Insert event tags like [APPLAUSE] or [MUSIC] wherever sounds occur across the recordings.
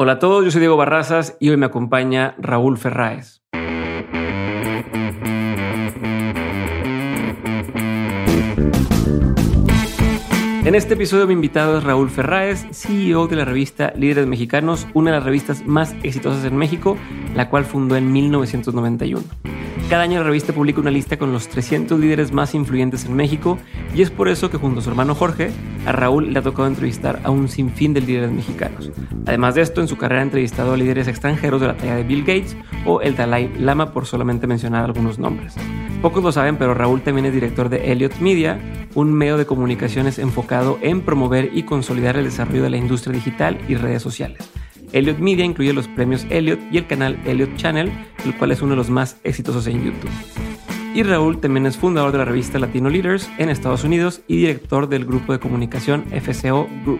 Hola a todos, yo soy Diego Barrazas y hoy me acompaña Raúl Ferráez. En este episodio mi invitado es Raúl Ferráez, CEO de la revista Líderes Mexicanos, una de las revistas más exitosas en México, la cual fundó en 1991. Cada año la revista publica una lista con los 300 líderes más influyentes en México y es por eso que junto a su hermano Jorge, a Raúl le ha tocado entrevistar a un sinfín de líderes mexicanos. Además de esto, en su carrera ha entrevistado a líderes extranjeros de la talla de Bill Gates o el Dalai Lama por solamente mencionar algunos nombres. Pocos lo saben, pero Raúl también es director de Elliot Media, un medio de comunicaciones enfocado en promover y consolidar el desarrollo de la industria digital y redes sociales. Elliot Media incluye los premios Elliot y el canal Elliot Channel, el cual es uno de los más exitosos en YouTube. Y Raúl también es fundador de la revista Latino Leaders en Estados Unidos y director del grupo de comunicación FCO Group.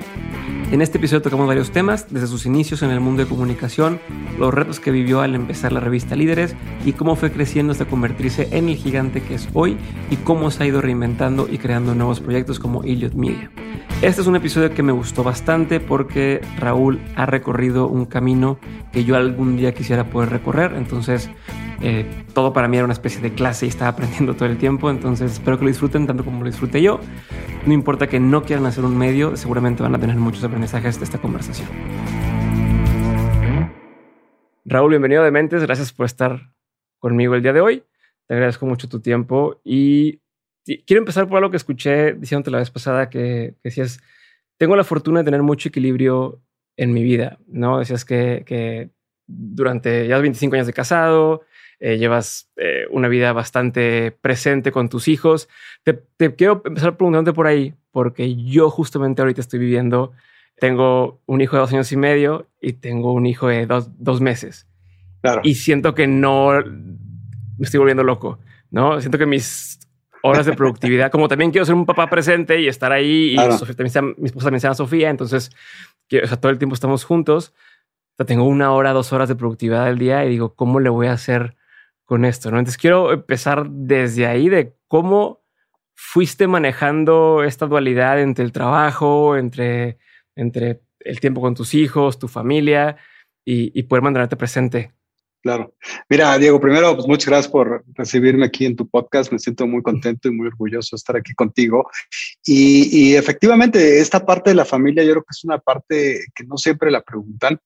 En este episodio tocamos varios temas, desde sus inicios en el mundo de comunicación, los retos que vivió al empezar la revista Líderes y cómo fue creciendo hasta convertirse en el gigante que es hoy y cómo se ha ido reinventando y creando nuevos proyectos como Elliot Media. Este es un episodio que me gustó bastante porque Raúl ha recorrido un camino que yo algún día quisiera poder recorrer, entonces eh, todo para mí era una especie de clase y estaba aprendiendo todo el tiempo, entonces espero que lo disfruten tanto como lo disfruté yo. No importa que no quieran hacer un medio, seguramente van a tener muchos aprendizajes de esta conversación. Raúl, bienvenido de Mentes, gracias por estar conmigo el día de hoy. Te agradezco mucho tu tiempo y quiero empezar por algo que escuché diciéndote la vez pasada que, decías, tengo la fortuna de tener mucho equilibrio en mi vida, ¿no? Decías que, durante ya 25 años de casado, eh, llevas eh, una vida bastante presente con tus hijos. Te, quiero empezar preguntándote por ahí, porque yo justamente ahorita estoy viviendo, tengo un hijo de dos años y medio y tengo un hijo de dos, dos meses. Claro. Y siento que no me estoy volviendo loco, ¿no? Siento que mis horas de productividad. Como también quiero ser un papá presente y estar ahí. Y mi esposa también se llama Sofía, entonces todo el tiempo estamos juntos. tengo una hora, dos horas de productividad al día y digo, ¿cómo le voy a hacer con esto? ¿no? Entonces quiero empezar desde ahí de cómo fuiste manejando esta dualidad entre el trabajo, entre, entre el tiempo con tus hijos, tu familia y, y poder mantenerte presente Claro. Mira, Diego, primero, pues muchas gracias por recibirme aquí en tu podcast. Me siento muy contento y muy orgulloso de estar aquí contigo. Y, efectivamente, esta parte de la familia yo creo que es una parte que no siempre la preguntan,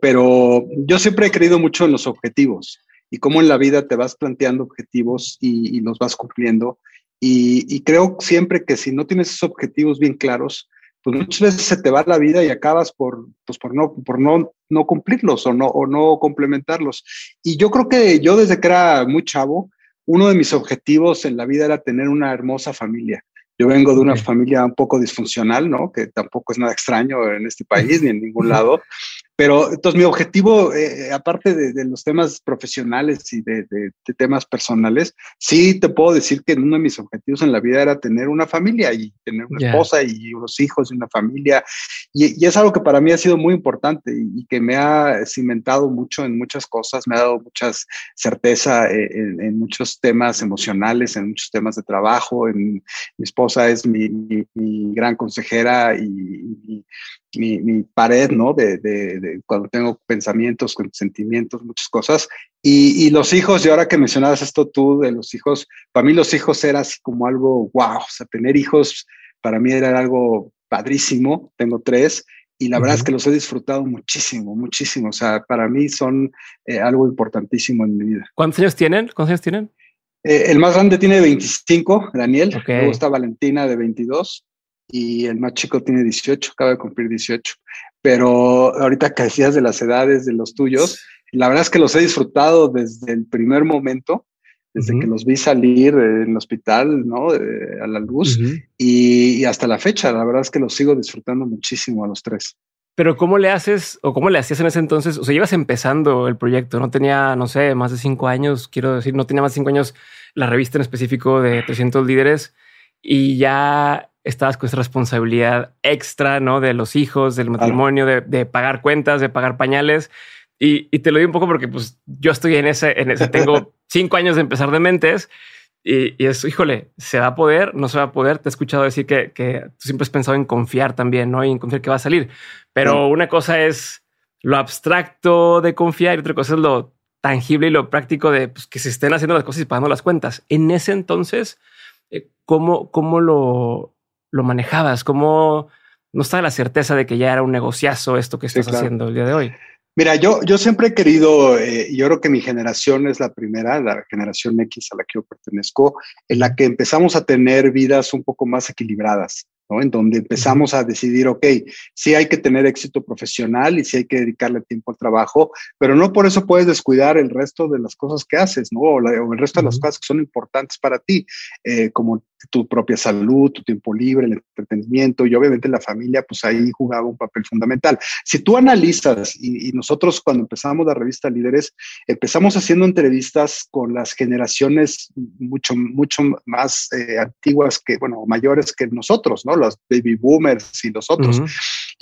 pero yo siempre he creído mucho en los objetivos y cómo en la vida te vas planteando objetivos y, los vas cumpliendo. Y, y creo siempre que si no tienes esos objetivos bien claros, pues muchas veces se te va la vida y acabas por, pues por, no, por no, no cumplirlos o no, o no complementarlos. Y yo creo que yo desde que era muy chavo, uno de mis objetivos en la vida era tener una hermosa familia. Yo vengo de una familia un poco disfuncional, ¿no? Que tampoco es nada extraño en este país ni en ningún lado. Pero entonces mi objetivo, eh, aparte de, los temas profesionales y de, temas personales, sí te puedo decir que uno de mis objetivos en la vida era tener una familia y tener una esposa y unos hijos y una familia. Y, es algo que para mí ha sido muy importante y, que me ha cimentado mucho en muchas cosas, me ha dado mucha certeza eh, en, muchos temas emocionales, en muchos temas de trabajo. En, mi esposa es mi, mi gran consejera y, mi, pared, ¿no? De, cuando tengo pensamientos, sentimientos, muchas cosas. Y, los hijos, y ahora que mencionabas esto tú de los hijos, para mí los hijos era así como algo, wow, o sea, tener hijos para mí era algo padrísimo, tengo tres, y la verdad es que los he disfrutado muchísimo, muchísimo, o sea, para mí son eh, algo importantísimo en mi vida. ¿Cuántos años tienen? ¿Cuántos años tienen? Eh, el más grande tiene 25, Daniel, okay. luego está Valentina de 22 y el más chico tiene 18, acaba de cumplir 18. Pero ahorita que decías de las edades de los tuyos, la verdad es que los he disfrutado desde el primer momento, desde que los vi salir en el hospital, ¿no? a la luz y, hasta la fecha. La verdad es que los sigo disfrutando muchísimo a los tres. Pero ¿cómo le haces o cómo le hacías en ese entonces? O sea, ibas empezando el proyecto, no tenía, no sé, más de cinco años, quiero decir, no tenía más de cinco años la revista en específico de 300 líderes y ya estabas con esa responsabilidad extra, ¿no? De los hijos, del matrimonio, de, pagar cuentas, de pagar pañales. Y, te lo digo un poco porque pues yo estoy en ese, en ese, tengo [LAUGHS] cinco años de empezar de mentes y, y eso, híjole, ¿se va a poder? ¿No se va a poder? Te he escuchado decir que, que tú siempre has pensado en confiar también, ¿no? Y en confiar que va a salir. Pero una cosa es lo abstracto de confiar y otra cosa es lo tangible y lo práctico de pues, que se estén haciendo las cosas y pagando las cuentas. En ese entonces, eh, ¿cómo, cómo lo, lo manejabas? ¿Cómo no estaba la certeza de que ya era un negociazo esto que estás haciendo el día de hoy? Mira, yo, yo siempre he querido, eh, yo creo que mi generación es la primera, la generación X a la que yo pertenezco, en la que empezamos a tener vidas un poco más equilibradas. ¿No? En donde empezamos a decidir, ok, sí hay que tener éxito profesional y sí hay que dedicarle tiempo al trabajo, pero no por eso puedes descuidar el resto de las cosas que haces, ¿no? O, el resto de las cosas que son importantes para ti, eh, como tu propia salud, tu tiempo libre, el entretenimiento y obviamente la familia, pues ahí jugaba un papel fundamental. Si tú analizas, y, nosotros cuando empezamos la revista Líderes, empezamos haciendo entrevistas con las generaciones mucho, mucho más eh, antiguas que, bueno, mayores que nosotros, ¿no? Los baby boomers y los otros.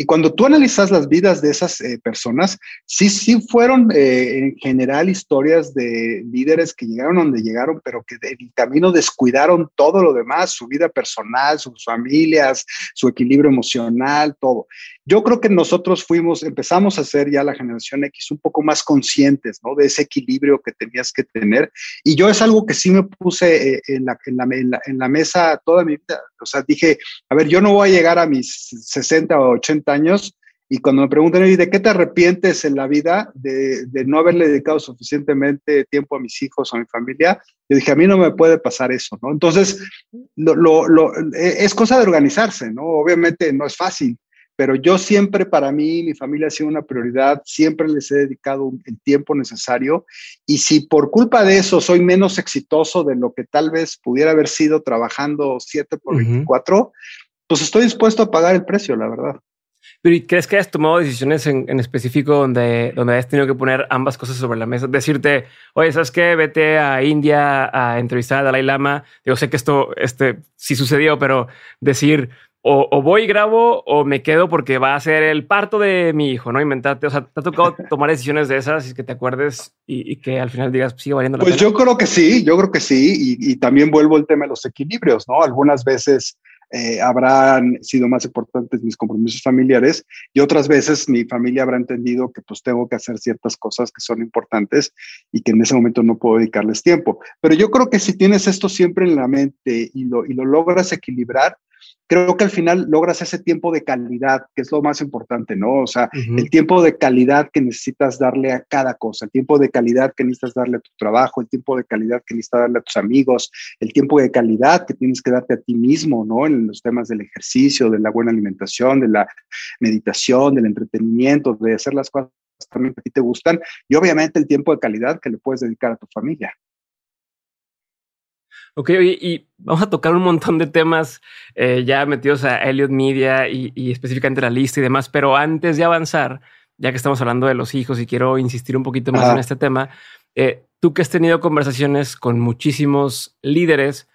Y cuando tú analizas las vidas de esas eh, personas, sí, sí fueron eh, en general historias de líderes que llegaron donde llegaron, pero que en el camino descuidaron todo lo demás, su vida personal, sus familias, su equilibrio emocional, todo. Yo creo que nosotros fuimos, empezamos a ser ya la generación X un poco más conscientes, ¿no? De ese equilibrio que tenías que tener. Y yo es algo que sí me puse eh, en, la, en, la, en la mesa toda mi vida. O sea, dije, a ver, yo no voy a llegar a mis 60 o 80 años y cuando me preguntan, ¿y de qué te arrepientes en la vida de, no haberle dedicado suficientemente tiempo a mis hijos, a mi familia? Yo dije, a mí no me puede pasar eso, ¿no? Entonces, lo, e, es cosa de organizarse, ¿no? Obviamente no es fácil, pero yo siempre, para mí, mi familia ha sido una prioridad, siempre les he dedicado el tiempo necesario y si por culpa de eso soy menos exitoso de lo que tal vez pudiera haber sido trabajando 7 por 24, pues estoy dispuesto a pagar el precio, la verdad. Pero ¿y crees que has tomado decisiones en, específico donde, donde has tenido que poner ambas cosas sobre la mesa? Decirte, oye, ¿sabes qué? Vete a India a entrevistar a Dalai Lama. Yo sé que esto este, sí sucedió, pero decir, o, voy y grabo o me quedo porque va a ser el parto de mi hijo, ¿no? Inventarte. O sea, ¿te ha tocado [LAUGHS] tomar decisiones de esas y que te acuerdes y, que al final digas, sigue valiendo la pues pena? Pues yo creo que sí, yo creo que sí. Y, y también vuelvo al tema de los equilibrios, ¿no? Algunas veces eh, habrán sido más importantes mis compromisos familiares y otras veces mi familia habrá entendido que pues tengo que hacer ciertas cosas que son importantes y que en ese momento no puedo dedicarles tiempo. Pero yo creo que si tienes esto siempre en la mente y lo, y lo logras equilibrar, creo que al final logras ese tiempo de calidad, que es lo más importante, ¿no? O sea, el tiempo de calidad que necesitas darle a cada cosa, el tiempo de calidad que necesitas darle a tu trabajo, el tiempo de calidad que necesitas darle a tus amigos, el tiempo de calidad que tienes que darte a ti mismo, ¿no? En los temas del ejercicio, de la buena alimentación, de la meditación, del entretenimiento, de hacer las cosas también que a ti te gustan y obviamente el tiempo de calidad que le puedes dedicar a tu familia. Ok, y vamos a tocar un montón de temas eh, ya metidos a Elliot Media y, específicamente la lista y demás, pero antes de avanzar, ya que estamos hablando de los hijos y quiero insistir un poquito más en este tema, eh, tú que has tenido conversaciones con muchísimos líderes,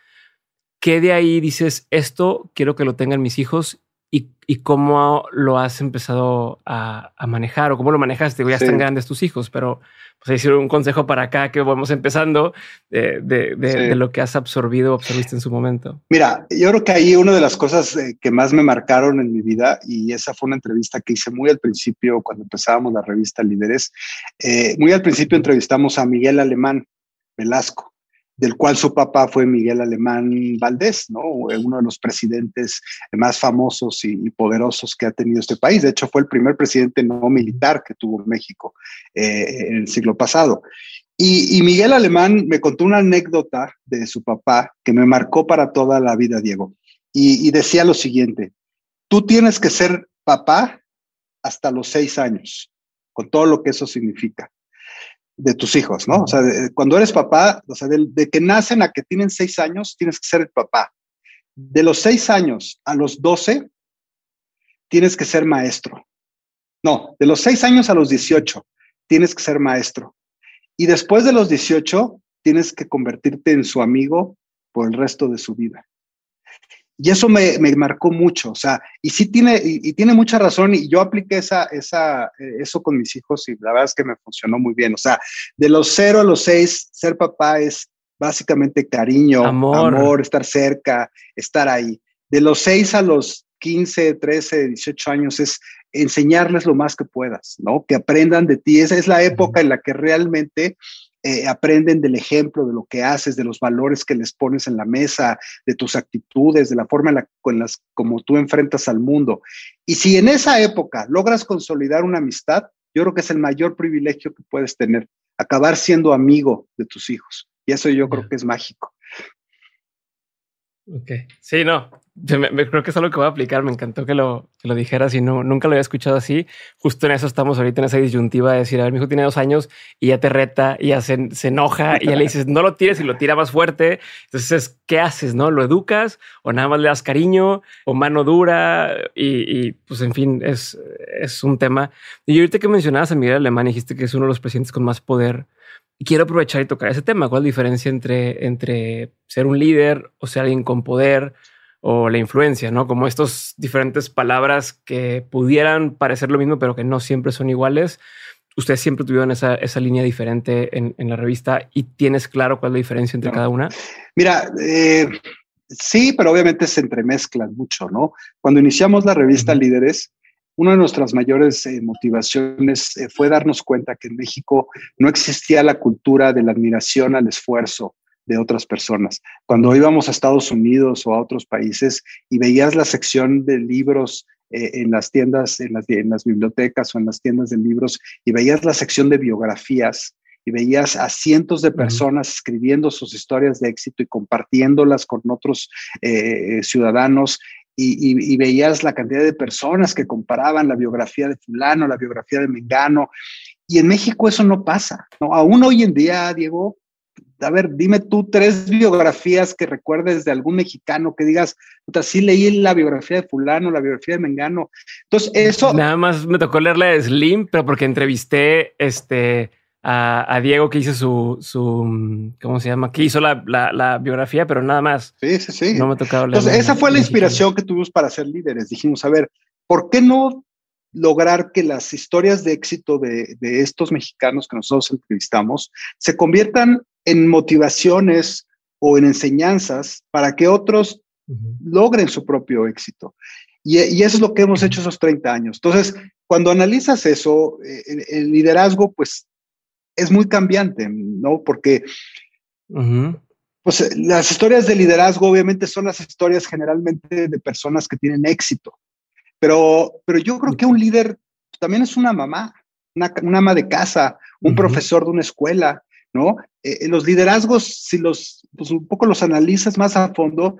¿qué de ahí dices, esto quiero que lo tengan mis hijos y, cómo lo has empezado a, manejar o cómo lo manejaste? Ya están grandes tus hijos, pero pues decir un consejo para acá que vamos empezando de, de, lo que has absorbido o absorbiste en su momento. Mira, yo creo que ahí una de las cosas eh, que más me marcaron en mi vida, y esa fue una entrevista que hice muy al principio cuando empezábamos la revista Líderes, eh, muy al principio entrevistamos a Miguel Alemán Velasco del cual su papá fue Miguel Alemán Valdés, ¿no? uno de los presidentes más famosos y, poderosos que ha tenido este país. De hecho, fue el primer presidente no militar que tuvo México eh, en el siglo pasado. Y, Miguel Alemán me contó una anécdota de su papá que me marcó para toda la vida, Diego. y decía lo siguiente, tú tienes que ser papá hasta los seis años, con todo lo que eso significa de tus hijos, ¿no? O sea, cuando eres papá, o sea, de, que nacen a que tienen seis años, tienes que ser el papá. De los seis años a los doce, tienes que ser maestro. No, de los seis años a los dieciocho, tienes que ser maestro. Y después de los dieciocho, tienes que convertirte en su amigo por el resto de su vida. Y eso me, marcó mucho, o sea, y sí tiene, y, tiene mucha razón, y yo apliqué esa, esa, eh, eso con mis hijos y la verdad es que me funcionó muy bien, o sea, de los cero a los seis, ser papá es básicamente cariño, amor, estar cerca, estar ahí. De los seis a los 15, 13, 18 años es enseñarles lo más que puedas, ¿no? Que aprendan de ti. Esa es la época en la que realmente eh, aprenden del ejemplo, de lo que haces, de los valores que les pones en la mesa, de tus actitudes, de la forma en la con las, como tú enfrentas al mundo. Y si en esa época logras consolidar una amistad, yo creo que es el mayor privilegio que puedes tener, acabar siendo amigo de tus hijos. Y eso yo creo que es mágico. Ok. Sí, no. creo que es algo que voy a aplicar. Me encantó que lo, que lo dijeras y no, nunca lo había escuchado así. Justo en eso estamos ahorita en esa disyuntiva de decir, a ver, mi hijo tiene dos años y ya te reta y ya se, enoja y ya le dices, no lo tires y lo tira más fuerte. Entonces, ¿qué haces? ¿No? ¿Lo educas o nada más le das cariño o mano dura? Y, pues, en fin, es, es un tema. Y ahorita que mencionabas a Miguel Alemán, dijiste que es uno de los presidentes con más poder quiero aprovechar y tocar ese tema. ¿Cuál es la diferencia entre, entre ser un líder o ser alguien con poder o la influencia? ¿no? Como estas diferentes palabras que pudieran parecer lo mismo, pero que no siempre son iguales. Ustedes siempre tuvieron esa, esa línea diferente en, en, la revista y tienes claro cuál es la diferencia entre cada una. Mira, eh, sí, pero obviamente se entremezclan mucho, ¿no? Cuando iniciamos la revista Líderes, una de nuestras mayores eh, motivaciones eh, fue darnos cuenta que en México no existía la cultura de la admiración al esfuerzo de otras personas. Cuando íbamos a Estados Unidos o a otros países y veías la sección de libros eh, en las tiendas, en las, en las bibliotecas o en las tiendas de libros y veías la sección de biografías, y veías a cientos de personas escribiendo sus historias de éxito y compartiéndolas con otros ciudadanos y, veías la cantidad de personas que comparaban la biografía de fulano, la biografía de Mengano, y en México eso no pasa, ¿no? Aún hoy en día, Diego, a ver, dime tú tres biografías que recuerdes de algún mexicano que digas, puta, leí la biografía de fulano, la biografía de Mengano. Entonces, eso... Nada más me tocó leer la de Slim, pero porque entrevisté, este a, Diego que hizo su, su, ¿cómo se llama? Que hizo la, la, biografía, pero nada más. Sí, sí, sí. No me tocaba Entonces, esa fue la inspiración que tuvimos para ser líderes. Dijimos, a ver, ¿por qué no lograr que las historias de éxito de, de estos mexicanos que nosotros entrevistamos se conviertan en motivaciones o en enseñanzas para que otros logren su propio éxito? Y, y, eso es lo que hemos hecho esos 30 años. Entonces, cuando analizas eso, eh, el liderazgo, pues es muy cambiante, ¿no? Porque pues, las historias de liderazgo obviamente son las historias generalmente de personas que tienen éxito, pero, pero yo creo que un líder también es una mamá, una, ama de casa, un profesor de una escuela, ¿no? Eh, los liderazgos, si los, pues un poco los analizas más a fondo,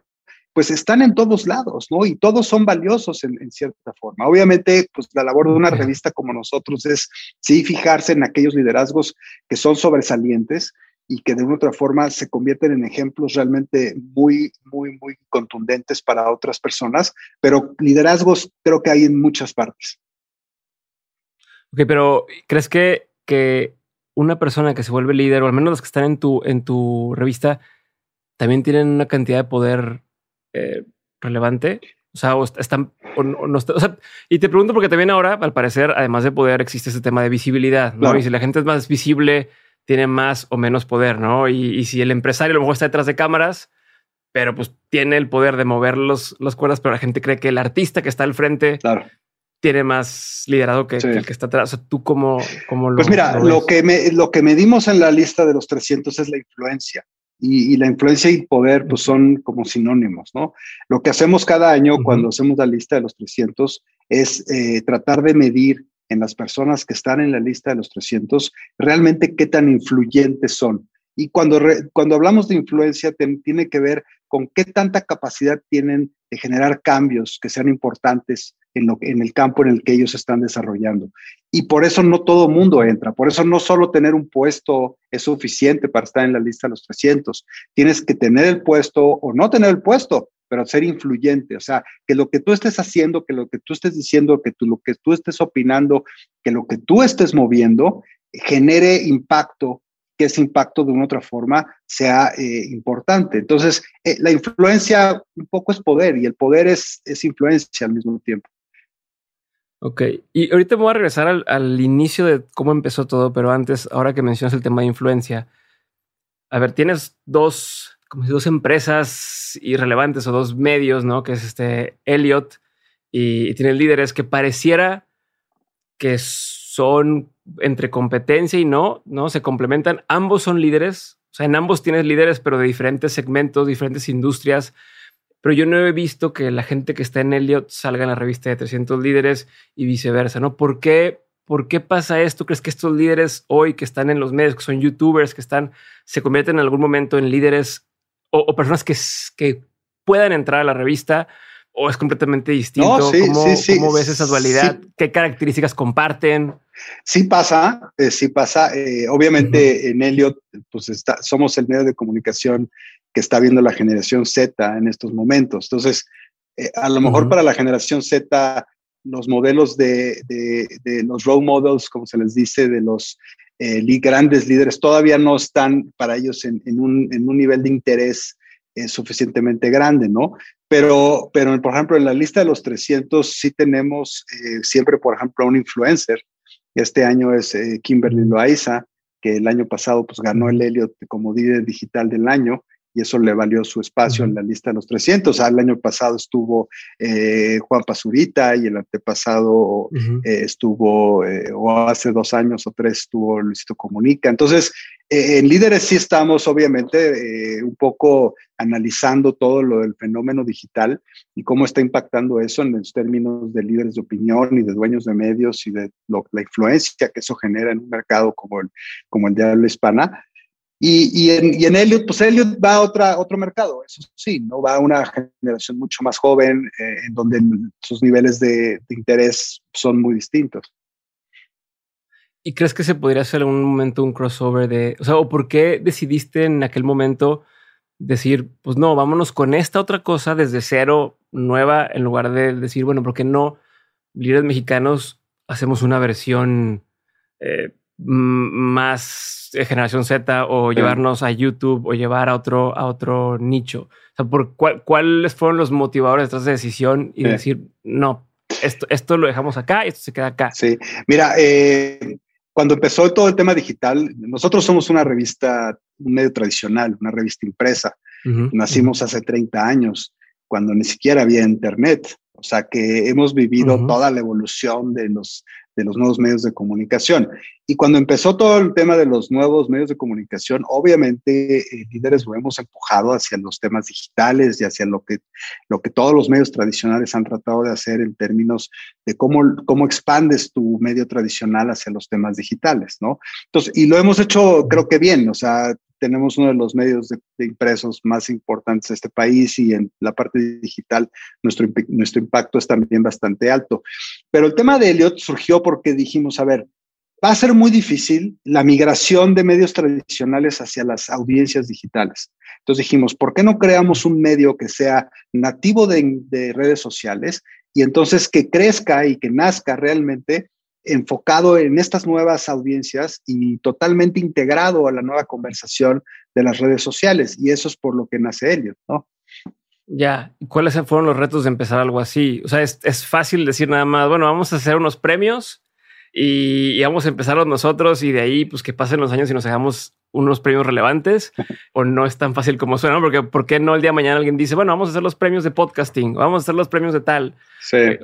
pues están en todos lados, ¿no? Y todos son valiosos en, cierta forma. Obviamente, pues la labor de una revista como nosotros es, sí, fijarse en aquellos liderazgos que son sobresalientes y que de una otra forma se convierten en ejemplos realmente muy, muy, muy contundentes para otras personas, pero liderazgos creo que hay en muchas partes. Ok, pero ¿crees que, que una persona que se vuelve líder, o al menos los que están en tu, en tu revista, también tienen una cantidad de poder eh, relevante. O sea, están y te pregunto porque también ahora, al parecer, además de poder, existe ese tema de visibilidad, ¿no? Y si la gente es más visible, tiene más o menos poder, ¿no? Y, si el empresario a lo mejor está detrás de cámaras, pero pues tiene el poder de mover los, las cuerdas, pero la gente cree que el artista que está al frente tiene más liderado que, el que está atrás. O sea, tú cómo, cómo lo. Pues mira, lo, que me, lo que medimos en la lista de los 300 es la influencia y, la influencia y poder pues son como sinónimos, ¿no? Lo que hacemos cada año cuando hacemos la lista de los 300 es eh, tratar de medir en las personas que están en la lista de los 300 realmente qué tan influyentes son. Y cuando, cuando hablamos de influencia, tiene que ver con qué tanta capacidad tienen de generar cambios que sean importantes en, lo, en el campo en el que ellos están desarrollando. Y por eso no todo mundo entra, por eso no solo tener un puesto es suficiente para estar en la lista de los 300, tienes que tener el puesto o no tener el puesto, pero ser influyente, o sea, que lo que tú estés haciendo, que lo que tú estés diciendo, que tú, lo que tú estés opinando, que lo que tú estés moviendo genere impacto que ese impacto de una u otra forma sea eh, importante. Entonces, eh, la influencia un poco es poder y el poder es, es influencia al mismo tiempo. Ok, y ahorita me voy a regresar al, inicio de cómo empezó todo, pero antes, ahora que mencionas el tema de influencia, a ver, tienes dos, como si dos empresas irrelevantes o dos medios, ¿no? Que es este Elliot y, tiene líderes que pareciera que son entre competencia y no, no se complementan. Ambos son líderes, o sea, en ambos tienes líderes, pero de diferentes segmentos, diferentes industrias. Pero yo no he visto que la gente que está en Elliot salga en la revista de 300 líderes y viceversa, ¿no? ¿Por qué ¿Por qué pasa esto? ¿Crees que estos líderes hoy que están en los medios, que son youtubers, que están, se convierten en algún momento en líderes o, personas que, que puedan entrar a la revista? ¿O es completamente distinto? ¿Cómo, ves esa dualidad? ¿Qué características comparten? Sí pasa, eh, sí pasa. Eh, obviamente en Elliot, pues está, somos el medio de comunicación que está viendo la generación Z en estos momentos. Entonces, eh, a lo mejor para la generación Z los modelos de, de, los role models, como se les dice, de los eh, grandes líderes, todavía no están para ellos en, en, un, en un, nivel de interés eh, suficientemente grande, ¿no? Pero, pero, por ejemplo, en la lista de los 300 sí tenemos eh, siempre, por ejemplo, un influencer. Este año es Kimberly Loaiza, que el año pasado pues, ganó el Elliot como líder digital del año y eso le valió su espacio en la lista de los 300. el año pasado estuvo eh, Juan Pazurita y el antepasado eh, estuvo, eh, o hace dos años o tres estuvo Luisito Comunica. Entonces, en líderes sí estamos obviamente un poco analizando todo lo del fenómeno digital y cómo está impactando eso en los términos de líderes de opinión y de dueños de medios y de la influencia que eso genera en un mercado como el, como el de habla hispana. Y, en, y, en, Elliot, pues Elliot va a otra, otro mercado, eso sí, ¿no? Va a una generación mucho más joven, eh, en donde sus niveles de, interés son muy distintos. ¿Y crees que se podría hacer en un momento un crossover de, o sea, o por qué decidiste en aquel momento decir, pues no, vámonos con esta otra cosa desde cero, nueva, en lugar de decir, bueno, ¿por qué no, líderes mexicanos, hacemos una versión eh, más generación Z o llevarnos a YouTube o llevar a otro, a otro nicho? O sea, ¿por ¿cuáles fueron los motivadores de esta decisión y decir, no, esto, esto lo dejamos acá esto se queda acá? Sí, mira, eh, cuando empezó todo el tema digital, nosotros somos una revista, un medio tradicional, una revista impresa. Nacimos hace 30 años, cuando ni siquiera había internet. O sea que hemos vivido toda la evolución de los de los nuevos medios de comunicación. Y cuando empezó todo el tema de los nuevos medios de comunicación, obviamente eh, líderes lo hemos empujado hacia los temas digitales y hacia lo que, lo que todos los medios tradicionales han tratado de hacer en términos de cómo, cómo expandes tu medio tradicional hacia los temas digitales, ¿no? Entonces, y lo hemos hecho creo que bien, o sea, tenemos uno de los medios de, impresos más importantes de este país y en la parte digital nuestro, nuestro impacto es también bastante alto. Pero el tema de Elliot surgió porque dijimos, a ver, va a ser muy difícil la migración de medios tradicionales hacia las audiencias digitales. Entonces dijimos, ¿por qué no creamos un medio que sea nativo de, de redes sociales y entonces que crezca y que nazca realmente enfocado en estas nuevas audiencias y totalmente integrado a la nueva conversación de las redes sociales. Y eso es por lo que nace Elliot, ¿no? Ya, ¿cuáles fueron los retos de empezar algo así? O sea, es, es fácil decir nada más, bueno, vamos a hacer unos premios y, vamos a empezarlos nosotros y de ahí, pues que pasen los años y nos hagamos unos premios relevantes [LAUGHS] o no es tan fácil como suena, porque ¿por qué no el día de mañana alguien dice, bueno, vamos a hacer los premios de podcasting, vamos a hacer los premios de tal? Sí. Eh,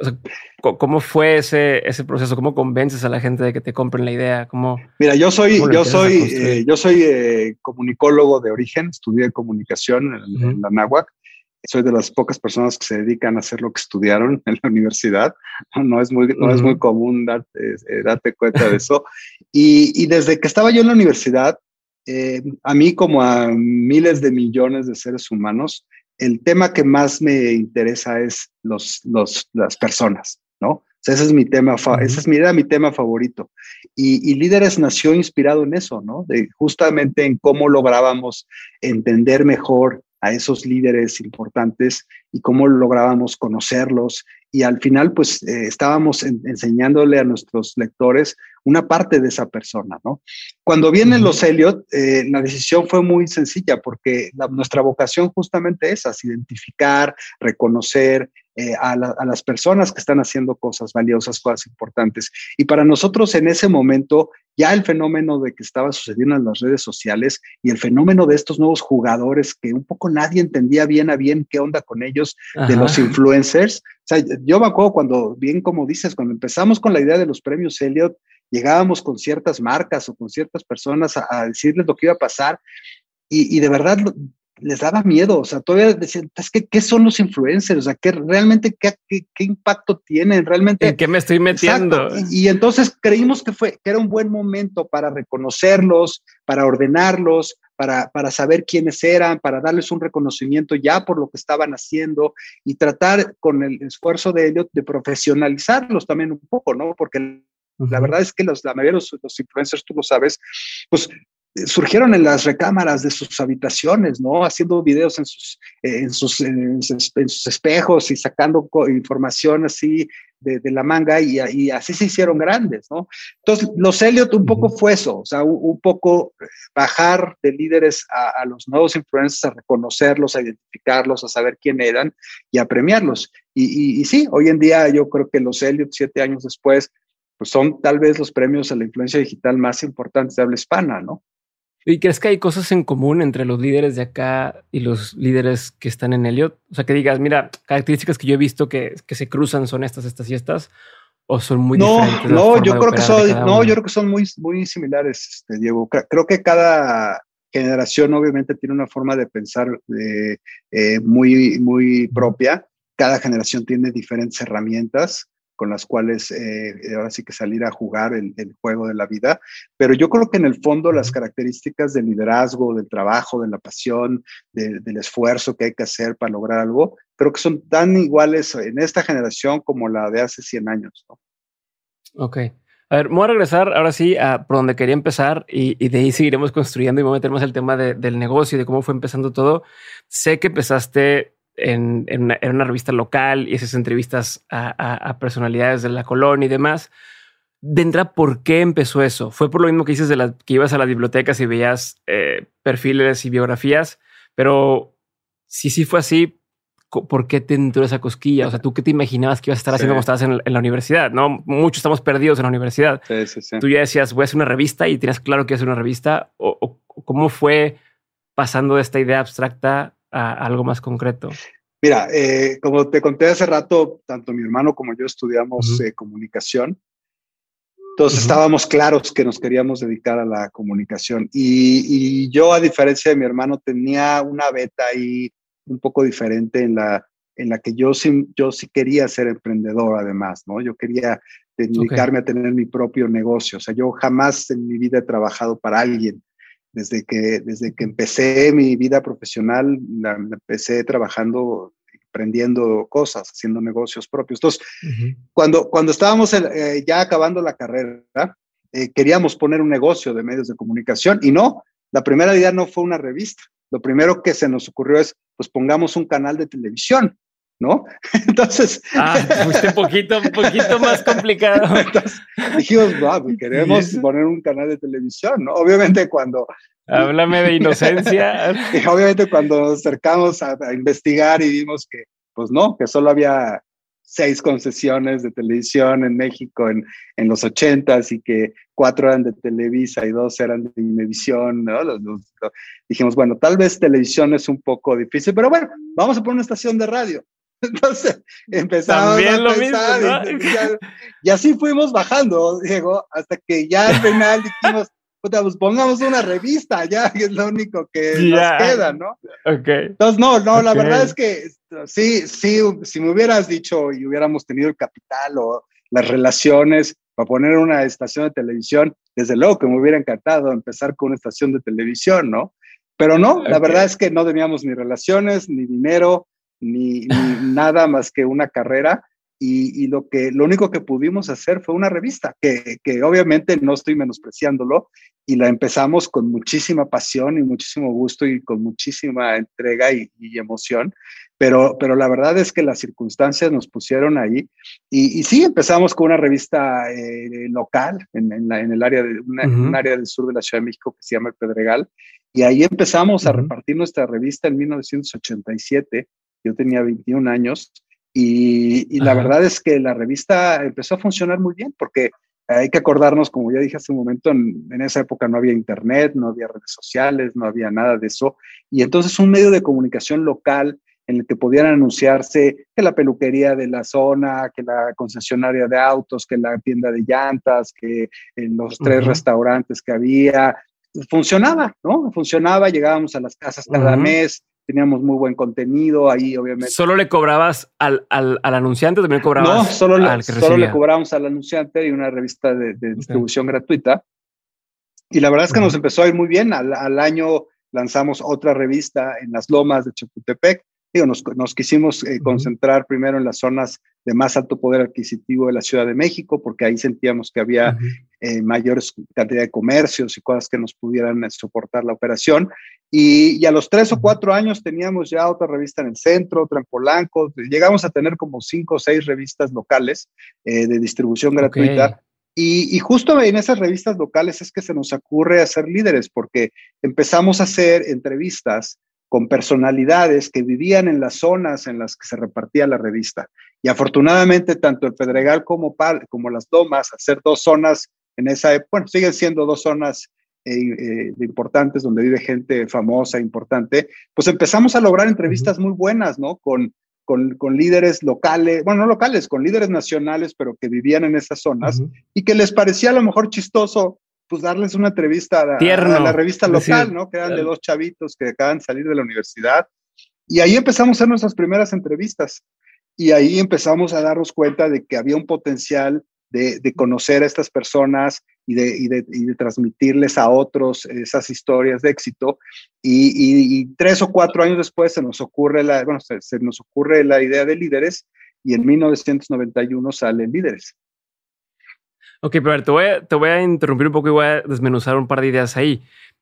¿Cómo fue ese, ese proceso? ¿Cómo convences a la gente de que te compren la idea? ¿Cómo, Mira, yo soy, yo soy, eh, yo soy eh, comunicólogo de origen, estudié comunicación en, la NAWAC soy de las pocas personas que se dedican a hacer lo que estudiaron [LAUGHS] en la universidad. No es muy, no es muy común darte, eh, darte cuenta de eso. y, y, desde que estaba yo en la universidad, eh, a mí como a miles de millones de seres humanos, el tema que más me interesa es los, los, las personas, ¿no? O sea, ese es mi tema, ese es mi, era mi tema favorito. Y, y, Líderes nació inspirado en eso, ¿no? De justamente en cómo lográbamos entender mejor a esos líderes importantes y cómo lográbamos conocerlos. Y al final, pues eh, estábamos enseñándole a nuestros lectores una parte de esa persona, ¿no? Cuando vienen los Elliot, eh, la decisión fue muy sencilla porque nuestra vocación justamente es identificar, reconocer eh, a, a, las personas que están haciendo cosas valiosas, cosas importantes. Y para nosotros en ese momento ya el fenómeno de que estaba sucediendo en las redes sociales y el fenómeno de estos nuevos jugadores que un poco nadie entendía bien a bien qué onda con ellos, de los influencers, sea, yo me acuerdo cuando, bien como dices, cuando empezamos con la idea de los premios Elliot, llegábamos con ciertas marcas o con ciertas personas a, decirles lo que iba a pasar y, y de verdad les daba miedo, o sea, todavía decían, es que, ¿qué son los influencers? O sea, ¿qué, realmente qué, qué, impacto tienen? Realmente. ¿En qué me estoy metiendo? Y, entonces creímos que, fue, que era un buen momento para reconocerlos, para ordenarlos, para, para saber quiénes eran, para darles un reconocimiento ya por lo que estaban haciendo y tratar con el esfuerzo de ellos de profesionalizarlos también un poco, ¿no? Porque la verdad es que los, la mayoría de los, los, influencers, tú lo sabes, pues surgieron en las recámaras de sus habitaciones, ¿no? Haciendo videos en sus, en sus, en sus, espejos y sacando información así de, la manga y, y, así se hicieron grandes, ¿no? Entonces, los Elliot un poco fue eso, o sea, un, poco bajar de líderes a, los nuevos influencers, a reconocerlos, a identificarlos, a saber quién eran y a premiarlos. Y, y, sí, hoy en día yo creo que los Elliot, siete años después, pues son tal vez los premios a la influencia digital más importantes de habla hispana, ¿no? ¿Y crees que hay cosas en común entre los líderes de acá y los líderes que están en Elliot? O sea, que digas, mira, características que yo he visto que, que se cruzan son estas, estas y estas, o son muy no, diferentes. No, yo creo que son, no, yo creo que son muy, muy similares, este, Diego. Creo que cada generación obviamente tiene una forma de pensar eh, muy, muy propia. Cada generación tiene diferentes herramientas con las cuales eh, ahora sí que salir a jugar el, juego de la vida. Pero yo creo que en el fondo las características del liderazgo, del trabajo, de la pasión, del esfuerzo que hay que hacer para lograr algo, creo que son tan iguales en esta generación como la de hace 100 años. ¿no? Ok. A ver, voy a regresar ahora sí a por donde quería empezar y, de ahí seguiremos construyendo y vamos a meter más el tema del negocio y de cómo fue empezando todo. Sé que empezaste en, una, revista local y esas entrevistas a, personalidades de la colonia y demás. De entrada, ¿por qué empezó eso? ¿Fue por lo mismo que dices de la, que ibas a las bibliotecas y veías eh, perfiles y biografías? Pero si sí fue así, ¿por qué te entró esa cosquilla? O sea, ¿tú qué te imaginabas que ibas a estar haciendo cuando estabas en, la universidad? No, muchos estamos perdidos en la universidad. Tú ya decías, voy a hacer una revista y tenías claro que iba a hacer una revista. ¿O, cómo fue pasando de esta idea abstracta a algo más concreto? Mira, eh, como te conté hace rato, tanto mi hermano como yo estudiamos eh, comunicación. Entonces estábamos claros que nos queríamos dedicar a la comunicación. Y, yo, a diferencia de mi hermano, tenía una beta ahí un poco diferente en la, en la que yo sí, yo sí quería ser emprendedor, además, ¿no? Yo quería dedicarme a tener mi propio negocio. O sea, yo jamás en mi vida he trabajado para alguien. Desde que, desde que empecé mi vida profesional, empecé trabajando, aprendiendo cosas, haciendo negocios propios. Entonces, cuando, cuando estábamos eh, ya acabando la carrera, eh, queríamos poner un negocio de medios de comunicación y no, la primera idea no fue una revista. Lo primero que se nos ocurrió es, pues pongamos un canal de televisión. ¿No? [LAUGHS] Entonces. Ah, un poquito, un poquito más complicado. [LAUGHS] dijimos, pues queremos poner un canal de televisión, ¿no? Obviamente cuando. Háblame de inocencia. [LAUGHS] obviamente cuando nos acercamos a, investigar y vimos que, pues no, que solo había seis concesiones de televisión en México en, en los ochentas y que cuatro eran de Televisa y dos eran de Imevisión, ¿no? dijimos, bueno, tal vez televisión es un poco difícil, pero bueno, vamos a poner una estación de radio. [LAUGHS] Entonces empezamos a pensar y, así fuimos bajando, Diego, hasta que ya al final dijimos, pues pongamos una revista, ya que es lo único que nos queda, ¿no? Entonces, no, no, la verdad es que sí, sí, si me hubieras dicho y hubiéramos tenido el capital o las relaciones para poner una estación de televisión, desde luego que me hubiera encantado empezar con una estación de televisión, ¿no? Pero no, la verdad es que no teníamos ni relaciones, ni dinero, ni, [LAUGHS] nada más que una carrera. Y, lo, que, lo único que pudimos hacer fue una revista, que, que, obviamente no estoy menospreciándolo, y la empezamos con muchísima pasión y muchísimo gusto y con muchísima entrega y, emoción, pero, pero la verdad es que las circunstancias nos pusieron ahí, y, y sí, empezamos con una revista eh, local en, en, en, el área de, un área del sur de la Ciudad de México que se llama El Pedregal, y ahí empezamos a repartir nuestra revista en 1987 yo tenía 21 años y, la verdad es que la revista empezó a funcionar muy bien porque hay que acordarnos, como ya dije hace un momento, en, esa época no había internet, no había redes sociales, no había nada de eso. Y entonces un medio de comunicación local en el que podían anunciarse que la peluquería de la zona, que la concesionaria de autos, que la tienda de llantas, que en los tres restaurantes que había. Funcionaba, ¿no? Funcionaba, llegábamos a las casas cada mes, teníamos muy buen contenido ahí, obviamente. ¿Solo le cobrabas al, al, anunciante o también cobrabas No, solo, le, solo le cobrábamos al anunciante y una revista de, distribución gratuita. Y la verdad es que nos empezó a ir muy bien. Al, al, año lanzamos otra revista en las lomas de Chapultepec. Digo, nos, nos quisimos eh, concentrar primero en las zonas de más alto poder adquisitivo de la Ciudad de México, porque ahí sentíamos que había eh, mayores cantidad de comercios y cosas que nos pudieran eh, soportar la operación. Y, a los tres o cuatro años teníamos ya otra revista en el centro, otra en Polanco. Llegamos a tener como cinco o seis revistas locales de distribución gratuita. Y, justo en esas revistas locales es que se nos ocurre hacer líderes, porque empezamos a hacer entrevistas con personalidades que vivían en las zonas en las que se repartía la revista. Y afortunadamente, tanto el Pedregal como, como las Domas, hacer dos zonas en esa época, bueno, siguen siendo dos zonas eh, eh, importantes donde vive gente famosa, importante, pues empezamos a lograr entrevistas muy buenas, ¿no? Con, con, líderes locales, bueno, no locales, con líderes nacionales, pero que vivían en esas zonas y que les parecía a lo mejor chistoso, pues darles una entrevista a, la revista local, ¿no? Que eran de dos chavitos que acaban de salir de la universidad. Y ahí empezamos a hacer nuestras primeras entrevistas. Y ahí empezamos a darnos cuenta de que había un potencial de, de conocer a estas personas y de, y, de, y de, transmitirles a otros esas historias de éxito. Y, y, tres o cuatro años después se nos ocurre la, bueno, se, se, nos ocurre la idea de líderes y en 1991 salen líderes. Ok, pero te voy, a, te voy a interrumpir un poco y voy a desmenuzar un par de ideas ahí.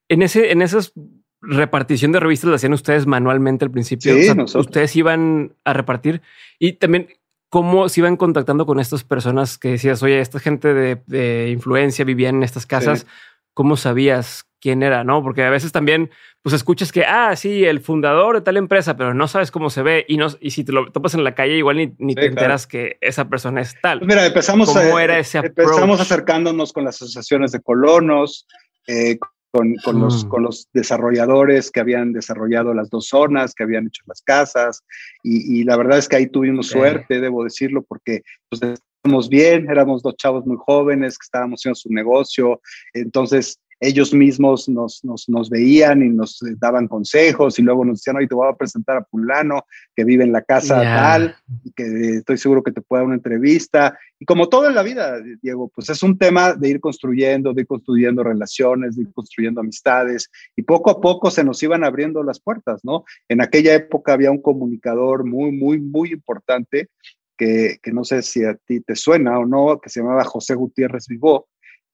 En, ese, en esas repartición de revistas la hacían ustedes manualmente al principio. Sí, ustedes iban a repartir y también cómo se iban contactando con estas personas que decías, oye, esta gente de, influencia vivía en estas casas. ¿Cómo sabías quién era? No, porque a veces también pues escuchas que, ah, sí, el fundador de tal empresa, pero no sabes cómo se ve y no, y si te lo topas en la calle, igual ni, te enteras que esa persona es tal. Pues mira, empezamos, ¿Cómo era ese empezamos acercándonos con las asociaciones de colonos, eh, con, con, los, mm. con los desarrolladores que habían desarrollado las dos zonas, que habían hecho las casas, y, y la verdad es que ahí tuvimos suerte, debo decirlo, porque pues, estábamos bien, éramos dos chavos muy jóvenes que estábamos haciendo su negocio, entonces ellos mismos nos, nos, nos, veían y nos daban consejos y luego nos decían, oye, te voy a presentar a fulano que vive en la casa tal, y que estoy seguro que te puede dar una entrevista. Y como todo en la vida, Diego, pues es un tema de ir construyendo, de ir construyendo relaciones, de ir construyendo amistades y poco a poco se nos iban abriendo las puertas, ¿no? En aquella época había un comunicador muy, muy, muy importante que, que no sé si a ti te suena o no, que se llamaba José Gutiérrez Vivó,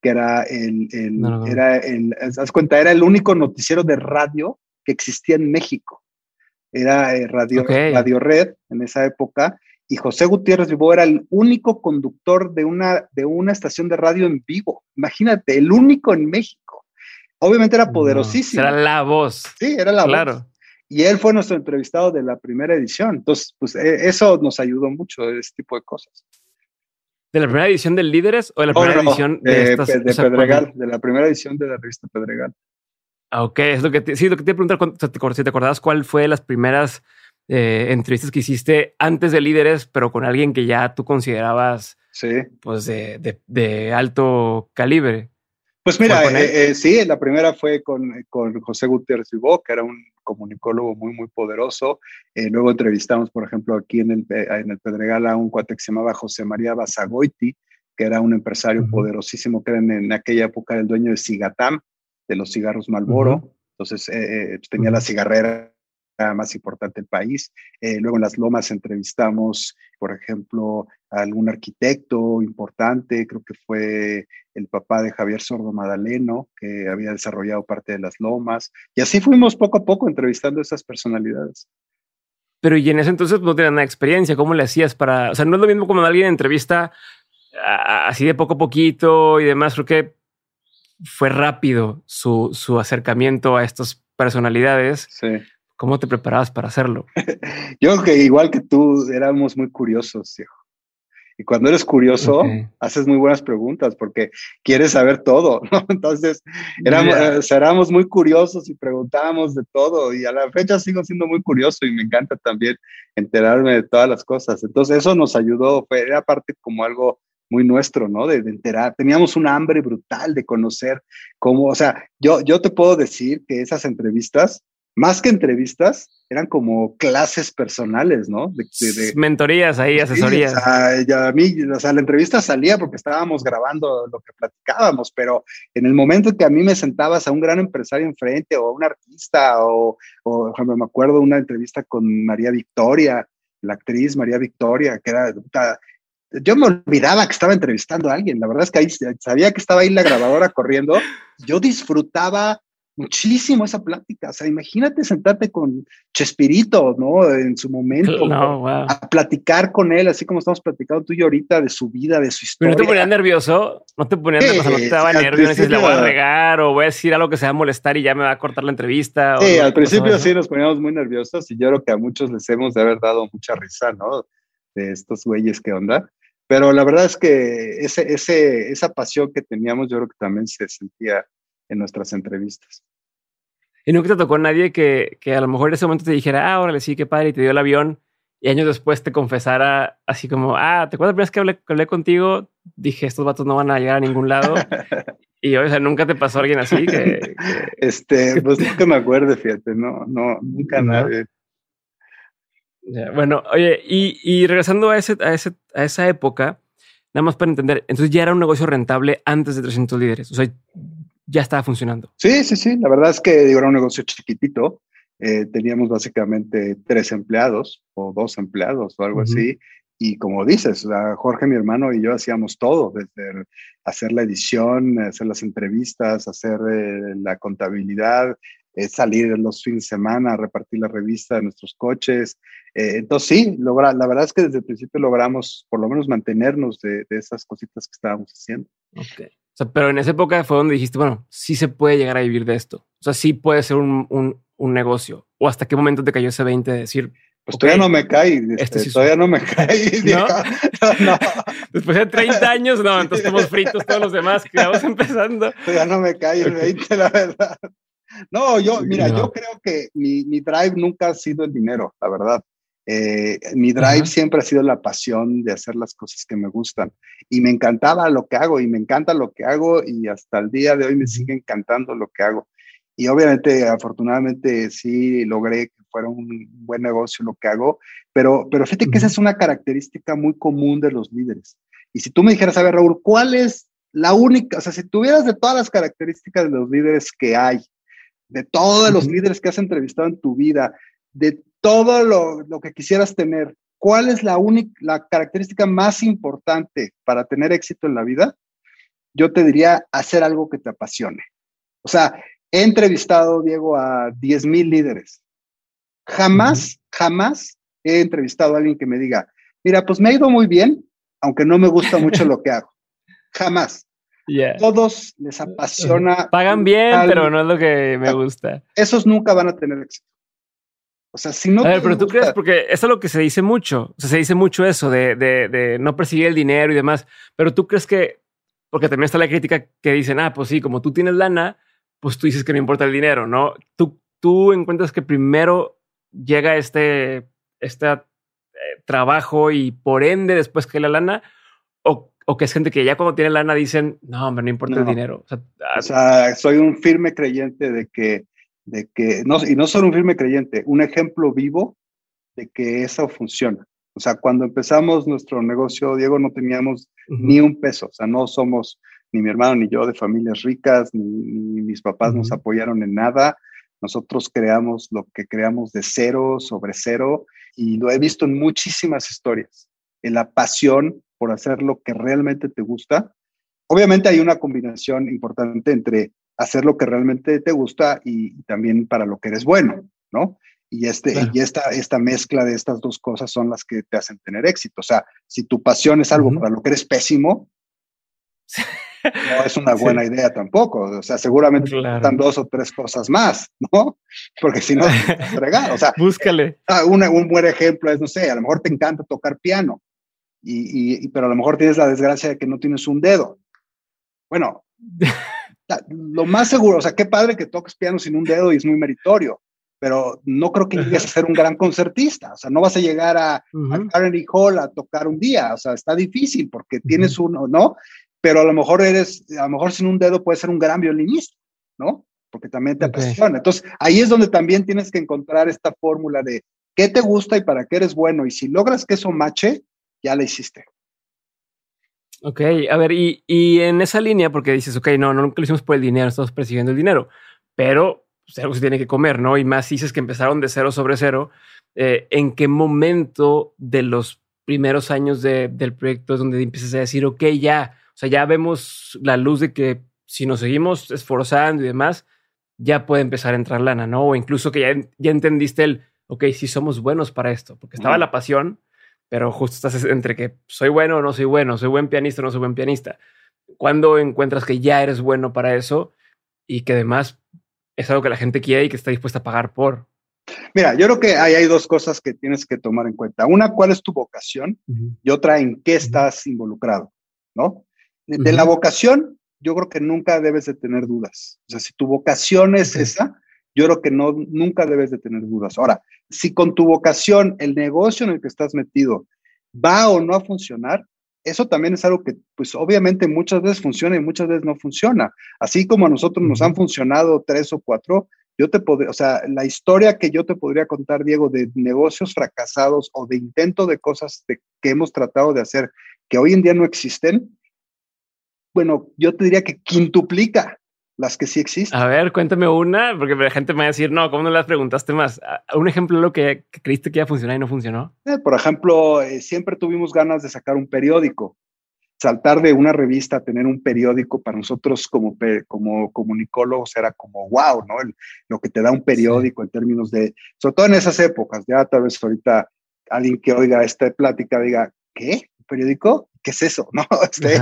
que era el, era el, ¿das cuenta? Era el único noticiero de radio que existía en México. Era eh, radio, radio Red en esa época. Y José Gutiérrez Vivo era el único conductor de una, de una estación de radio en vivo. Imagínate, el único en México. Obviamente era poderosísimo. era la voz. Sí, era la claro. Y él fue nuestro entrevistado de la primera edición. Entonces, pues e, eso nos ayudó mucho, ese tipo de cosas. ¿De la primera edición de Líderes o de la primera edición de, estas, de Pedregal? De la primera edición de la revista Pedregal. Ah, ok, es lo que te, sí, lo que te iba a preguntar, si te acordabas cuál fue las primeras eh, entrevistas que hiciste antes de Líderes, pero con alguien que ya tú considerabas sí. pues de, de, alto calibre. Pues mira, eh, eh, sí, la primera fue con, con José Gutiérrez Vivó, que era un comunicólogo muy, muy poderoso. Eh, luego entrevistamos, por ejemplo, aquí en el, en el Pedregal a un cuate que se llamaba José María Basagoiti, que era un empresario poderosísimo, que era en, aquella época el dueño de Cigatam, de los cigarros Malboro. Entonces eh, eh, pues, tenía la cigarrera más importante del país. luego en Las Lomas entrevistamos, por ejemplo, a algún arquitecto importante, creo que fue el papá de Javier Sordo Madaleno, que había desarrollado parte de Las Lomas. Y así fuimos poco a poco entrevistando a esas personalidades. Pero y en ese entonces no tenían nada experiencia, ¿cómo le hacías para, o sea, no es lo mismo como alguien entrevista así de poco a poco y demás, creo que fue rápido su, su acercamiento a estas personalidades. Sí. ¿Cómo te preparabas para hacerlo? [LAUGHS] Yo que igual que tú éramos muy curiosos, hijo. Y cuando eres curioso, haces muy buenas preguntas porque quieres saber todo, [LAUGHS] ¿no? Entonces, éramos, éramos muy curiosos y preguntábamos de todo. Y a la fecha sigo siendo muy curioso y me encanta también enterarme de todas las cosas. Entonces, eso nos ayudó, fue, era parte como algo muy nuestro, ¿no? De, de, enterar. Teníamos un hambre brutal de conocer cómo, o sea, yo, yo te puedo decir que esas entrevistas más que entrevistas, eran como clases personales, ¿no? De, Mentorías ahí, asesorías. a mí, o sea, la entrevista salía porque estábamos grabando lo que platicábamos, pero en el momento en que a mí me sentabas a un gran empresario enfrente o a un artista o, o me acuerdo una entrevista con María Victoria, la actriz María Victoria, que era... Yo me olvidaba que estaba entrevistando a alguien, la verdad es que ahí sabía que estaba ahí la grabadora corriendo, yo disfrutaba muchísimo esa plática. O sea, imagínate sentarte con Chespirito, ¿no? En su momento, [LAUGHS] a platicar con él, así como estamos platicando tú y yo ahorita de su vida, de su historia. ¿Pero no te ponías nervioso? ¿No te ponías nervioso? ¿No te daba nervios? ¿Le voy a regar o voy a decir algo que se va a molestar y ya me va a cortar la entrevista? Sí, al principio sí nos poníamos muy nerviosos y yo creo que a muchos les hemos de haber dado mucha risa, ¿no? De estos güeyes, ¿qué onda? Pero la verdad es que ese, ese, esa pasión que teníamos, yo creo que también se sentía en nuestras entrevistas. ¿Y nunca te tocó nadie que, que a lo mejor en ese momento te dijera, ah, órale, sí, qué padre, y te dio el avión, y años después te confesara así como, ah, ¿te acuerdas la primera vez que hablé, que hablé contigo? Dije, estos vatos no van a llegar a ningún lado. [LAUGHS] y, o sea, ¿nunca te pasó alguien así? Que, Este, [LAUGHS] pues nunca me acuerdo, fíjate, no, no, nunca nadie. bueno, oye, y, y regresando a, ese, a, ese, a esa época, nada más para entender, entonces ya era un negocio rentable antes de 300 líderes. O sea, ya estaba funcionando. Sí, sí, sí. La verdad es que era un negocio chiquitito. Eh, teníamos básicamente tres empleados o dos empleados o algo así. Y como dices, Jorge, mi hermano y yo hacíamos todo, desde hacer la edición, hacer las entrevistas, hacer eh, la contabilidad, eh, salir los fines de semana, repartir la revista de nuestros coches. entonces sí, logra, la verdad es que desde el principio logramos por lo menos mantenernos de, de esas cositas que estábamos haciendo. Okay. O sea, pero en esa época fue donde dijiste, bueno, sí se puede llegar a vivir de esto. O sea, sí puede ser un, un, un negocio. ¿O hasta qué momento te cayó ese 20 de decir, pues todavía no me cae, este, este todavía no me cae. [LAUGHS] ¿No? [LAUGHS] no, [LAUGHS] Después de 30 años, no, entonces estamos fritos todos los demás que vamos empezando. Todavía no me cae el 20, la verdad. No, yo, mira, yo creo que mi, mi drive nunca ha sido el dinero, la verdad. Eh, mi drive siempre ha sido la pasión de hacer las cosas que me gustan. Y me encantaba lo que hago y me encanta lo que hago y hasta el día de hoy me sigue encantando lo que hago. Y obviamente, afortunadamente, sí logré que fuera un buen negocio lo que hago, pero, pero fíjate que esa es una característica muy común de los líderes. Y si tú me dijeras, a ver, Raúl, ¿cuál es la única, o sea, si tuvieras de todas las características de los líderes que hay, de todos los líderes que has entrevistado en tu vida, de todo lo, que quisieras tener, ¿cuál es la única, la característica más importante para tener éxito en la vida? Yo te diría hacer algo que te apasione. O sea, he entrevistado, Diego, a 10 mil líderes. Jamás, jamás he entrevistado a alguien que me diga, mira, pues me ha ido muy bien, aunque no me gusta mucho lo que hago. Jamás. Todos les apasiona. Pagan bien, pero no es lo que me gusta. Esos nunca van a tener éxito. O sea, si no. A ver, pero tú crees, porque eso es lo que se dice mucho. O sea, se dice mucho eso de, de, de, no perseguir el dinero y demás. Pero tú crees que, porque también está la crítica que dicen, ah, pues sí, como tú tienes lana, pues tú dices que no importa el dinero, ¿no? Tú, tú encuentras que primero llega este, este eh, trabajo y por ende después que la lana, o, o, que es gente que ya cuando tiene lana dicen, no, hombre, no importa el dinero. O sea, o sea, soy un firme creyente de que de que, no, y no solo un firme creyente, un ejemplo vivo de que eso funciona. O sea, cuando empezamos nuestro negocio, Diego, no teníamos ni un peso, o sea, no somos ni mi hermano ni yo de familias ricas, ni, mis papás nos apoyaron en nada. Nosotros creamos lo que creamos de cero sobre cero y lo he visto en muchísimas historias, en la pasión por hacer lo que realmente te gusta. Obviamente hay una combinación importante entre hacer lo que realmente te gusta y, también para lo que eres bueno, ¿no? Y, este, y esta, esta mezcla de estas dos cosas son las que te hacen tener éxito. O sea, si tu pasión es algo para lo que eres pésimo, no es una [LAUGHS] buena idea tampoco. O sea, seguramente están dos o tres cosas más, ¿no? [LAUGHS] Porque si no, fregar. O sea, [LAUGHS] búscale. Ah, un buen ejemplo es, no sé, a lo mejor te encanta tocar piano y, pero a lo mejor tienes la desgracia de que no tienes un dedo. Bueno, lo más seguro, o sea, qué padre que toques piano sin un dedo y es muy meritorio, pero no creo que llegues a ser un gran concertista, o sea, no vas a llegar a, Carnegie Hall a tocar un día, o sea, está difícil porque tienes uno, ¿no? Pero a lo mejor eres, a lo mejor sin un dedo puedes ser un gran violinista, ¿no? Porque también te apasiona. Entonces, ahí es donde también tienes que encontrar esta fórmula de qué te gusta y para qué eres bueno, y si logras que eso mache, ya la hiciste. Ok, a ver, y, y, en esa línea, porque dices, ok, no, no, nunca lo hicimos por el dinero, estamos persiguiendo el dinero, pero pues, algo se tiene que comer, ¿no? Y más dices que empezaron de cero sobre cero. Eh, ¿En qué momento de los primeros años del proyecto es donde empiezas a decir, ok, ya, o sea, ya vemos la luz de que si nos seguimos esforzando y demás, ya puede empezar a entrar lana, ¿no? O incluso que ya, ya entendiste el, ok, sí somos buenos para esto, porque estaba la pasión, pero justo estás entre que soy bueno o no soy bueno, soy buen pianista o no soy buen pianista. Cuando encuentras que ya eres bueno para eso y que además es algo que la gente quiere y que está dispuesta a pagar por? Mira, yo creo que ahí hay dos cosas que tienes que tomar en cuenta. Una, ¿cuál es tu vocación? Y otra, ¿en qué estás involucrado? ¿No? De, la vocación, yo creo que nunca debes de tener dudas. O sea, si tu vocación es esa, yo creo que no, nunca debes de tener dudas. Ahora, si con tu vocación el negocio en el que estás metido va o no a funcionar, eso también es algo que, pues obviamente muchas veces funciona y muchas veces no funciona. Así como a nosotros nos han funcionado tres o cuatro, yo te podría, o sea, la historia que yo te podría contar, Diego, de negocios fracasados o de intento de cosas que hemos tratado de hacer que hoy en día no existen, bueno, yo te diría que quintuplica las que sí existen. A ver, cuéntame una, porque la gente me va a decir, no, ¿cómo no las preguntaste más? Un ejemplo de lo que, creíste que iba a funcionar y no funcionó. Eh, por ejemplo, eh, siempre tuvimos ganas de sacar un periódico. Saltar de una revista a tener un periódico para nosotros como, como comunicólogos era como wow, ¿no? lo que te da un periódico en términos de, sobre todo en esas épocas, ya tal vez ahorita alguien que oiga esta plática diga, ¿qué? ¿Un periódico? ¿Qué es eso? [LAUGHS] ¿No? Este,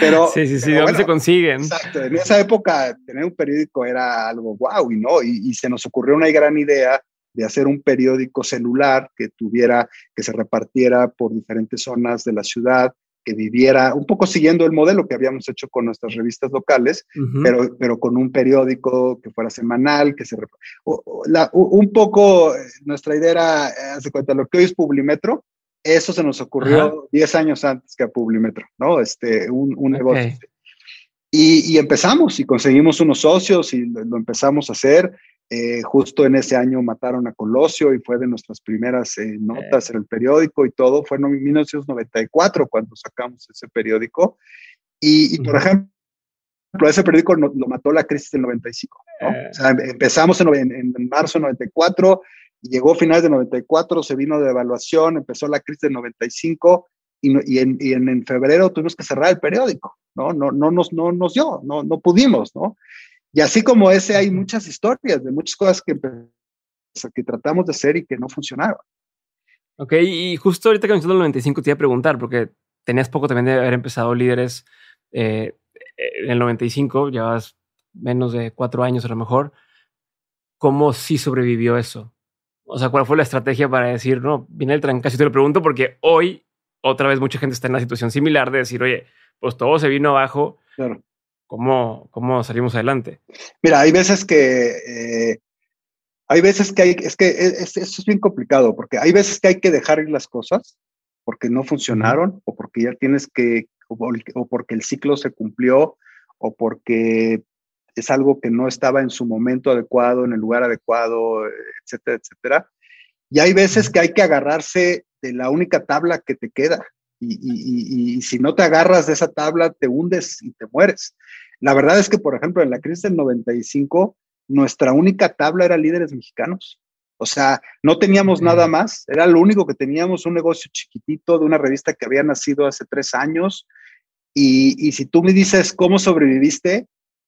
pero, sí, sí, sí, ¿dónde se consiguen? Exacto, en esa época tener un periódico era algo wow, y no, y, se nos ocurrió una gran idea de hacer un periódico celular que tuviera, que se repartiera por diferentes zonas de la ciudad, que viviera, un poco siguiendo el modelo que habíamos hecho con nuestras revistas locales, pero, pero con un periódico que fuera semanal, que se... un poco, eh, nuestra idea era, eh, hace cuenta, lo que hoy es Publimetro, eso se nos ocurrió 10 años antes que a Publimetro, ¿no? Este, un, un negocio. Y, y, empezamos y conseguimos unos socios y lo, empezamos a hacer. Eh, justo en ese año mataron a Colosio y fue de nuestras primeras eh, notas en el periódico y todo. Fue en 1994 cuando sacamos ese periódico. Y, y por ejemplo, ese periódico lo, mató la crisis del 95. ¿no? Eh. O sea, empezamos en, en, en marzo del 94 llegó a finales de 94, se vino de evaluación, empezó la crisis del 95 y, y, en, y en, febrero tuvimos que cerrar el periódico, ¿no? No, no, nos, no nos dio, no, no pudimos, ¿no? Y así como ese hay muchas historias de muchas cosas que, que tratamos de hacer y que no funcionaron. Ok, y justo ahorita que mencionas el 95 te iba a preguntar, porque tenías poco también de haber empezado líderes eh, en el 95, llevas menos de cuatro años a lo mejor. ¿Cómo sí sobrevivió eso? O sea, ¿cuál fue la estrategia para decir, no, viene el trancazo? Te lo pregunto porque hoy otra vez mucha gente está en una situación similar de decir, oye, pues todo se vino abajo. Claro. ¿Cómo, cómo salimos adelante? Mira, hay veces que eh, hay veces que hay, es que es, es bien complicado porque hay veces que hay que dejar ir las cosas porque no funcionaron o porque ya tienes que, o porque el ciclo se cumplió o porque es algo que no estaba en su momento adecuado, en el lugar adecuado, etcétera, etcétera. Y hay veces que hay que agarrarse de la única tabla que te queda. Y, si no te agarras de esa tabla, te hundes y te mueres. La verdad es que, por ejemplo, en la crisis del 95, nuestra única tabla era líderes mexicanos. O sea, no teníamos nada más, era lo único que teníamos, un negocio chiquitito de una revista que había nacido hace tres años. Y, y si tú me dices cómo sobreviviste,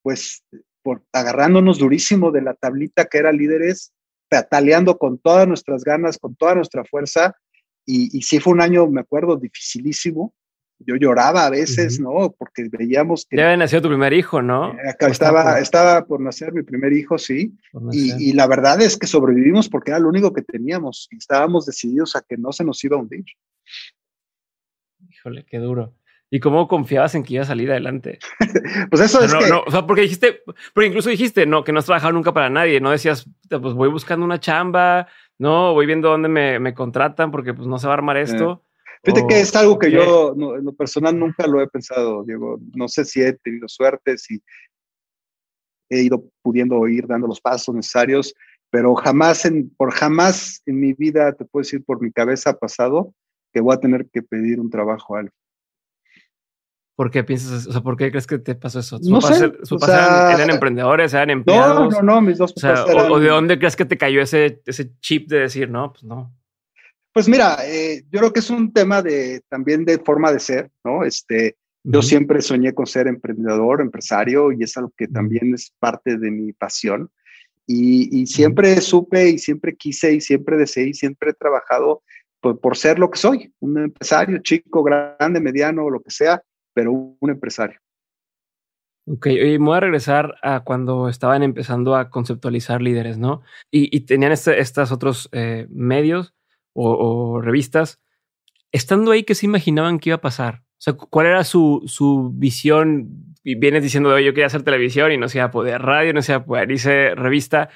pues por agarrándonos durísimo de la tablita que era líderes, pataleando con todas nuestras ganas, con toda nuestra fuerza. Y, y sí fue un año, me acuerdo, dificilísimo. Yo lloraba a veces, ¿no? Porque veíamos que... Ya había nacido tu primer hijo, ¿no? Eh, acá estaba, por... estaba por nacer mi primer hijo, sí. Y, y, la verdad es que sobrevivimos porque era lo único que teníamos y estábamos decididos a que no se nos iba a hundir. Híjole, qué duro. ¿Y cómo confiabas en que iba a salir adelante? [LAUGHS] pues eso es no, que... no, o sea, porque dijiste, porque incluso dijiste, no, que no has trabajado nunca para nadie, no decías, pues voy buscando una chamba, no, voy viendo dónde me, me contratan porque pues no se va a armar esto. Fíjate que es algo que yo, en lo personal, nunca lo he pensado, Diego. No sé si he tenido suerte, si he ido pudiendo ir dando los pasos necesarios, pero jamás, en, por jamás en mi vida, te puedo decir, por mi cabeza ha pasado que voy a tener que pedir un trabajo a alguien. ¿Por qué piensas O sea, ¿por qué crees que te pasó eso? No sé. ¿Sus papás eran, emprendedores, eran empleados? No, no, no, mis dos papás o, eran... o, de dónde crees que te cayó ese, ese chip de decir, no, pues no? Pues mira, eh, yo creo que es un tema de también de forma de ser, ¿no? Este, uh -huh. Yo siempre soñé con ser emprendedor, empresario, y es algo que también es parte de mi pasión. Y, y siempre uh -huh. supe y siempre quise y siempre deseé y siempre he trabajado por, por ser lo que soy, un empresario, chico, grande, mediano, lo que sea, pero un empresario. Ok, y voy a regresar a cuando estaban empezando a conceptualizar líderes, ¿no? Y, tenían este, estos otros eh, medios o, revistas. Estando ahí, ¿qué se imaginaban que iba a pasar? O sea, ¿cuál era su, su visión? Y vienes diciendo, yo quería hacer televisión y no se iba a poder radio, no se iba a poder irse revista.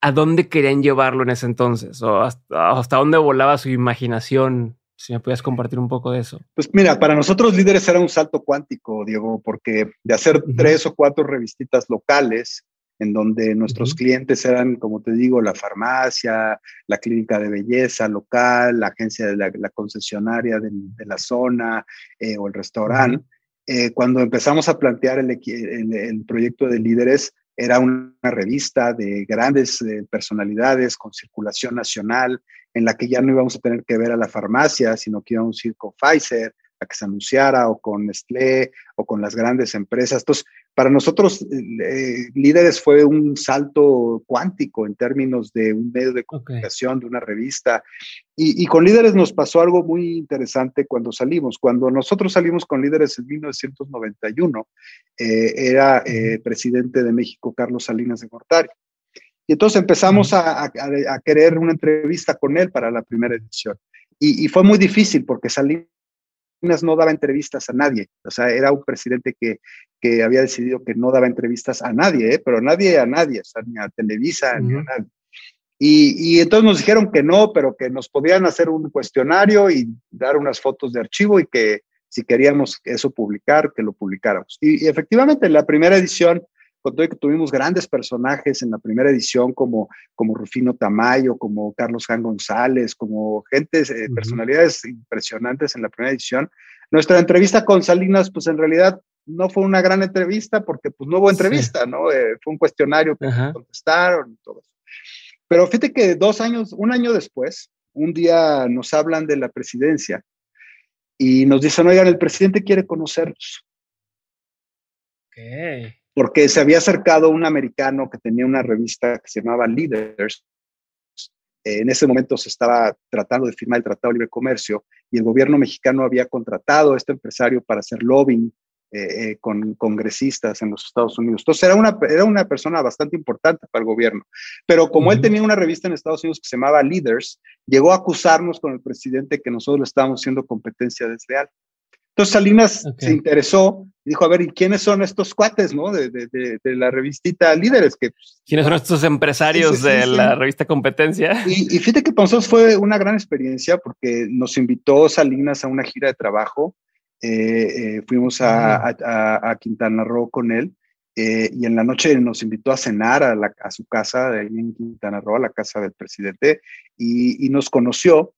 ¿A dónde querían llevarlo en ese entonces? ¿O hasta dónde volaba su imaginación si me puedes compartir un poco de eso. Pues mira, para nosotros líderes era un salto cuántico, Diego, porque de hacer uh -huh. tres o cuatro revistitas locales, en donde nuestros uh -huh. clientes eran, como te digo, la farmacia, la clínica de belleza local, la agencia de la, la concesionaria de, de, la zona eh, o el restaurante. Uh -huh. eh, cuando empezamos a plantear el, el, el, proyecto de líderes, era una revista de grandes eh, personalidades con circulación nacional, en la que ya no íbamos a tener que ver a la farmacia, sino que íbamos a ir con Pfizer a que se anunciara, o con Nestlé, o con las grandes empresas. Entonces, para nosotros, eh, líderes fue un salto cuántico en términos de un medio de comunicación, okay. de una revista. Y, y, con líderes nos pasó algo muy interesante cuando salimos. Cuando nosotros salimos con líderes en 1991, eh, era eh, presidente de México Carlos Salinas de Gortari. Y entonces empezamos a, a, a, querer una entrevista con él para la primera edición. Y, y, fue muy difícil porque Salinas no daba entrevistas a nadie. O sea, era un presidente que, que había decidido que no daba entrevistas a nadie, ¿eh? pero nadie a nadie, o sea, ni a Televisa, uh -huh. ni a nadie. Y, y, entonces nos dijeron que no, pero que nos podían hacer un cuestionario y dar unas fotos de archivo y que si queríamos eso publicar, que lo publicáramos. Y, y efectivamente, en la primera edición con todo que tuvimos grandes personajes en la primera edición como, como Rufino Tamayo, como Carlos Jan González, como gente, eh, uh -huh. personalidades impresionantes en la primera edición. Nuestra entrevista con Salinas, pues en realidad no fue una gran entrevista porque pues no hubo entrevista, sí. ¿no? Eh, fue un cuestionario que contestaron y todo eso. Pero fíjate que dos años, un año después, un día nos hablan de la presidencia y nos dicen, oigan, el presidente quiere conocerlos. Okay porque se había acercado un americano que tenía una revista que se llamaba Leaders. En ese momento se estaba tratando de firmar el Tratado de Libre Comercio y el gobierno mexicano había contratado a este empresario para hacer lobbying eh, eh, con congresistas en los Estados Unidos. Entonces era una, era una persona bastante importante para el gobierno. Pero como uh -huh. él tenía una revista en Estados Unidos que se llamaba Leaders, llegó a acusarnos con el presidente que nosotros le estábamos haciendo competencia desleal. Entonces Salinas okay. se interesó y dijo, a ver, ¿y quiénes son estos cuates, no? De, de, de, de la revistita Líderes. Que, ¿Quiénes son estos empresarios sí, sí, sí, de la revista Competencia? Y, y, fíjate que para nosotros fue una gran experiencia porque nos invitó Salinas a una gira de trabajo. Eh, eh, fuimos a, a, a, Quintana Roo con él eh, y en la noche nos invitó a cenar a, la, a su casa de ahí en Quintana Roo, a la casa del presidente, y, y nos conoció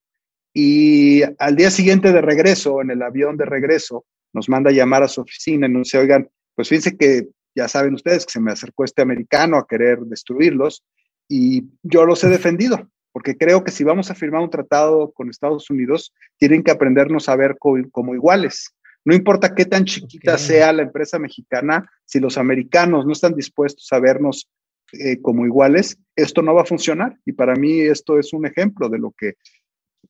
y al día siguiente de regreso, en el avión de regreso, nos manda a llamar a su oficina y nos dice, oigan, pues fíjense que ya saben ustedes que se me acercó este americano a querer destruirlos y yo los he defendido, porque creo que si vamos a firmar un tratado con Estados Unidos, tienen que aprendernos a ver co como iguales. No importa qué tan chiquita okay. sea la empresa mexicana, si los americanos no están dispuestos a vernos eh, como iguales, esto no va a funcionar. Y para mí esto es un ejemplo de lo que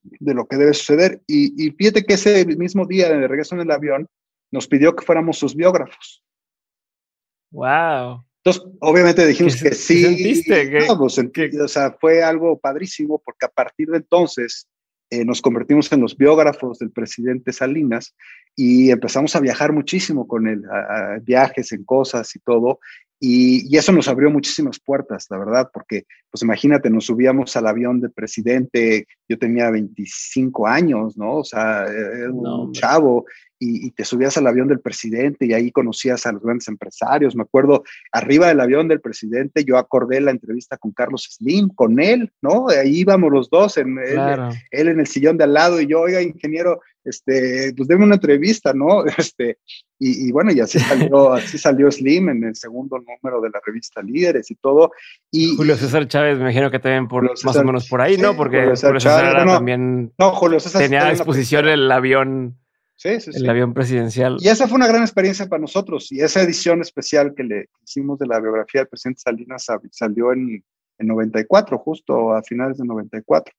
de lo que debe suceder. Y, y fíjate que ese mismo día de regreso en el avión nos pidió que fuéramos sus biógrafos. Wow. Entonces, obviamente dijimos que sí. ¿Sentiste? No, pues, sentí, o sea, fue algo padrísimo porque a partir de entonces eh, nos convertimos en los biógrafos del presidente Salinas y empezamos a viajar muchísimo con él, a, viajes en cosas y todo. Y, eso nos abrió muchísimas puertas, la verdad, porque, pues imagínate, nos subíamos al avión del presidente, yo tenía 25 años, ¿no? O sea, era un chavo, y, te subías al avión del presidente y ahí conocías a los grandes empresarios. Me acuerdo, arriba del avión del presidente, yo acordé la entrevista con Carlos Slim, con él, ¿no? Ahí íbamos los dos, en, él, en el sillón de al lado y yo, oiga, ingeniero, este, pues déme una entrevista, ¿no? [LAUGHS] Este, y, bueno, y así salió, [LAUGHS] así salió Slim en el segundo número de la revista Líderes y todo. Y, Julio César Chávez, me imagino que también por, más o menos por ahí, ¿no? Porque Julio César, también no, Julio César tenía a disposición el avión Sí, sí, el avión presidencial. Y esa fue una gran experiencia para nosotros. Y esa edición especial que le hicimos de la biografía del presidente Salinas salió en, en 94, justo a finales de 94.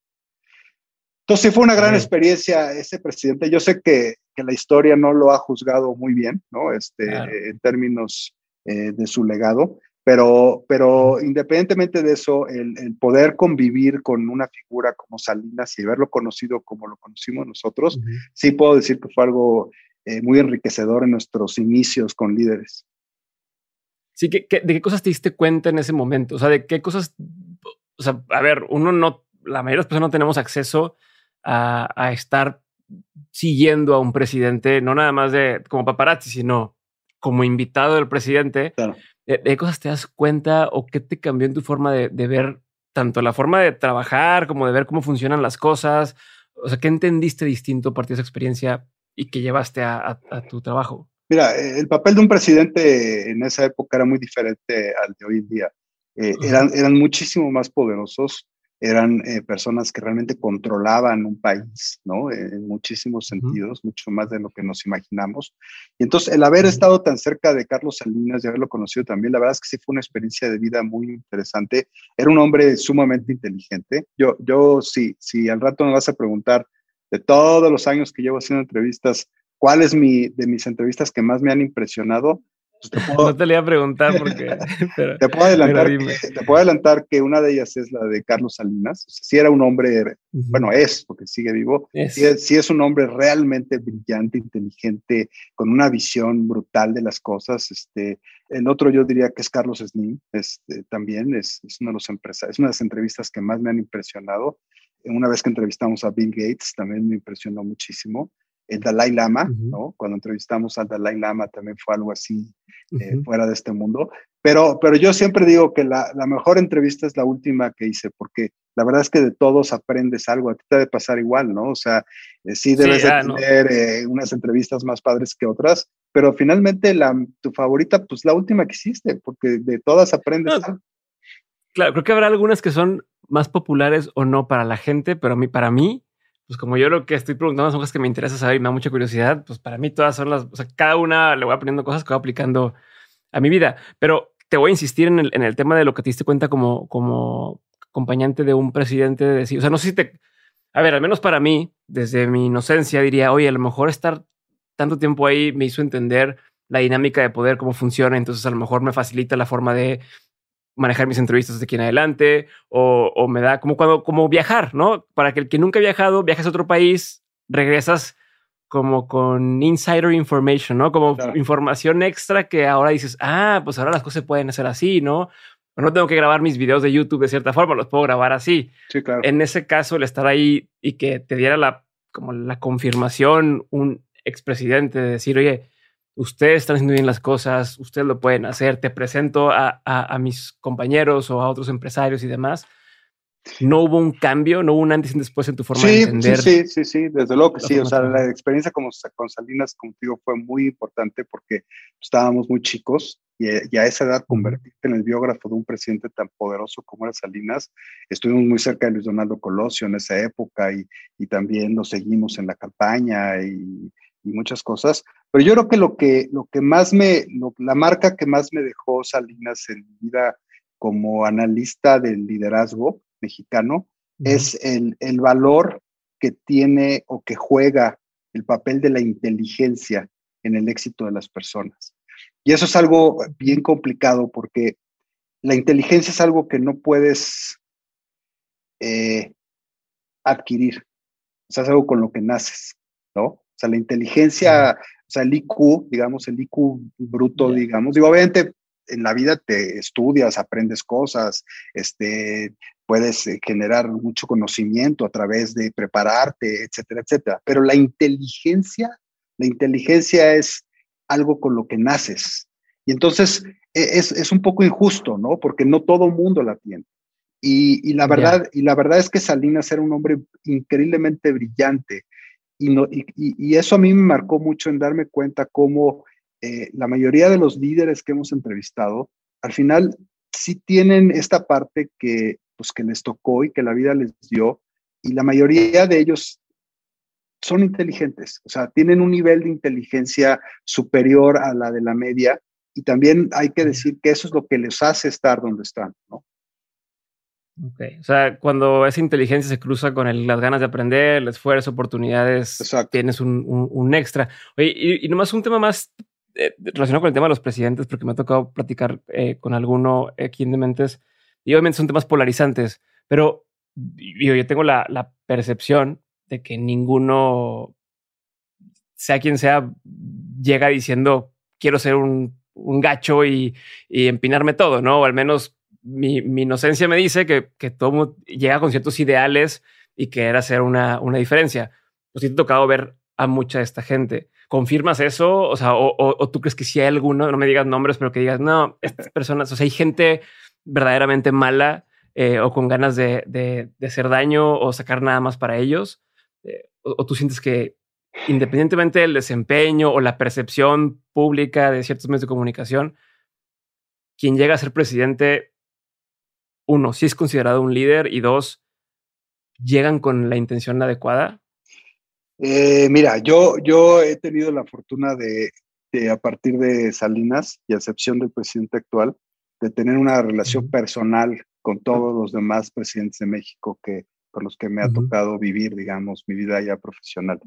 Entonces sí fue una gran experiencia ese presidente. Yo sé que, que, la historia no lo ha juzgado muy bien, ¿no? Este, En términos eh, de su legado, pero, pero independientemente de eso, el, poder convivir con una figura como Salinas y haberlo conocido como lo conocimos nosotros, sí puedo decir que fue algo eh, muy enriquecedor en nuestros inicios con líderes. Sí, ¿de qué cosas te diste cuenta en ese momento? O sea, ¿de qué cosas? O sea, a ver, uno no, la mayoría de las personas no tenemos acceso a, a estar siguiendo a un presidente, no nada más de como paparazzi, sino como invitado del presidente. Claro. ¿De, qué cosas te das cuenta o qué te cambió en tu forma de, ver tanto la forma de trabajar como de ver cómo funcionan las cosas? O sea, ¿qué entendiste distinto a partir de esa experiencia y que llevaste a, tu trabajo? Mira, el papel de un presidente en esa época era muy diferente al de hoy en día. Eh, eran, eran muchísimo más poderosos, eran eh, personas que realmente controlaban un país, ¿no? En muchísimos sentidos, mucho más de lo que nos imaginamos. Y entonces el haber estado tan cerca de Carlos Salinas y haberlo conocido también, la verdad es que sí fue una experiencia de vida muy interesante. Era un hombre sumamente inteligente. Yo, yo sí, si al rato me vas a preguntar de todos los años que llevo haciendo entrevistas, ¿cuál es mi, de mis entrevistas que más me han impresionado? [LAUGHS] Pues, no te le iba a preguntar porque. [LAUGHS] te, puedo adelantar que, una de ellas es la de Carlos Salinas. si era un hombre, bueno, es, porque sigue vivo. Si Sí, es, un hombre realmente brillante, inteligente, con una visión brutal de las cosas. Este, el otro yo diría que es Carlos Slim, este, también es, es uno de los es una de las entrevistas que más me han impresionado. Una vez que entrevistamos a Bill Gates, también me impresionó muchísimo el Dalai Lama, ¿no? Cuando entrevistamos al Dalai Lama también fue algo así eh, fuera de este mundo. Pero, pero yo siempre digo que la, la, mejor entrevista es la última que hice, porque la verdad es que de todos aprendes algo. A ti te debe pasar igual, ¿no? O sea, eh, sí debes de tener eh, unas entrevistas más padres que otras, pero finalmente la, tu favorita, pues la última que hiciste, porque de todas aprendes algo. Claro, creo que habrá algunas que son más populares o no para la gente, pero a mí, para mí, pues como yo lo que estoy preguntando son cosas que me interesa saber y me da mucha curiosidad, pues para mí todas son las, o sea, cada una le voy aprendiendo cosas que voy aplicando a mi vida. Pero te voy a insistir en el, en el tema de lo que te diste cuenta como, como acompañante de un presidente de decir, o sea, no sé si te, a ver, al menos para mí, desde mi inocencia diría, oye, a lo mejor estar tanto tiempo ahí me hizo entender la dinámica de poder, cómo funciona, entonces a lo mejor me facilita la forma de manejar mis entrevistas de aquí en adelante o, me da como cuando, como viajar, ¿no? Para que el que nunca ha viajado, viajes a otro país, regresas como con insider information, ¿no? Como información extra que ahora dices, ah, pues ahora las cosas se pueden hacer así, ¿no? No tengo que grabar mis videos de YouTube de cierta forma, los puedo grabar así. Sí, claro. En ese caso, el estar ahí y que te diera la, como la confirmación un expresidente de decir, oye, ustedes están haciendo bien las cosas, ustedes lo pueden hacer, te presento a, mis compañeros o a otros empresarios y demás. ¿No hubo un cambio? ¿No hubo un antes y después en tu forma de entender? Sí, sí, sí, desde luego que sí. O sea, la experiencia como, con Salinas contigo fue muy importante porque estábamos muy chicos y, a esa edad convertirte en el biógrafo de un presidente tan poderoso como era Salinas. Estuvimos muy cerca de Luis Donaldo Colosio en esa época y, y también lo seguimos en la campaña y, y muchas cosas. Pero yo creo que lo que, lo que más me, la marca que más me dejó Salinas en mi vida como analista del liderazgo mexicano es el, el valor que tiene o que juega el papel de la inteligencia en el éxito de las personas. Y eso es algo bien complicado porque la inteligencia es algo que no puedes eh, adquirir. o sea, es algo con lo que naces, ¿no? O sea, la inteligencia, o sea, el IQ, digamos, el IQ bruto, digamos, digo, obviamente en la vida te estudias, aprendes cosas, este, puedes eh, generar mucho conocimiento a través de prepararte, etcétera, etcétera. Pero la inteligencia, la inteligencia es algo con lo que naces. Y entonces e, es, es un poco injusto, ¿no? Porque no todo mundo la tiene. Y, y la verdad, y la verdad es que Salinas era un hombre increíblemente brillante. Y, no, y, y, eso a mí me marcó mucho en darme cuenta cómo eh, la mayoría de los líderes que hemos entrevistado, al final sí tienen esta parte que, pues, que les tocó y que la vida les dio, y la mayoría de ellos son inteligentes, o sea, tienen un nivel de inteligencia superior a la de la media, y también hay que decir que eso es lo que les hace estar donde están, ¿no? Ok, o sea, cuando esa inteligencia se cruza con las ganas de aprender, el esfuerzo, oportunidades, tienes un, un, extra. Oye, y, y, nomás un tema más eh, relacionado con el tema de los presidentes, porque me ha tocado platicar eh, con alguno aquí en Dementes, y obviamente son temas polarizantes, pero yo tengo la, la percepción de que ninguno, sea quien sea, llega diciendo quiero ser un, un gacho y, y, empinarme todo, ¿no? O al menos mi, mi inocencia me dice que, que todo llega con ciertos ideales y que era hacer una, una diferencia. Pues sí te ha tocado ver a mucha de esta gente. ¿Confirmas eso? O sea, o, tú crees que si hay alguno, no me digas nombres, pero que digas, no, estas [LAUGHS] personas, o sea, hay gente verdaderamente mala eh, o con ganas de, de, hacer daño o sacar nada más para ellos. Eh, o, tú sientes que independientemente del desempeño o la percepción pública de ciertos medios de comunicación, quien llega a ser presidente, uno, si es considerado un líder y dos, llegan con la intención adecuada. Eh, mira, yo, yo he tenido la fortuna de, a partir de Salinas, y a excepción del presidente actual, de tener una relación personal con todos los demás presidentes de México que, con los que me ha tocado vivir, digamos, mi vida ya profesional.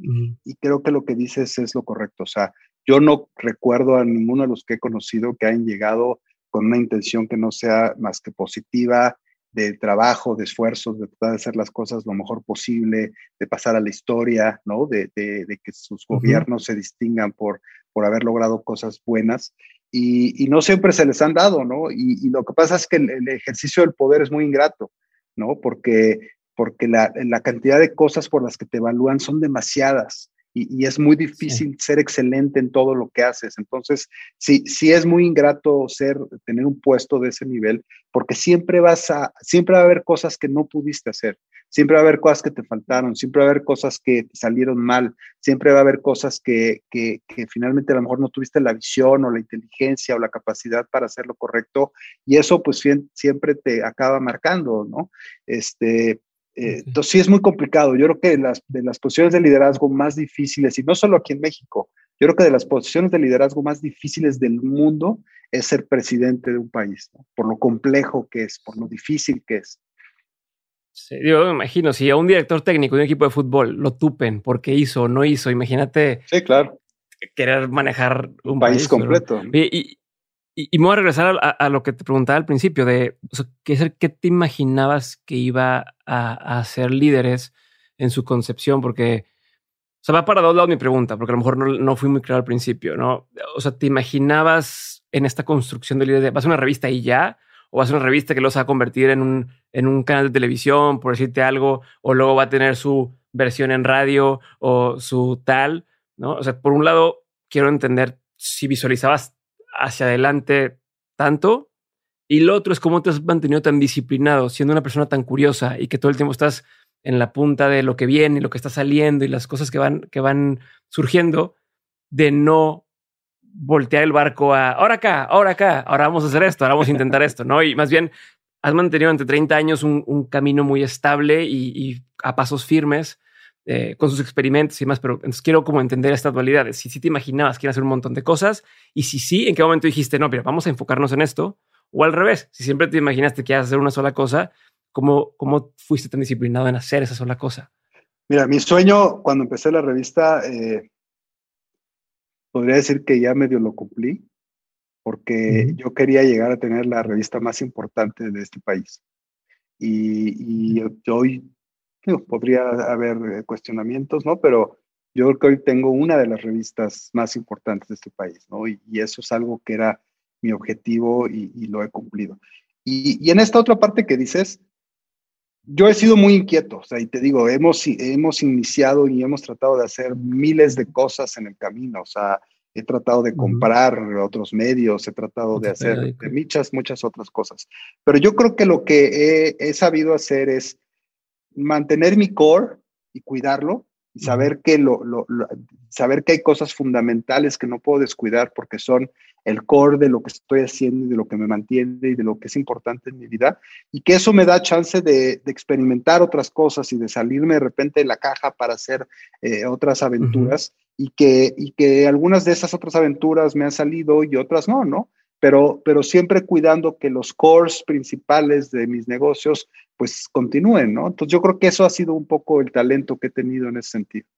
Y creo que lo que dices es lo correcto. O sea, yo no recuerdo a ninguno de los que he conocido que hayan llegado con una intención que no sea más que positiva, de trabajo, de esfuerzo, de tratar de hacer las cosas lo mejor posible, de pasar a la historia, ¿no? De, de, que sus gobiernos se distingan por, por haber logrado cosas buenas. Y, y, no siempre se les han dado, ¿no? Y, y lo que pasa es que el, el, ejercicio del poder es muy ingrato, ¿no? Porque, porque la, la, cantidad de cosas por las que te evalúan son demasiadas y, es muy difícil ser excelente en todo lo que haces. Entonces, sí, sí es muy ingrato ser, tener un puesto de ese nivel, porque siempre vas a, siempre va a haber cosas que no pudiste hacer, siempre va a haber cosas que te faltaron, siempre va a haber cosas que salieron mal, siempre va a haber cosas que, que, que finalmente a lo mejor no tuviste la visión o la inteligencia o la capacidad para hacer lo correcto, y eso pues siempre te acaba marcando, ¿no? Este, eh, entonces sí es muy complicado. Yo creo que de las, de las posiciones de liderazgo más difíciles, y no solo aquí en México, yo creo que de las posiciones de liderazgo más difíciles del mundo es ser presidente de un país, por lo complejo que es, por lo difícil que es. Sí, yo me imagino, si a un director técnico de un equipo de fútbol lo tupen porque hizo o no hizo, imagínate. Sí, claro. Querer manejar un, país, completo. Y, y, me voy a regresar a, lo que te preguntaba al principio de ¿qué, ¿qué, te imaginabas que iba a, a, ser líderes en su concepción? Porque o va para dos lados mi pregunta, porque a lo mejor no, no, fui muy claro al principio, ¿no? O sea, ¿te imaginabas en esta construcción de líderes? ¿Vas a una revista y ya? ¿O vas a una revista que los va a convertir en un, en un canal de televisión, por decirte algo? ¿O luego va a tener su versión en radio o su tal? ¿No? O sea, por un lado, quiero entender si visualizabas hacia adelante tanto. Y lo otro es cómo te has mantenido tan disciplinado, siendo una persona tan curiosa y que todo el tiempo estás en la punta de lo que viene y lo que está saliendo y las cosas que van, que van surgiendo, de no voltear el barco a ahora acá, ahora acá, ahora vamos a hacer esto, ahora vamos a intentar [LAUGHS] esto, ¿no? Y más bien has mantenido entre 30 años un, un camino muy estable y, y, a pasos firmes eh, con sus experimentos y más, pero entonces quiero como entender estas dualidades. Si, si te imaginabas que iba a hacer un montón de cosas y si sí, en qué momento dijiste, no, pero vamos a enfocarnos en esto, o al revés, si siempre te imaginaste que ibas a hacer una sola cosa, ¿cómo, cómo fuiste tan disciplinado en hacer esa sola cosa? Mira, mi sueño cuando empecé la revista, eh, podría decir que ya medio lo cumplí, porque yo quería llegar a tener la revista más importante de este país. Y, y hoy podría haber eh, cuestionamientos, ¿no? Pero yo creo que hoy tengo una de las revistas más importantes de este país, ¿no? Y, eso es algo que era mi objetivo y, lo he cumplido. Y, en esta otra parte que dices, yo he sido muy inquieto, o sea, y te digo, hemos, hemos iniciado y hemos tratado de hacer miles de cosas en el camino, o sea, he tratado de comprar otros medios, he tratado de hacer muchas, muchas otras cosas. Pero yo creo que lo que he, sabido hacer es mantener mi core y cuidarlo y saber que, lo, saber que hay cosas fundamentales que no puedo descuidar porque son el core de lo que estoy haciendo y de lo que me mantiene y de lo que es importante en mi vida y que eso me da chance de, experimentar otras cosas y de salirme de repente de la caja para hacer eh, otras aventuras y que, y que algunas de esas otras aventuras me han salido y otras no, ¿no? Pero, pero siempre cuidando que los cores principales de mis negocios pues continúen, ¿no? Entonces yo creo que eso ha sido un poco el talento que he tenido en ese sentido.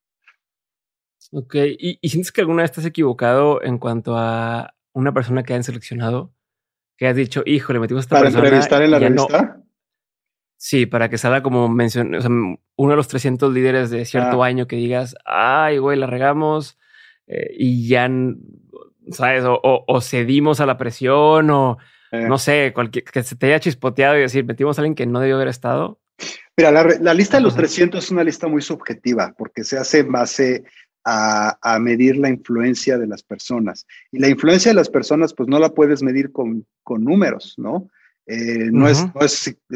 Ok, ¿y, y sientes que alguna vez estás equivocado en cuanto a una persona que han seleccionado? Que has dicho, híjole, metimos a esta persona. ¿Para entrevistar en la revista? Sí, para que salga como mención, o sea, uno de los 300 líderes de cierto ah. año que digas, ay, güey, la regamos eh, y ya, ¿sabes? O, cedimos a la presión o eh. no sé, cualquier, que se te haya chispoteado y decir, metimos a alguien que no debió haber estado. Mira, la, lista de los 300 es una lista muy subjetiva porque se hace en base a, a, medir la influencia de las personas. Y la influencia de las personas, pues no la puedes medir con, con números, ¿no? Eh, no, es,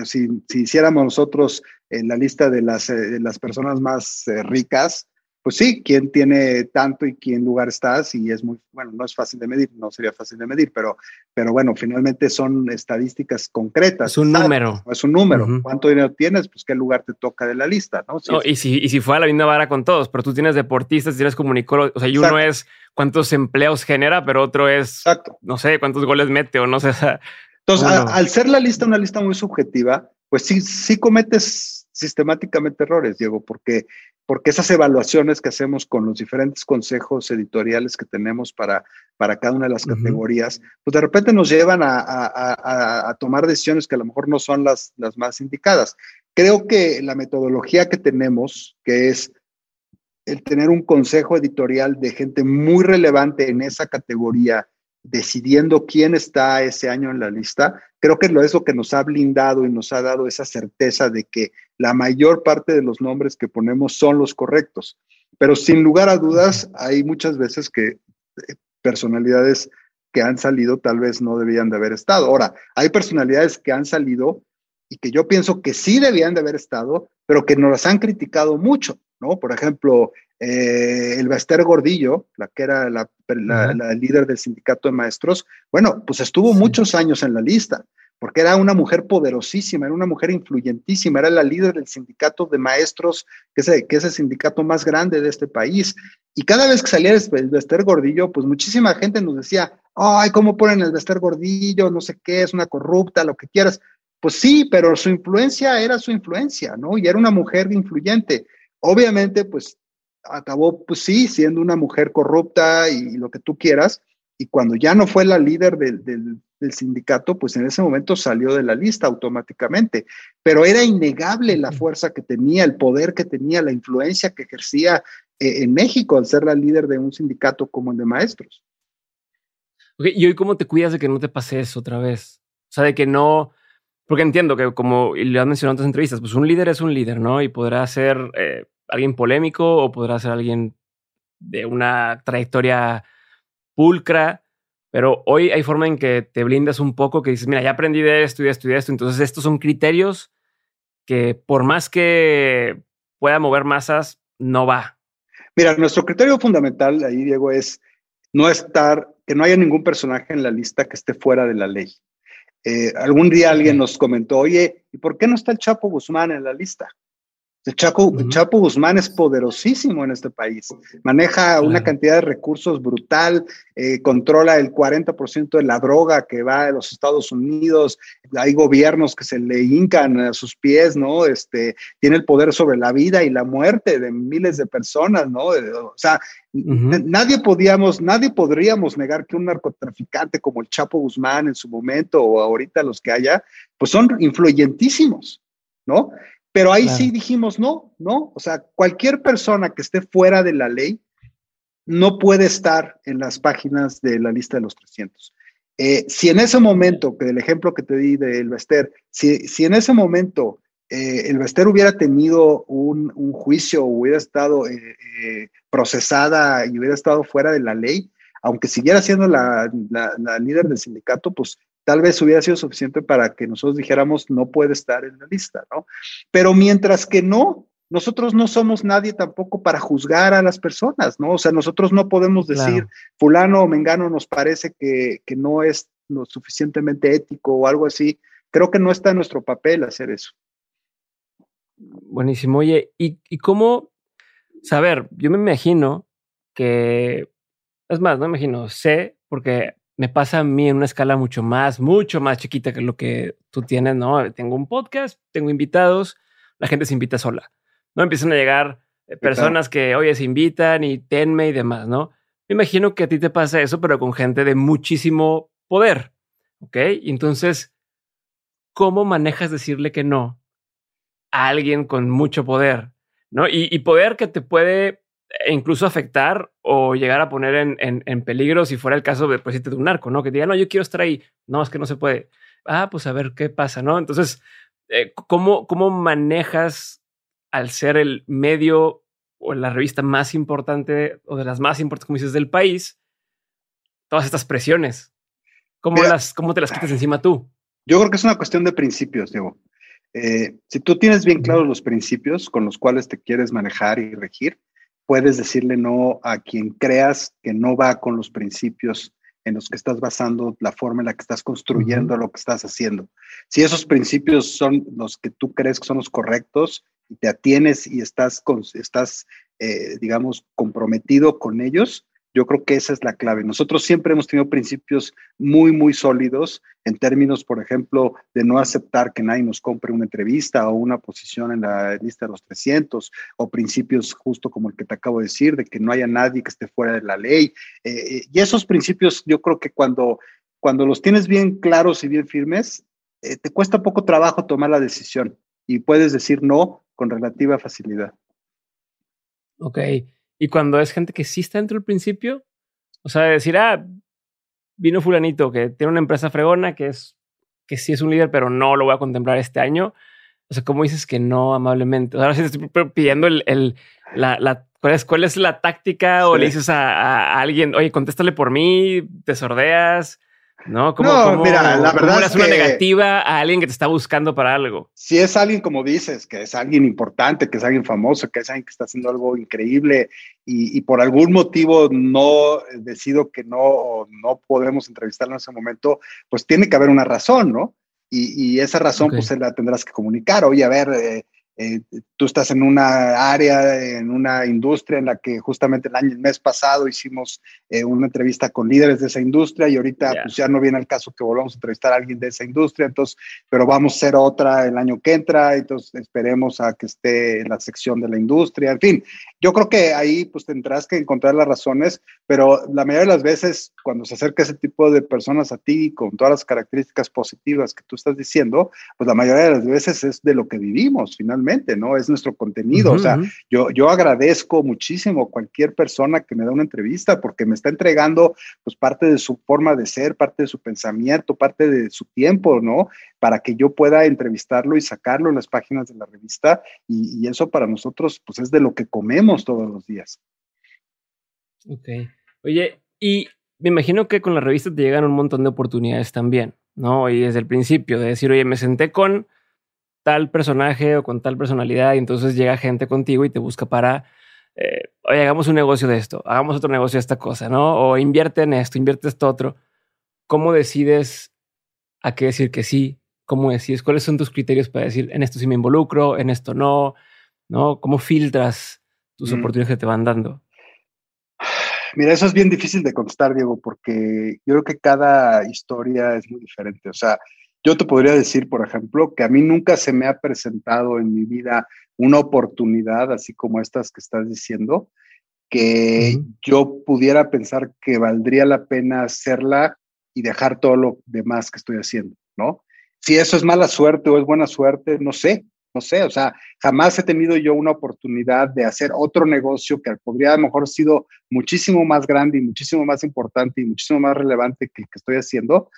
si, hiciéramos nosotros en la lista de las, eh, las personas más eh, ricas, pues sí, quién tiene tanto y quién lugar estás y es muy, bueno, no es fácil de medir, no sería fácil de medir, pero, pero bueno, finalmente son estadísticas concretas. Es un número. Es un número. ¿Cuánto dinero tienes? Pues qué lugar te toca de la lista, ¿no? y, si, y si fue a la misma vara con todos, pero tú tienes deportistas, tienes comunicólogos, o sea, y uno es cuántos empleos genera, pero otro es, no sé, cuántos goles mete o no sé. Entonces, al ser la lista una lista muy subjetiva, pues sí, sí cometes sistemáticamente errores, Diego, porque, porque esas evaluaciones que hacemos con los diferentes consejos editoriales que tenemos para, para cada una de las categorías, pues de repente nos llevan a, tomar decisiones que a lo mejor no son las, las más indicadas. Creo que la metodología que tenemos, que es el tener un consejo editorial de gente muy relevante en esa categoría, decidiendo quién está ese año en la lista, creo que es lo que nos ha blindado y nos ha dado esa certeza de que la mayor parte de los nombres que ponemos son los correctos. Pero sin lugar a dudas, hay muchas veces que eh, personalidades que han salido tal vez no debían de haber estado. Ahora, hay personalidades que han salido y que yo pienso que sí debían de haber estado, pero que nos las han criticado mucho, ¿no? Por ejemplo, eh, el Bester Gordillo, la que era la, líder del sindicato de maestros, bueno, pues estuvo muchos años en la lista, porque era una mujer poderosísima, era una mujer influyentísima, era la líder del sindicato de maestros, que es, que es el sindicato más grande de este país. Y cada vez que salía el Bester Gordillo, pues muchísima gente nos decía, ay, ¿cómo ponen el Bester Gordillo? No sé qué, es una corrupta, lo que quieras. Pues sí, pero su influencia era su influencia, ¿no? Y era una mujer influyente. Obviamente, pues acabó, pues sí, siendo una mujer corrupta y, lo que tú quieras, y cuando ya no fue la líder del, sindicato, pues en ese momento salió de la lista automáticamente. Pero era innegable la fuerza que tenía, el poder que tenía, la influencia que ejercía eh, en México al ser la líder de un sindicato como el de maestros. ¿Y hoy cómo te cuidas de que no te pase eso otra vez? O sea, de que no, porque entiendo que como lo han mencionado en otras entrevistas, pues un líder es un líder, ¿no? Y podrá ser eh, alguien polémico o podrá ser alguien de una trayectoria pulcra, pero hoy hay forma en que te blindas un poco, que dices, mira, ya aprendí de esto y de esto y de esto, entonces estos son criterios que por más que pueda mover masas, no va. Mira, nuestro criterio fundamental ahí, Diego, es no estar, que no haya ningún personaje en la lista que esté fuera de la ley. Eh, algún día alguien nos comentó, oye, ¿y por qué no está el Chapo Guzmán en la lista? El Chapo, Chapo, Guzmán es poderosísimo en este país. Maneja una cantidad de recursos brutal, eh, controla el 40% de la droga que va a los Estados Unidos. Hay gobiernos que se le hincan a sus pies, ¿no? Este, tiene el poder sobre la vida y la muerte de miles de personas, ¿no? O sea, nadie podíamos, nadie podríamos negar que un narcotraficante como el Chapo Guzmán en su momento o ahorita los que haya, pues son influyentísimos, ¿no? Pero ahí sí dijimos no, no. O sea, cualquier persona que esté fuera de la ley no puede estar en las páginas de la lista de los 300. Eh, si en ese momento, que el ejemplo que te di del Bester, si, si en ese momento eh, el Bester hubiera tenido un, un juicio, hubiera estado eh, procesada y hubiera estado fuera de la ley, aunque siguiera siendo la, la, líder del sindicato, pues tal vez hubiera sido suficiente para que nosotros dijéramos no puede estar en la lista, ¿no? Pero mientras que no, nosotros no somos nadie tampoco para juzgar a las personas, ¿no? O sea, nosotros no podemos decir, fulano o mengano nos parece que, no es lo suficientemente ético o algo así. Creo que no está en nuestro papel hacer eso. Buenísimo. Oye, ¿y, y cómo saber? Yo me imagino que, es más, no me imagino, sé, porque me pasa a mí en una escala mucho más, mucho más chiquita que lo que tú tienes, ¿no? Tengo un podcast, tengo invitados, la gente se invita sola. ¿no? Empiezan a llegar eh, personas que, oye, se invitan y tenme y demás, ¿no? Me imagino que a ti te pasa eso, pero con gente de muchísimo poder, ¿ok? entonces, ¿cómo manejas decirle que no a alguien con mucho poder, ¿no? Y, poder que te puede incluso afectar o llegar a poner en, peligro si fuera el caso de, pues, de un narco, ¿no? Que diga, no, yo quiero estar ahí. No, es que no se puede. Ah, pues a ver qué pasa, ¿no? Entonces, eh, ¿cómo, ¿cómo manejas al ser el medio o la revista más importante o de las más importantes, como dices, del país, todas estas presiones. ¿Cómo, las, ¿Cómo te las quitas encima tú? Yo creo que es una cuestión de principios, Diego. Eh, si tú tienes bien claros los principios con los cuales te quieres manejar y regir, puedes decirle no a quien creas que no va con los principios en los que estás basando la forma en la que estás construyendo lo que estás haciendo. Si esos principios son los que tú crees que son los correctos y te atienes y estás, con, estás eh, digamos, comprometido con ellos, yo creo que esa es la clave. Nosotros siempre hemos tenido principios muy, muy sólidos en términos, por ejemplo, de no aceptar que nadie nos compre una entrevista o una posición en la lista de los 300, o principios justo como el que te acabo de decir, de que no haya nadie que esté fuera de la ley. Eh, eh, y esos principios yo creo que cuando, cuando los tienes bien claros y bien firmes, te cuesta poco trabajo tomar la decisión y puedes decir no con relativa facilidad. Ok. Y cuando es gente que sí está dentro del principio, o sea, decir, ah, vino fulanito que tiene una empresa fregona que es que sí es un líder, pero no lo voy a contemplar este año. O sea, ¿cómo dices que no amablemente? Ahora sí te estoy pidiendo el, el la, la, ¿cuál, es, ¿cuál es la táctica? O le dices a, a, alguien, oye, contéstale por mí, te sordeas. ¿No? ¿Cómo, mira, la verdad es una negativa a alguien que te está buscando para algo? Si es alguien, como dices, que es alguien importante, que es alguien famoso, que es alguien que está haciendo algo increíble y, por algún motivo no decido que no, no podemos entrevistarlo en ese momento, pues tiene que haber una razón, ¿no? Y, esa razón, pues, la tendrás que comunicar. Oye, a ver, eh, eh, tú estás en una área, en una industria en la que justamente el año, el mes pasado hicimos eh, una entrevista con líderes de esa industria y ahorita pues ya no viene el caso que volvamos a entrevistar a alguien de esa industria, entonces, pero vamos a hacer otra el año que entra, entonces esperemos a que esté en la sección de la industria, en fin, yo creo que ahí pues tendrás que encontrar las razones, pero la mayoría de las veces cuando se acerca ese tipo de personas a ti con todas las características positivas que tú estás diciendo, pues la mayoría de las veces es de lo que vivimos finalmente ¿no? Es nuestro contenido. o sea, yo, yo agradezco muchísimo cualquier persona que me da una entrevista porque me está entregando pues parte de su forma de ser, parte de su pensamiento, parte de su tiempo, ¿no? Para que yo pueda entrevistarlo y sacarlo en las páginas de la revista y, y eso para nosotros pues es de lo que comemos todos los días. Ok. Oye, y me imagino que con la revista te llegan un montón de oportunidades también, ¿no? Y desde el principio de decir, oye, me senté con tal personaje o con tal personalidad y entonces llega gente contigo y te busca para, eh, oye, hagamos un negocio de esto, hagamos otro negocio de esta cosa, ¿no? O invierte en esto, invierte esto otro. ¿Cómo decides a qué decir que sí? ¿Cómo decides? ¿Cuáles son tus criterios para decir en esto sí me involucro, en esto no? ¿No? ¿Cómo filtras tus mm. oportunidades que te van dando? Mira, eso es bien difícil de contestar, Diego, porque yo creo que cada historia es muy diferente. O sea, yo te podría decir, por ejemplo, que a mí nunca se me ha presentado en mi vida una oportunidad, así como estas que estás diciendo, que yo pudiera pensar que valdría la pena hacerla y dejar todo lo demás que estoy haciendo, ¿no? Si eso es mala suerte o es buena suerte, no sé, no sé, o sea, jamás he tenido yo una oportunidad de hacer otro negocio que podría a lo mejor sido muchísimo más grande y muchísimo más importante y muchísimo más relevante que el que estoy haciendo,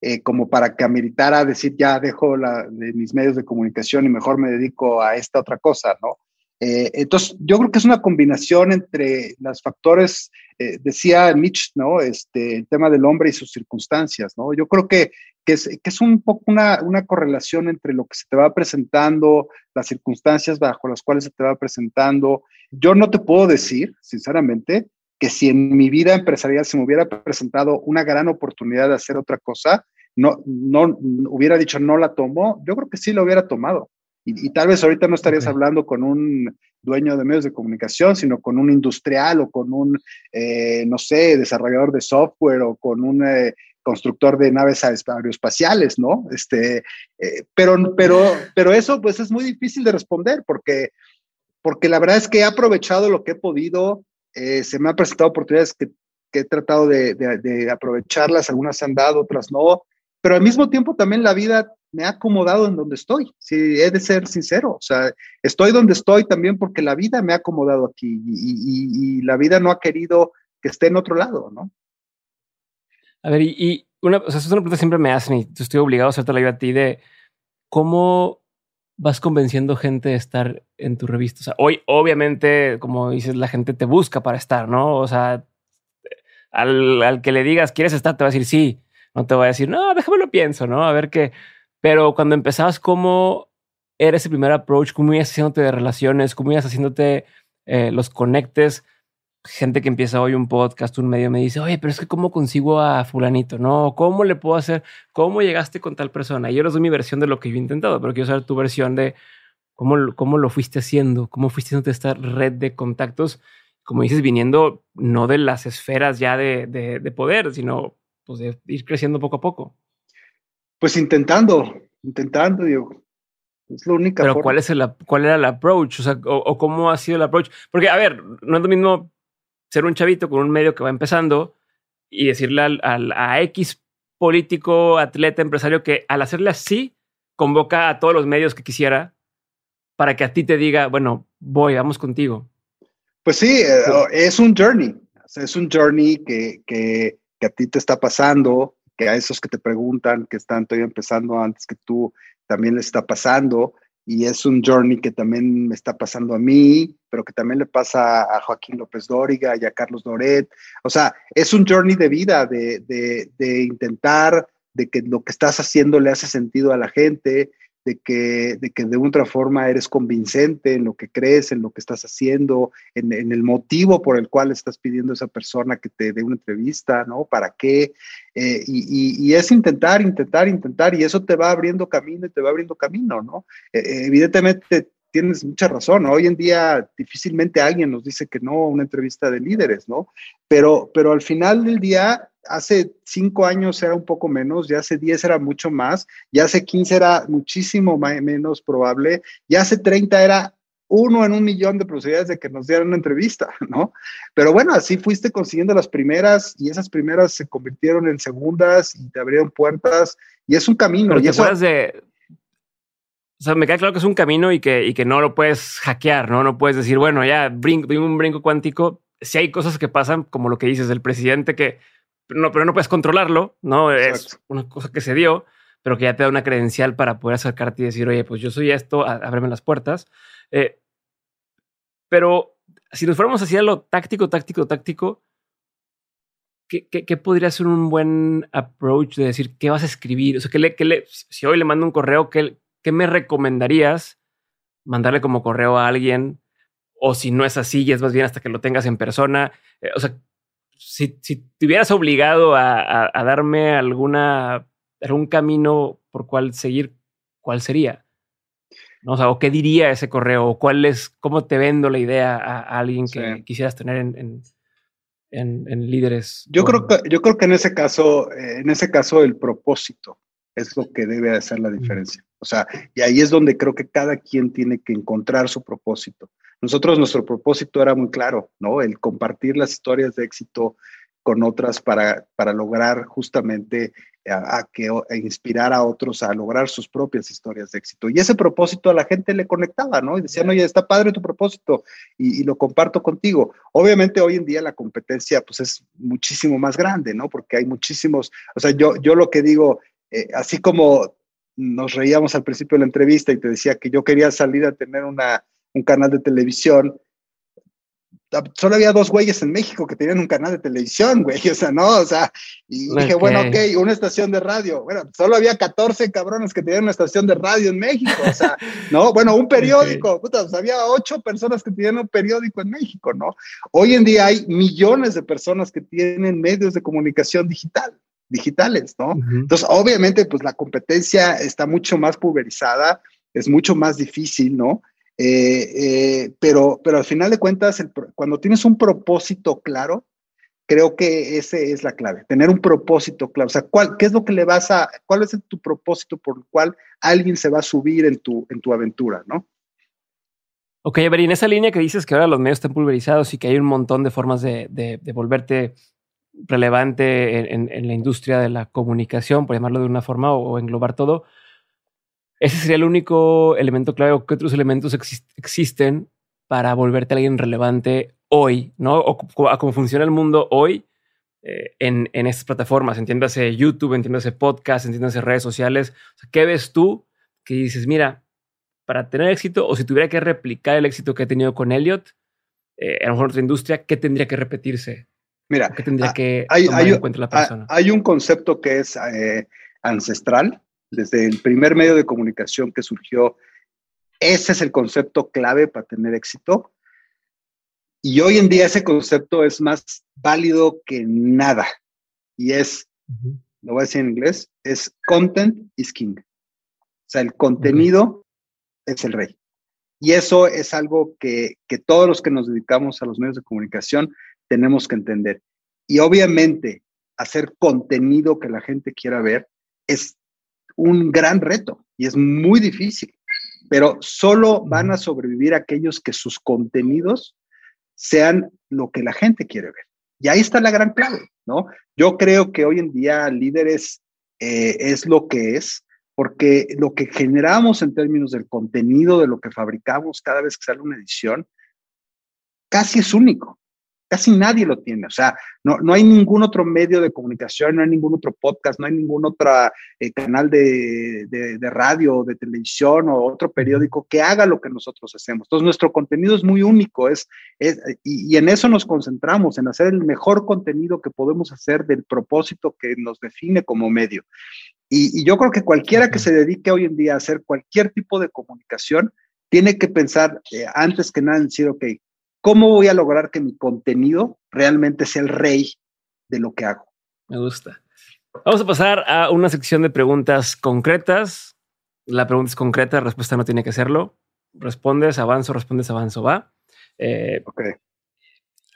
eh, como para que ameritara decir, ya dejo la, de mis medios de comunicación y mejor me dedico a esta otra cosa, ¿no? Eh, entonces, yo creo que es una combinación entre los factores, eh, decía Nietzsche, ¿no? Este, el tema del hombre y sus circunstancias, ¿no? Yo creo que, que, es, que es un poco una, una, correlación entre lo que se te va presentando, las circunstancias bajo las cuales se te va presentando. Yo no te puedo decir, sinceramente, que si en mi vida empresarial se me hubiera presentado una gran oportunidad de hacer otra cosa, no, no hubiera dicho no la tomo, yo creo que sí lo hubiera tomado. Y, tal vez ahorita no estarías hablando con un dueño de medios de comunicación, sino con un industrial o con un, eh, no sé, desarrollador de software o con un eh, constructor de naves aeroespaciales, ¿no? Este, eh, pero, pero, pero eso pues es muy difícil de responder porque, porque la verdad es que he aprovechado lo que he podido, se me han presentado oportunidades que, que he tratado de, aprovecharlas, algunas se han dado, otras no, pero al mismo tiempo también la vida me ha acomodado en donde estoy, si he de ser sincero, o sea, estoy donde estoy también porque la vida me ha acomodado aquí y, la vida no ha querido que esté en otro lado, ¿no? A ver, y, una, o sea, es una pregunta que siempre me hacen y estoy obligado a hacerte la vida a ti de cómo vas convenciendo gente de estar en tu revista. O sea, hoy, obviamente, como dices, la gente te busca para estar, ¿no? O sea, al, al que le digas, ¿quieres estar? Te va a decir sí. No te va a decir, no, déjame lo pienso, ¿no? A ver qué. Pero cuando empezabas, ¿cómo era ese primer approach? ¿Cómo ibas haciéndote de relaciones? ¿Cómo ibas haciéndote eh, los conectes? Gente que empieza hoy un podcast, un medio, me dice, oye, pero es que ¿cómo consigo a fulanito? ¿No? ¿Cómo le puedo hacer? ¿Cómo llegaste con tal persona? Y yo les doy mi versión de lo que yo he intentado, pero quiero saber tu versión de cómo, cómo lo fuiste haciendo, cómo fuiste haciendo esta red de contactos, como dices, viniendo no de las esferas ya de, de, de poder, sino pues, de ir creciendo poco a poco. Pues intentando, intentando, digo. Es la única Pero ¿cuál, es el, ¿cuál era el approach? O, sea, o, cómo ha sido el approach? Porque, a ver, no es lo mismo ser un chavito con un medio que va empezando y decirle al, a X político, atleta, empresario que al hacerle así, convoca a todos los medios que quisiera para que a ti te diga, bueno, voy, vamos contigo. Pues sí, eh, es un journey. es un journey que, que, que a ti te está pasando que a esos que te preguntan, que están todavía empezando antes que tú, también les está pasando. Y es un journey que también me está pasando a mí, pero que también le pasa a Joaquín López Dóriga y a Carlos Doret. O sea, es un journey de vida, de, de, de intentar de que lo que estás haciendo le hace sentido a la gente, de que, de que de otra forma eres convincente en lo que crees, en lo que estás haciendo, en, el motivo por el cual estás pidiendo a esa persona que te dé una entrevista, ¿no? ¿Para qué? Eh, y, es intentar, intentar, intentar, y eso te va abriendo camino y te va abriendo camino, ¿no? Eh, eh, evidentemente tienes mucha razón. Hoy en día difícilmente alguien nos dice que no una entrevista de líderes, ¿no? Pero, pero al final del día, hace cinco años era un poco menos, ya hace diez era mucho más, ya hace quince era muchísimo menos probable, ya hace treinta era uno en un millón de posibilidades de que nos dieran una entrevista, [LAUGHS] ¿no? Pero bueno, así fuiste consiguiendo las primeras y esas primeras se convirtieron en segundas y te abrieron puertas y es un camino. Pero y eso, de, o sea, me queda claro que es un camino y que, y que no lo puedes hackear, ¿no? No puedes decir, bueno, ya brinco, un brinco cuántico. Si hay cosas que pasan, como lo que dices del presidente, que no, pero no puedes controlarlo, ¿no? Es una cosa que se dio, pero que ya te da una credencial para poder acercarte y decir, oye, pues yo soy esto, ábreme las puertas. Eh, pero si nos fuéramos hacia lo táctico, táctico, táctico, ¿qué, qué, podría ser un buen approach de decir qué vas a escribir? O sea, que le, que le, si hoy le mando un correo, ¿qué, ¿qué me recomendarías mandarle como correo a alguien? O si no es así, ya es más bien hasta que lo tengas en persona. Eh, o sea, si, si te hubieras obligado a, darme alguna, algún camino por cuál seguir, ¿cuál sería? ¿No? O sea, ¿o qué diría ese correo? ¿O cuál es, cómo te vendo la idea a, alguien que quisieras tener en, en, líderes? Yo creo que, yo creo que en ese caso, eh, en ese caso, el propósito es lo que debe hacer la diferencia. O sea, y ahí es donde creo que cada quien tiene que encontrar su propósito. Nosotros, nuestro propósito era muy claro, ¿no? El compartir las historias de éxito con otras para, para lograr justamente a, que inspirar a otros a lograr sus propias historias de éxito. Y ese propósito a la gente le conectaba, ¿no? Y decían, oye, está padre tu propósito y, lo comparto contigo. Obviamente hoy en día la competencia pues es muchísimo más grande, ¿no? Porque hay muchísimos, o sea, yo, yo lo que digo, eh, así como nos reíamos al principio de la entrevista y te decía que yo quería salir a tener una, un canal de televisión, solo había dos güeyes en México que tenían un canal de televisión, güey, [LAUGHS] o sea, no, o sea, y dije, bueno, ok, una estación de radio, bueno, solo había 14 cabrones que tenían una estación de radio en México, o sea, [LAUGHS] no, bueno, un periódico, puta, o sea, había ocho personas que tenían un periódico en México, ¿no? Hoy en día hay millones de personas que tienen medios de comunicación digital, digitales, ¿no? Entonces, obviamente, pues la competencia está mucho más pulverizada, es mucho más difícil, ¿no? Eh, eh, pero, pero al final de cuentas, cuando tienes un propósito claro, creo que ese es la clave, tener un propósito claro. O sea, ¿cuál, ¿qué es lo que le vas a, cuál es tu propósito por el cual alguien se va a subir en tu, en tu aventura, ¿no? Ok, a en esa línea que dices que ahora los medios están pulverizados y que hay un montón de formas de, de, volverte relevante en, la industria de la comunicación, por llamarlo de una forma, o englobar todo, ese sería el único elemento clave o qué otros elementos existen para volverte a alguien relevante hoy, ¿no? O a cómo funciona el mundo hoy eh, en, en, estas plataformas. Entiéndase YouTube, entiéndase podcast, entiéndase redes sociales. ¿Qué ves tú que dices, mira, para tener éxito o si tuviera que replicar el éxito que he tenido con Elliot, eh, a lo mejor otra industria, ¿qué tendría que repetirse? Mira, ¿qué tendría que hay, tomar en cuenta la persona? Hay un concepto que es eh, ancestral, desde el primer medio de comunicación que surgió, ese es el concepto clave para tener éxito. Y hoy en día ese concepto es más válido que nada. Y es, lo voy a decir en inglés, es content is king. O sea, el contenido es el rey. Y eso es algo que, que todos los que nos dedicamos a los medios de comunicación tenemos que entender. Y obviamente hacer contenido que la gente quiera ver es un gran reto y es muy difícil, pero solo van a sobrevivir aquellos que sus contenidos sean lo que la gente quiere ver. Y ahí está la gran clave, ¿no? Yo creo que hoy en día líderes eh, es lo que es, porque lo que generamos en términos del contenido de lo que fabricamos cada vez que sale una edición, casi es único casi nadie lo tiene. O sea, no, no hay ningún otro medio de comunicación, no hay ningún otro podcast, no hay ningún otro eh, canal de, de, radio, de televisión o otro periódico que haga lo que nosotros hacemos. Entonces, nuestro contenido es muy único es, es y, en eso nos concentramos, en hacer el mejor contenido que podemos hacer del propósito que nos define como medio. Y, yo creo que cualquiera que se dedique hoy en día a hacer cualquier tipo de comunicación, tiene que pensar eh, antes que nada en decir, ok, ¿Cómo voy a lograr que mi contenido realmente sea el rey de lo que hago? Me gusta. Vamos a pasar a una sección de preguntas concretas. La pregunta es concreta, la respuesta no tiene que serlo. Respondes, avanzo, respondes, avanzo, va. Eh, ok.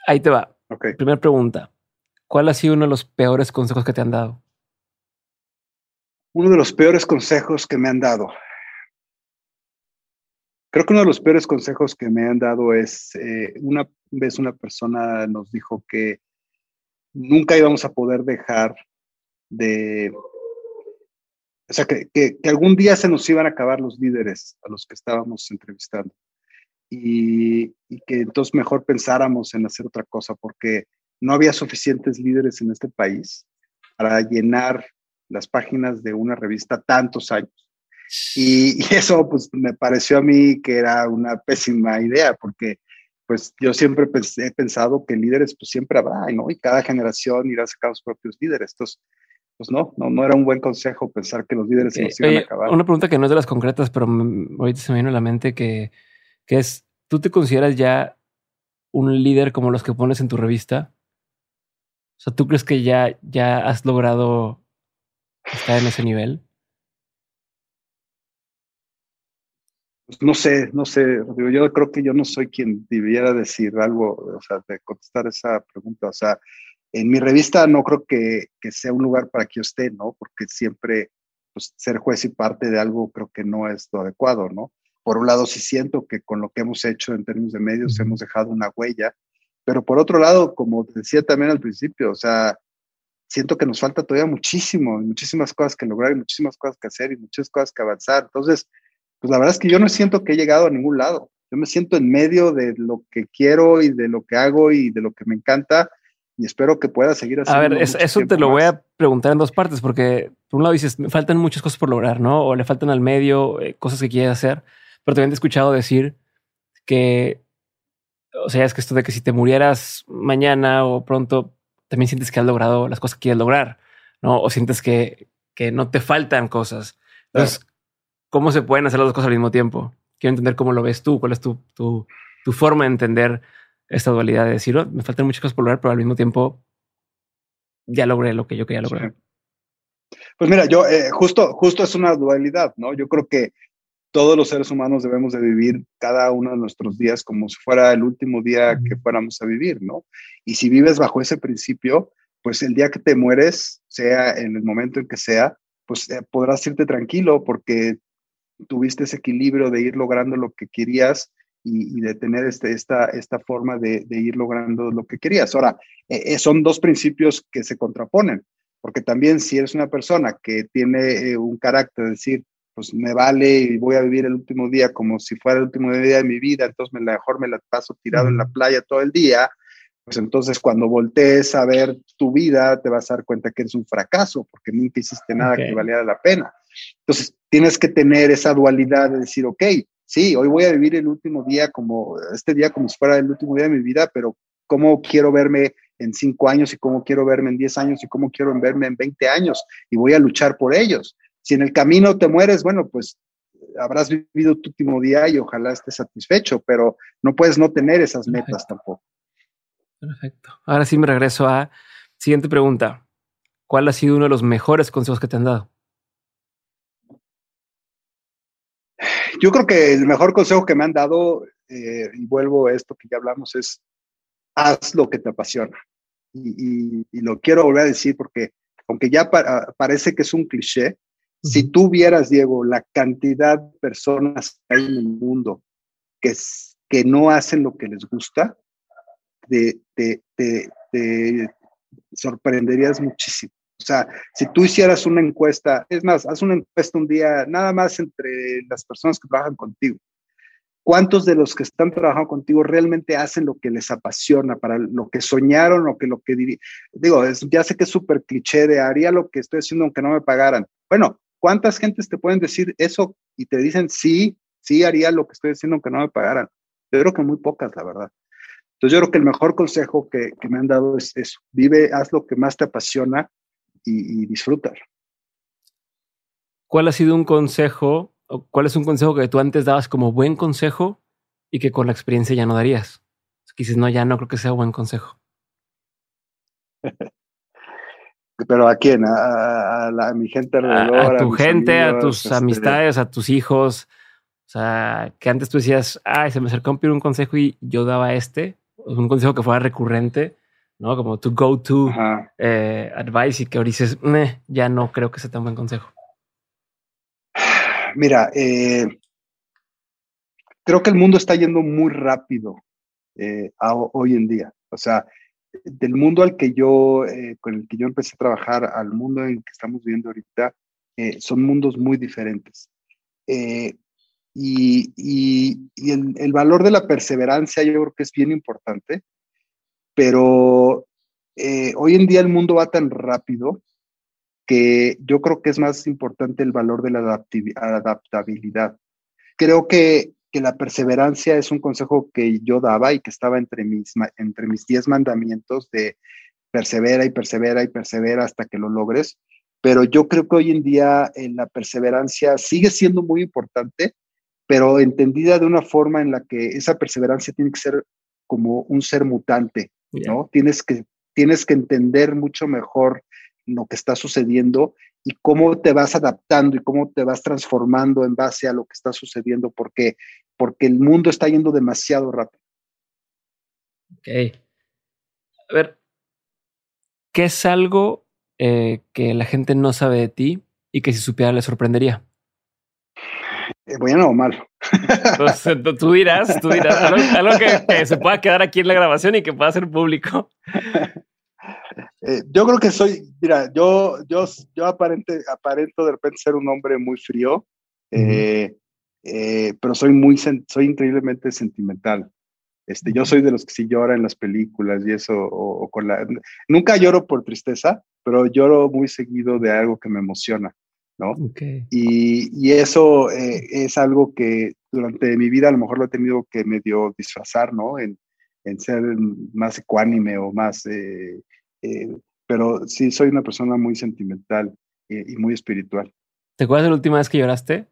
Ahí te va. Ok. Primera pregunta. ¿Cuál ha sido uno de los peores consejos que te han dado? Uno de los peores consejos que me han dado. Creo que uno de los peores consejos que me han dado es, eh, una vez una persona nos dijo que nunca íbamos a poder dejar de, o sea, que, que, algún día se nos iban a acabar los líderes a los que estábamos entrevistando. Y, y, que entonces mejor pensáramos en hacer otra cosa porque no había suficientes líderes en este país para llenar las páginas de una revista tantos años. Y, [LAUGHS] eso pues me pareció a mí que era una pésima idea porque pues yo siempre he pensado que líderes pues siempre habrá, ¿no? Y cada generación irá a sacar sus propios líderes. Entonces, pues no, no, no era un buen consejo pensar que los líderes se nos iban a acabar. Una pregunta que no es de las concretas, pero ahorita se me vino a la mente que, que es, ¿tú te consideras ya un líder como los que pones en tu revista? O sea, ¿tú crees que ya, ya has logrado estar en ese nivel? No sé, no sé, yo creo que yo no soy quien debiera decir algo, o sea, de contestar esa pregunta. O sea, en mi revista no creo que, sea un lugar para que yo esté, ¿no? Porque siempre pues, ser juez y parte de algo creo que no es lo adecuado, ¿no? Por un lado, sí siento que con lo que hemos hecho en términos de medios hemos dejado una huella, pero por otro lado, como decía también al principio, o sea, siento que nos falta todavía muchísimo, muchísimas cosas que lograr y muchísimas cosas que hacer y muchas cosas que avanzar. Entonces, pues la verdad es que yo no siento que he llegado a ningún lado. Yo me siento en medio de lo que quiero y de lo que hago y de lo que me encanta y espero que pueda seguir así. A ver, eso te lo voy a preguntar en dos partes porque por un lado dices, faltan muchas cosas por lograr, ¿no? O le faltan al medio eh, cosas que quieres hacer, pero también te he escuchado decir que, o sea, es que esto de que si te murieras mañana o pronto, también sientes que has logrado las cosas que quieres lograr, ¿no? O sientes que, que no te faltan cosas. Entonces, ¿cómo se pueden hacer las dos cosas al mismo tiempo? quiero entender cómo lo ves tú, cuál es tu, tu, tu forma de entender esta dualidad de decir, oh, me faltan muchas cosas por lograr, pero al mismo tiempo ya logré lo que yo quería lograr. Pues mira, yo eh, justo, justo es una dualidad, ¿no? Yo creo que todos los seres humanos debemos de vivir cada uno de nuestros días como si fuera el último día que fuéramos a vivir, ¿no? Y si vives bajo ese principio, pues el día que te mueres, sea en el momento en que sea, pues eh, podrás irte tranquilo porque tuviste ese equilibrio de ir logrando lo que querías y, de tener este, esta, esta forma de, ir logrando lo que querías. Ahora, eh, eh, son dos principios que se contraponen, porque también si eres una persona que tiene eh, un carácter, de decir, pues me vale y voy a vivir el último día como si fuera el último día de mi vida, entonces mejor me la paso tirado en la playa todo el día, pues entonces cuando voltees a ver tu vida te vas a dar cuenta que eres un fracaso porque nunca hiciste nada que valiera la pena. Entonces, tienes que tener esa dualidad de decir, ok, sí, hoy voy a vivir el último día como, este día como si fuera el último día de mi vida, pero ¿cómo quiero verme en cinco años y cómo quiero verme en diez años y cómo quiero verme en veinte años? Y voy a luchar por ellos. Si en el camino te mueres, bueno, pues habrás vivido tu último día y ojalá estés satisfecho, pero no puedes no tener esas metas tampoco. Perfecto. Ahora sí me regreso a siguiente pregunta. ¿Cuál ha sido uno de los mejores consejos que te han dado? Yo creo que el mejor consejo que me han dado, eh, y vuelvo a esto que ya hablamos, es haz lo que te apasiona. Y, lo quiero volver a decir porque, aunque ya parece que es un cliché, si tú vieras, Diego, la cantidad de personas que hay en el mundo que, que no hacen lo que les gusta, te, te, te sorprenderías muchísimo. O sea, si tú hicieras una encuesta, es más, haz una encuesta un día, nada más entre las personas que trabajan contigo. ¿Cuántos de los que están trabajando contigo realmente hacen lo que les apasiona, para lo que soñaron o que lo que digo, ya sé que es súper cliché de haría lo que estoy haciendo aunque no me pagaran. Bueno, ¿cuántas gentes te pueden decir eso y te dicen sí, sí haría lo que estoy haciendo aunque no me pagaran? Yo creo que muy pocas, la verdad. Entonces yo creo que el mejor consejo que, que me han dado es eso, vive, haz lo que más te apasiona y, disfrutar. ¿Cuál ha sido un consejo o cuál es un consejo que tú antes dabas como buen consejo y que con la experiencia ya no darías? Que dices, no, ya no creo que sea buen consejo. [LAUGHS] Pero a quién? A, mi gente alrededor. A, tu gente, a tus este, amistades, a tus hijos. O sea, que antes tú decías, ay, se me acercó a pedir un consejo y yo daba este, un consejo que fuera recurrente ¿no? Como tu go-to eh, advice y que ahora dices, ya no creo que sea tan buen consejo. [SIGHS] Mira, eh, creo que el mundo está yendo muy rápido eh, hoy en día. O sea, del mundo al que yo, con el que yo empecé a trabajar, al mundo en que estamos viviendo ahorita, son mundos muy diferentes. y, el, el, valor de la perseverancia yo creo que es bien importante pero eh, hoy en día el mundo va tan rápido que yo creo que es más importante el valor de la adaptabilidad. Creo que, la perseverancia es un consejo que yo daba y que estaba entre mis, entre mis diez mandamientos de persevera y persevera y persevera hasta que lo logres. Pero yo creo que hoy en día eh, la perseverancia sigue siendo muy importante, pero entendida de una forma en la que esa perseverancia tiene que ser como un ser mutante, ¿no? Tienes que, tienes que entender mucho mejor lo que está sucediendo y cómo te vas adaptando y cómo te vas transformando en base a lo que está sucediendo, porque, porque el mundo está yendo demasiado rápido. Ok. A ver, ¿qué es algo eh, que la gente no sabe de ti y que si supiera le sorprendería? Eh, bueno o malo. Pues, tú dirás, tú dirás, algo, que, se pueda quedar aquí en la grabación y que pueda ser público. Eh, yo creo que soy, mira, yo, yo, yo aparente, aparento de repente ser un hombre muy frío, eh, eh, pero soy muy, soy increíblemente sentimental. Este, yo soy de los que sí llora en las películas y eso, o, con la... Nunca lloro por tristeza, pero lloro muy seguido de algo que me emociona, ¿no? Y, y, eso es algo que durante mi vida a lo mejor lo he tenido que medio disfrazar, ¿no? En, en ser más ecuánime o más eh, pero sí, soy una persona muy sentimental y, muy espiritual. ¿Te acuerdas de la última vez que lloraste?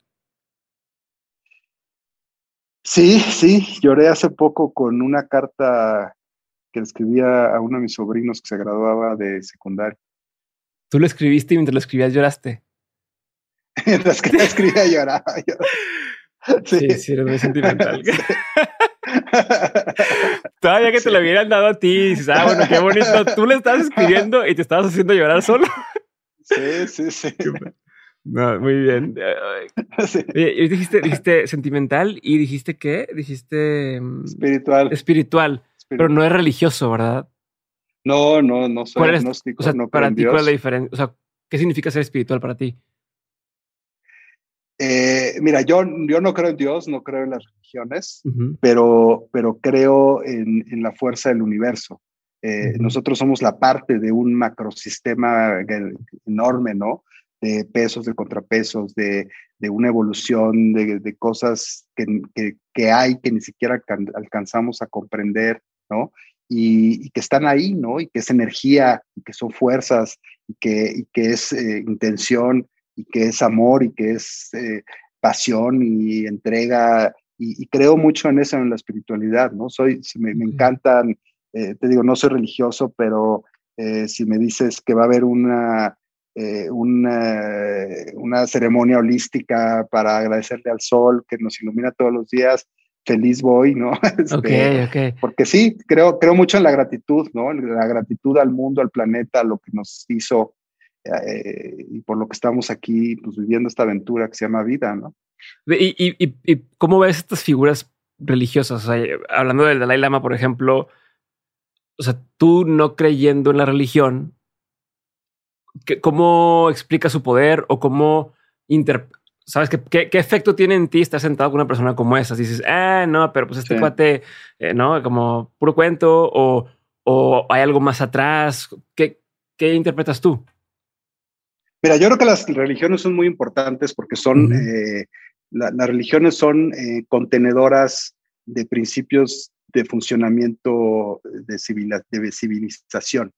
Sí, sí, lloré hace poco con una carta que le escribía a uno de mis sobrinos que se graduaba de secundaria. ¿Tú lo escribiste y mientras lo escribías lloraste? [LAUGHS] mientras que lo escribía lloraba. Sí, sí, eres muy sentimental. [LAUGHS] Todavía que te lo hubieran dado a ti, dices, ah, bueno, qué bonito. Tú le estabas escribiendo y te estabas haciendo llorar solo. Sí, sí, sí. No, muy bien. [LAUGHS] y dijiste, dijiste sentimental y dijiste qué? Dijiste mm, espiritual. Espiritual, pero no es religioso, ¿verdad? No, no, no soy agnóstico. O sea, para ti, ¿cuál es la diferencia? O sea, ¿qué significa ser espiritual para ti? Eh, mira, yo, yo no creo en Dios, no creo en las religiones, pero, pero creo en, en, la fuerza del universo. Eh, nosotros somos la parte de un macrosistema enorme, ¿no? De pesos, de contrapesos, de, de una evolución de, de cosas que, que, que, hay que ni siquiera alcanzamos a comprender, ¿no? Y, y, que están ahí, ¿no? Y que es energía, y que son fuerzas, y que, y que es eh, intención, y que es amor y que es eh, pasión y entrega. Y, creo mucho en eso, en la espiritualidad, ¿no? Soy, me, me encantan, eh, te digo, no soy religioso, pero eh, si me dices que va a haber una, una, una, ceremonia holística para agradecerle al sol que nos ilumina todos los días, feliz voy, ¿no? [LAUGHS] Este, porque sí, creo, creo mucho en la gratitud, ¿no? La gratitud al mundo, al planeta, a lo que nos hizo, eh, y por lo que estamos aquí pues, viviendo esta aventura que se llama vida, ¿no? ¿Y, y, y cómo ves estas figuras religiosas? hablando del Dalai Lama, por ejemplo, o sea, tú no creyendo en la religión, ¿cómo explica su poder o cómo ¿Sabes qué, qué, efecto tiene en ti estar sentado con una persona como esa? Dices, ah, no, pero pues este cuate, eh, no, como puro cuento o, o hay algo más atrás. ¿Qué, qué interpretas tú? Mira, yo creo que las religiones son muy importantes porque son, eh, las religiones son eh, contenedoras de principios de funcionamiento de, civilización.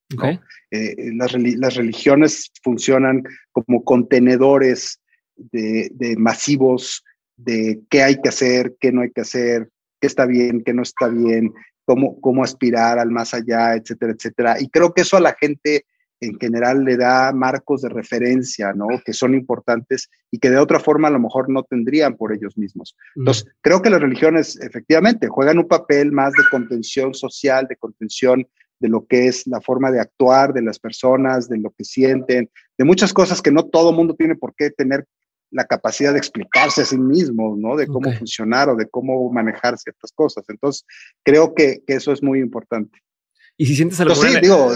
Eh, las, religiones funcionan como contenedores de, masivos de qué hay que hacer, qué no hay que hacer, qué está bien, qué no está bien, cómo, cómo aspirar al más allá, etcétera, etcétera. Y creo que eso a la gente en general le da marcos de referencia, ¿no? Que son importantes y que de otra forma a lo mejor no tendrían por ellos mismos. Entonces, creo que las religiones efectivamente juegan un papel más de contención social, de contención de lo que es la forma de actuar de las personas, de lo que sienten, de muchas cosas que no todo mundo tiene por qué tener la capacidad de explicarse a sí mismo, ¿no? De cómo funcionar o de cómo manejar ciertas cosas. Entonces, creo que, eso es muy importante. Y si sientes algo... sí, digo,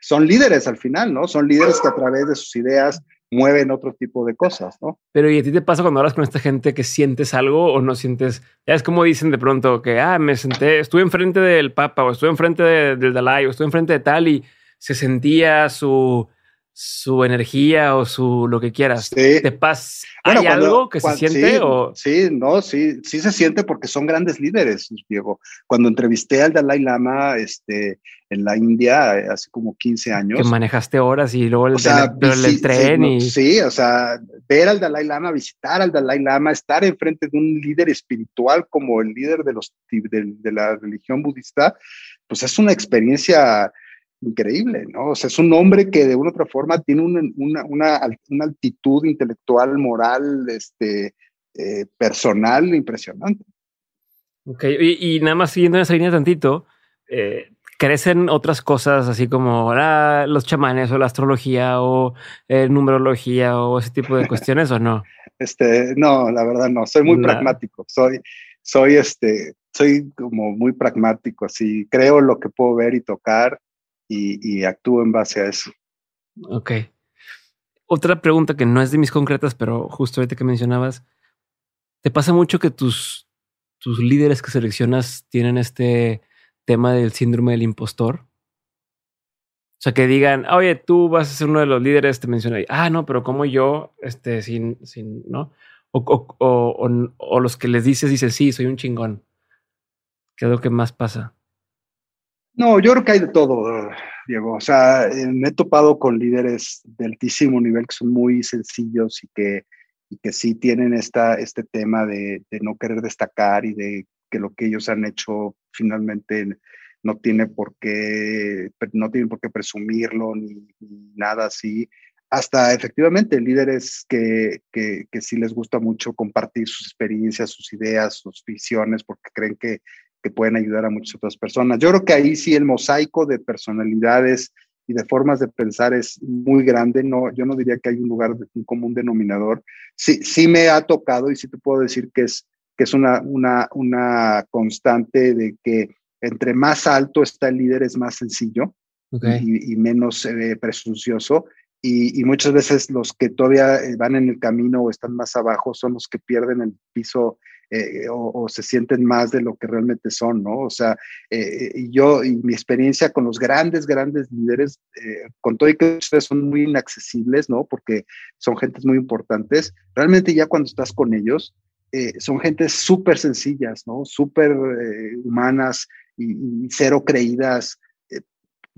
son líderes al final, ¿no? Son líderes que a través de sus ideas mueven otro tipo de cosas, ¿no? Pero ¿y a ti te pasa cuando hablas con esta gente que sientes algo o no sientes? Ya es como dicen de pronto que, ah, me senté, estuve enfrente del Papa o estuve enfrente del Dalai o estuve enfrente de tal y se sentía su su energía o su lo que quieras. Sí. ¿Te pasa? ¿Hay algo que se siente? Sí, o? sí, no, sí, sí se siente porque son grandes líderes, Diego. Cuando entrevisté al Dalai Lama este, en la India eh, hace como 15 años. Que manejaste horas y luego el, tren. Sí, y... sí, o sea, ver al Dalai Lama, visitar al Dalai Lama, estar enfrente de un líder espiritual como el líder de, los, de la religión budista, pues es una experiencia increíble, ¿no? O sea, es un hombre que de una u otra forma tiene una, una, una, altitud intelectual, moral, este, eh, personal impresionante. Ok, y, nada más siguiendo en esa línea tantito, eh, ¿crecen otras cosas así como ah, los chamanes o la astrología o eh, numerología o ese tipo de cuestiones o no? [LAUGHS] Este, no, la verdad no, soy muy pragmático, soy, soy este, soy como muy pragmático, así creo lo que puedo ver y tocar y, actúo en base a eso. Ok. Otra pregunta que no es de mis concretas, pero justo ahorita que mencionabas, ¿te pasa mucho que tus, tus líderes que seleccionas tienen este tema del síndrome del impostor? O sea, que digan, oye, tú vas a ser uno de los líderes, te mencioné, ah, no, pero como yo, este, sin, sin, ¿no? O, o, o, o, los que les dices, dicen, sí, soy un chingón. ¿Qué es lo que más pasa? No, yo creo que hay de todo, Diego. O sea, eh, me he topado con líderes de altísimo nivel que son muy sencillos y que, que sí tienen esta, este tema de, no querer destacar y de que lo que ellos han hecho finalmente no tiene por qué, no tienen por qué presumirlo ni, nada así. Hasta efectivamente líderes que, que, sí les gusta mucho compartir sus experiencias, sus ideas, sus visiones, porque creen que, que pueden ayudar a muchas otras personas. Yo creo que ahí sí el mosaico de personalidades y de formas de pensar es muy grande. No, yo no diría que hay un lugar, un común denominador. Sí, sí me ha tocado y sí te puedo decir que es, que es una, una, una constante de que entre más alto está el líder es más sencillo y, menos eh, presuncioso. Y, muchas veces los que todavía eh, van en el camino o están más abajo son los que pierden el piso eh, o, se sienten más de lo que realmente son, ¿no? O sea, y yo y mi experiencia con los grandes, grandes líderes, con todo y que ustedes son muy inaccesibles, ¿no? Porque son gentes muy importantes, realmente ya cuando estás con ellos, son gentes súper sencillas, ¿no? Súper humanas, y, cero creídas.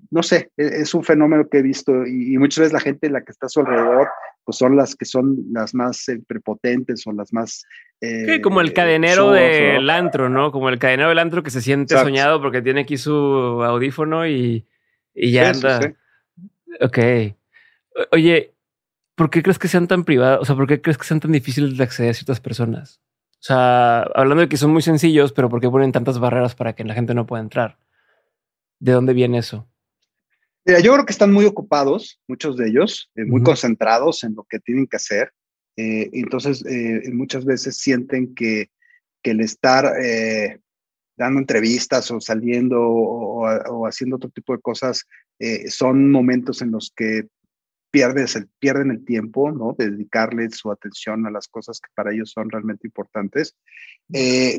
Eh, no sé, e, es un fenómeno que he visto y, muchas veces la gente la que está a su alrededor, pues son las que son las más eh, prepotentes o las más... Eh, como el cadenero del antro, ¿no? Como el cadenero del antro que se siente soñado porque tiene aquí su audífono y, ya anda. Ok. Oye, ¿por qué crees que sean tan privados? O sea, ¿por qué crees que sean tan difíciles de acceder a ciertas personas? O sea, hablando de que son muy sencillos, pero ¿por qué ponen tantas barreras para que la gente no pueda entrar? ¿De dónde viene eso? Mira, yo creo que están muy ocupados, muchos de ellos, eh, muy concentrados en lo que tienen que hacer. Eh, entonces, eh, muchas veces sienten que, que el estar dando entrevistas o saliendo o, o, haciendo otro tipo de cosas son momentos en los que pierdes el, pierden el tiempo, ¿no? De dedicarle su atención a las cosas que para ellos son realmente importantes.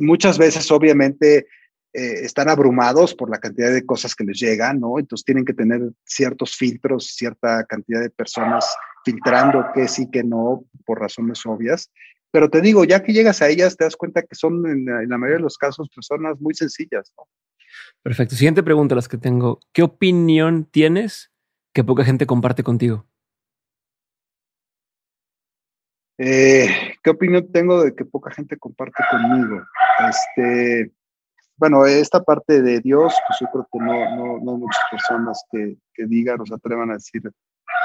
Muchas veces, obviamente, eh, están abrumados por la cantidad de cosas que les llegan, ¿no? Entonces tienen que tener ciertos filtros, cierta cantidad de personas filtrando que sí, que no, por razones obvias. Pero te digo, ya que llegas a ellas, te das cuenta que son, en la, en la mayoría de los casos, personas muy sencillas, ¿no? Perfecto. Siguiente pregunta, las que tengo. ¿Qué opinión tienes que poca gente comparte contigo? Eh, ¿Qué opinión tengo de que poca gente comparte conmigo? Este, bueno, esta parte de Dios, pues yo creo que no, no, no hay muchas personas que, que, digan o se atrevan a decir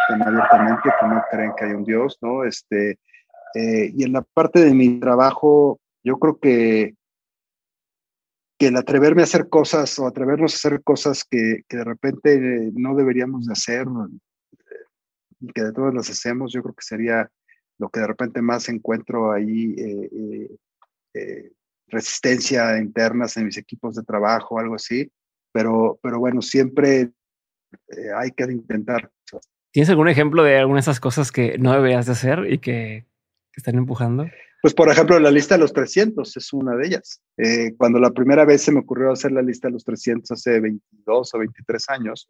tan abiertamente que no creen que hay un Dios, ¿no? Este, eh, y en la parte de mi trabajo, yo creo que, que el atreverme a hacer cosas o atrevernos a hacer cosas que, que de repente no deberíamos de hacer y que de todas las hacemos, yo creo que sería lo que de repente más encuentro ahí, eh, eh, eh, resistencia internas en mis equipos de trabajo, algo así, pero, pero bueno, siempre hay que intentar. ¿Tienes algún ejemplo de alguna de esas cosas que no deberías de hacer y que, que están empujando? Pues por ejemplo, la lista de los 300 es una de ellas. cuando la primera vez se me ocurrió hacer la lista de los 300 hace 22 o 23 años,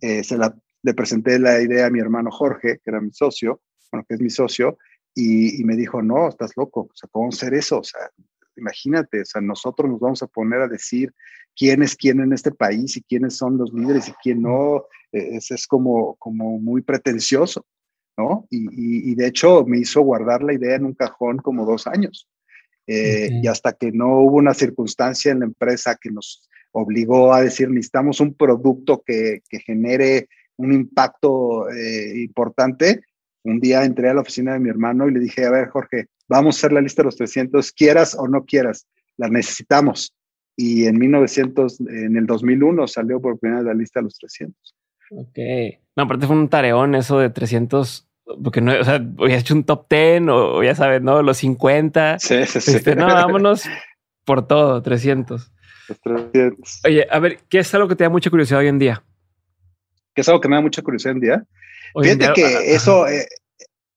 se la, le presenté la idea a mi hermano Jorge, que era mi socio, bueno, que es mi socio, y, me dijo, no, estás loco, o sea, ¿cómo hacer eso? O sea, imagínate, o sea, nosotros nos vamos a poner a decir quién es quién en este país y quiénes son los líderes y quién no, e, es, es como, como muy pretencioso, ¿no? Y, y, de hecho me hizo guardar la idea en un cajón como dos años. Eh, y hasta que no hubo una circunstancia en la empresa que nos obligó a decir, necesitamos un producto que, que genere un impacto eh, importante, un día entré a la oficina de mi hermano y le dije, a ver, Jorge, vamos a hacer la lista de los 300, quieras o no quieras, la necesitamos. Y en 1900, en el 2001 salió por primera vez la lista de los 300. Ok. No, aparte fue un tareón eso de 300, porque no, o sea, había hecho un top 10 o, ya sabes, ¿no? Los 50. Sí, sí, sí. Este, no, vámonos por todo, 300. Los 300. Oye, a ver, ¿qué es algo que te da mucha curiosidad hoy en día? que es algo que me da mucha curiosidad en día. Fíjate que eso, eh,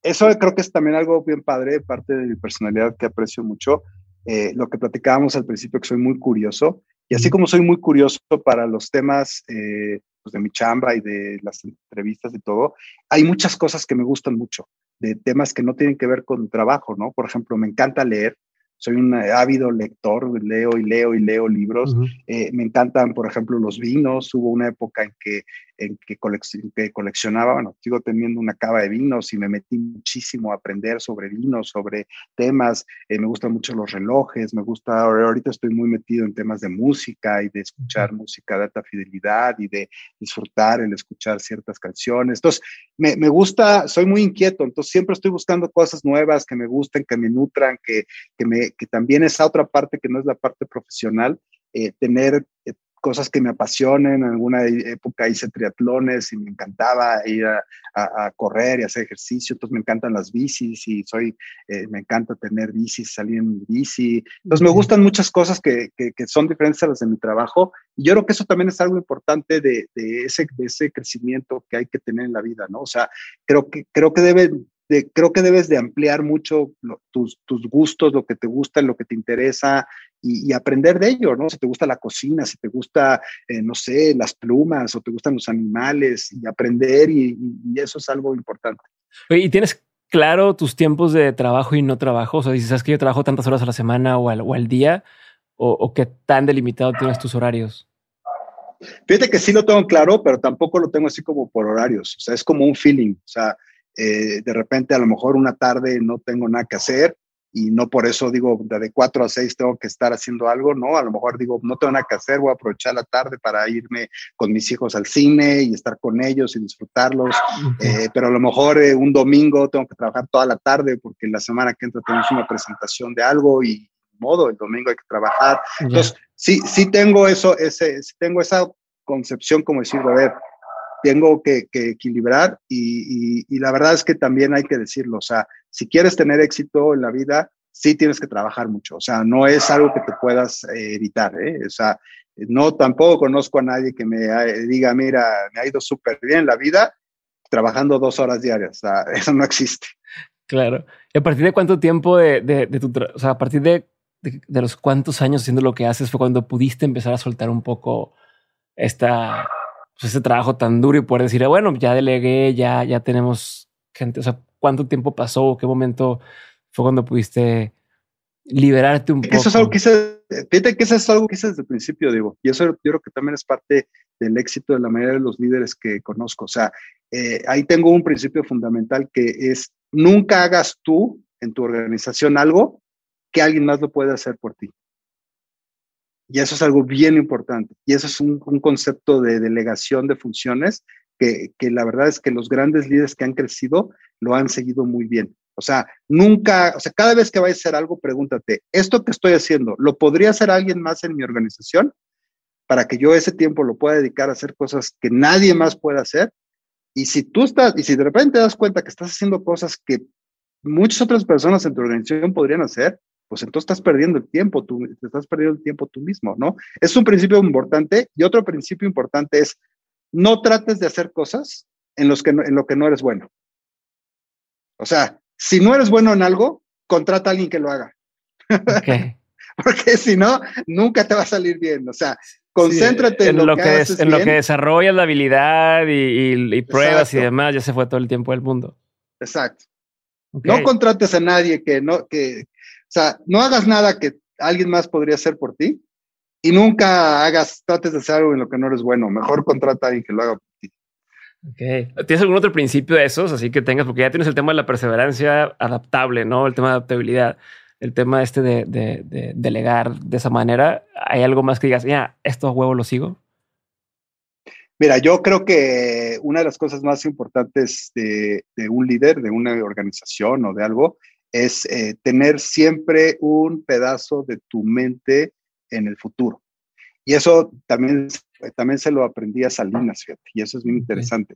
eso creo que es también algo bien padre, parte de mi personalidad que aprecio mucho. Eh, lo que platicábamos al principio, que soy muy curioso, y así como soy muy curioso para los temas eh, pues de mi chamba y de las entrevistas y todo, hay muchas cosas que me gustan mucho, de temas que no tienen que ver con trabajo, ¿no? Por ejemplo, me encanta leer, soy un ávido lector, leo y leo y leo libros. Eh, me encantan, por ejemplo, los vinos. Hubo una época en que en que, coleccionaba, bueno, sigo teniendo una cava de vinos y me metí muchísimo a aprender sobre vinos, sobre temas. Eh, me gustan mucho los relojes, me gusta, ahorita estoy muy metido en temas de música y de escuchar música de alta fidelidad y de disfrutar el escuchar ciertas canciones. Entonces, me, me gusta, soy muy inquieto, entonces siempre estoy buscando cosas nuevas que me gusten, que me nutran, que, que, me, que también esa otra parte que no es la parte profesional. Eh, tener eh, cosas que me apasionen. En alguna época hice triatlones y me encantaba ir a, correr y hacer ejercicio. Entonces me encantan las bicis y soy, eh, me encanta tener bicis, salir en bici. Entonces me gustan muchas cosas que, que, son diferentes a las de mi trabajo. Y yo creo que eso también es algo importante de, de, ese, de ese crecimiento que hay que tener en la vida, ¿no? O sea, creo que, creo que debe, creo que debes de ampliar mucho tus, tus, gustos, lo que te gusta, lo que te interesa y, aprender de ello, ¿no? Si te gusta la cocina, si te gusta, eh, no sé, las plumas o te gustan los animales y aprender y, eso es algo importante. ¿Y tienes claro tus tiempos de trabajo y no trabajo? O sea, dices, ¿sabes que yo trabajo tantas horas a la semana o al, o al día? O, ¿O qué tan delimitado tienes tus horarios? Fíjate que sí lo tengo claro, pero tampoco lo tengo así como por horarios. O sea, es como un feeling. O sea, eh, de repente a lo mejor una tarde no tengo nada que hacer y no por eso digo de 4 a 6 tengo que estar haciendo algo, ¿no? A lo mejor digo, no tengo nada que hacer, voy a aprovechar la tarde para irme con mis hijos al cine y estar con ellos y disfrutarlos, eh, pero a lo mejor eh, un domingo tengo que trabajar toda la tarde porque la semana que entra tenemos una presentación de algo y modo, el domingo hay que trabajar. Entonces, sí, sí tengo eso, ese, sí tengo esa concepción como decir, a ver, tengo que, equilibrar y, la verdad es que también hay que decirlo, o sea, si quieres tener éxito en la vida, sí tienes que trabajar mucho, o sea, no es algo que te puedas eh, evitar, ¿eh? o sea, no tampoco conozco a nadie que me eh, diga, mira, me ha ido súper bien la vida trabajando dos horas diarias, o sea, [LAUGHS] eso no existe. Claro. ¿Y a partir de cuánto tiempo de, de, de tu, o sea, a partir de, de, los cuántos años haciendo lo que haces fue cuando pudiste empezar a soltar un poco esta, pues, ese trabajo tan duro y poder decir, bueno, ya delegué, ya, ya tenemos gente. O sea, ¿cuánto tiempo pasó? ¿Qué momento fue cuando pudiste liberarte un poco? Eso es algo que hice, fíjate que eso es algo que hice desde el principio, digo, y eso yo creo que también es parte del éxito de la mayoría de los líderes que conozco. O sea, eh, ahí tengo un principio fundamental que es nunca hagas tú en tu organización algo que alguien más lo puede hacer por ti. Y eso es algo bien importante. Y eso es un, concepto de delegación de funciones que, la verdad es que los grandes líderes que han crecido lo han seguido muy bien. O sea, nunca, o sea, cada vez que vayas a hacer algo, pregúntate, ¿esto que estoy haciendo, lo podría hacer alguien más en mi organización? Para que yo ese tiempo lo pueda dedicar a hacer cosas que nadie más puede hacer. Y si tú estás, y si de repente te das cuenta que estás haciendo cosas que muchas otras personas en tu organización podrían hacer, pues entonces estás perdiendo el tiempo, tú te estás perdiendo el tiempo tú mismo, ¿no? Es un principio importante y otro principio importante es no trates de hacer cosas en, los que en lo que no eres bueno. O sea, si no eres bueno en algo, contrata a alguien que lo haga. [LAUGHS] Porque si no, nunca te va a salir bien. O sea, concéntrate en, lo, que, en lo que desarrollas la habilidad y, pruebas y demás, ya se fue todo el tiempo del mundo. Exacto. No contrates a nadie que no, que, sea, no hagas nada que alguien más podría hacer por ti y nunca hagas, trates de hacer algo en lo que no eres bueno. Mejor contrata a alguien que lo haga por ti. Ok. ¿Tienes algún otro principio de esos? Así que tengas, porque ya tienes el tema de la perseverancia adaptable, ¿no? El tema de adaptabilidad, el tema este de, de, delegar de esa manera. ¿Hay algo más que digas, ya, esto a huevo lo sigo? Mira, yo creo que una de las cosas más importantes de, de, un líder, de una organización o de algo, es eh, tener siempre un pedazo de tu mente en el futuro. Y eso también, también se lo aprendí a Salinas, fíjate, y eso es muy interesante.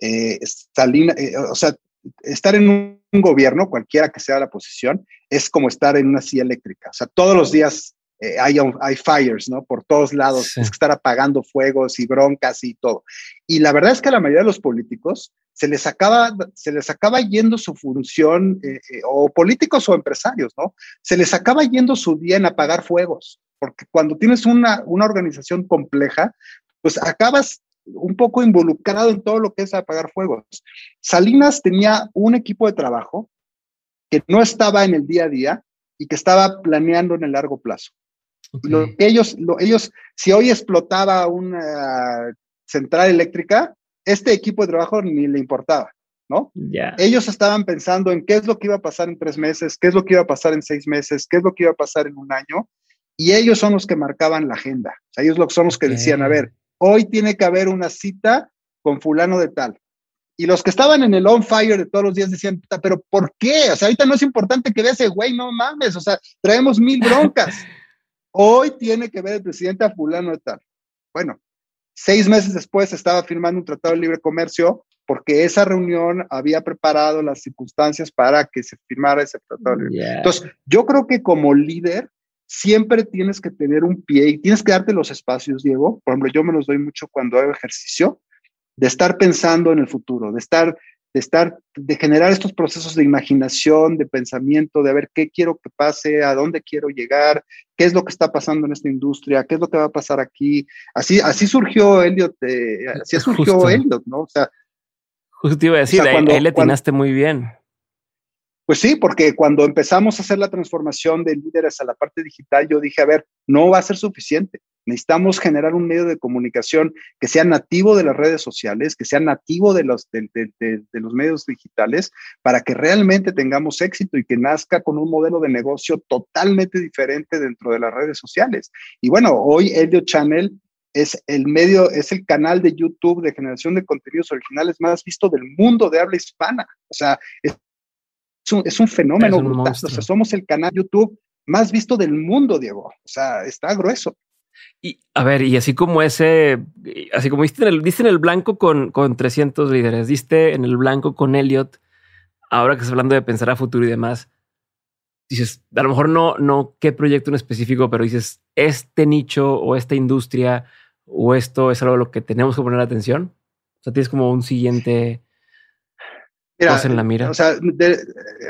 Eh, Salinas, eh, o sea, estar en un, gobierno, cualquiera que sea la posición, es como estar en una silla eléctrica. O sea, todos los días eh, hay, hay fires, ¿no? Por todos lados, es que estar apagando fuegos y broncas y todo. Y la verdad es que a la mayoría de los políticos se les acaba, se les acaba yendo su función, eh, eh, o políticos o empresarios, ¿no? Se les acaba yendo su día en apagar fuegos, porque cuando tienes una, una organización compleja, pues acabas un poco involucrado en todo lo que es apagar fuegos. Salinas tenía un equipo de trabajo que no estaba en el día a día y que estaba planeando en el largo plazo. Lo ellos, ellos, si hoy explotaba una central eléctrica, este equipo de trabajo ni le importaba, ¿no? Ellos estaban pensando en qué es lo que iba a pasar en tres meses, qué es lo que iba a pasar en seis meses, qué es lo que iba a pasar en un año, y ellos son los que marcaban la agenda. O sea, ellos son los que decían, a ver, hoy tiene que haber una cita con fulano de tal. Y los que estaban en el on fire de todos los días decían, pero ¿por qué? O sea, ahorita no es importante que vea ese güey, no mames, o sea, traemos mil [LAUGHS] broncas. Hoy tiene que ver el presidente a fulano de tal. Bueno, seis meses después estaba firmando un tratado de libre comercio porque esa reunión había preparado las circunstancias para que se firmara ese tratado de libre. Entonces, yo creo que como líder siempre tienes que tener un pie y tienes que darte los espacios, Diego. Por ejemplo, yo me los doy mucho cuando hago ejercicio, de estar pensando en el futuro, de estar de estar, de generar estos procesos de imaginación, de pensamiento, de ver qué quiero que pase, a dónde quiero llegar, qué es lo que está pasando en esta industria, qué es lo que va a pasar aquí. Así, así surgió Elliot, eh, así surgió Elliot, ¿no? O sea, justo te iba a decir, cuando, ahí, le atinaste muy bien. Pues sí, porque cuando empezamos a hacer la transformación de líderes a la parte digital, yo dije, a ver, no va a ser suficiente. Necesitamos generar un medio de comunicación que sea nativo de las redes sociales, que sea nativo de los, de, los medios digitales, para que realmente tengamos éxito y que nazca con un modelo de negocio totalmente diferente dentro de las redes sociales. Y bueno, hoy Elio Channel es el medio, es el canal de YouTube de generación de contenidos originales más visto del mundo de habla hispana. O sea, es un, es un fenómeno brutal. O sea, somos el canal YouTube más visto del mundo, Diego. O sea, está grueso. Y a ver, y así como ese, así como diste en el, diste en el blanco con, con 300 líderes, diste en el blanco con Elliot, ahora que estás hablando de pensar a futuro y demás, dices, a lo mejor no, no qué proyecto en específico, pero dices, este nicho o esta industria o esto es algo a lo que tenemos que poner atención. O sea, tienes como un siguiente cosa en la mira. O sea,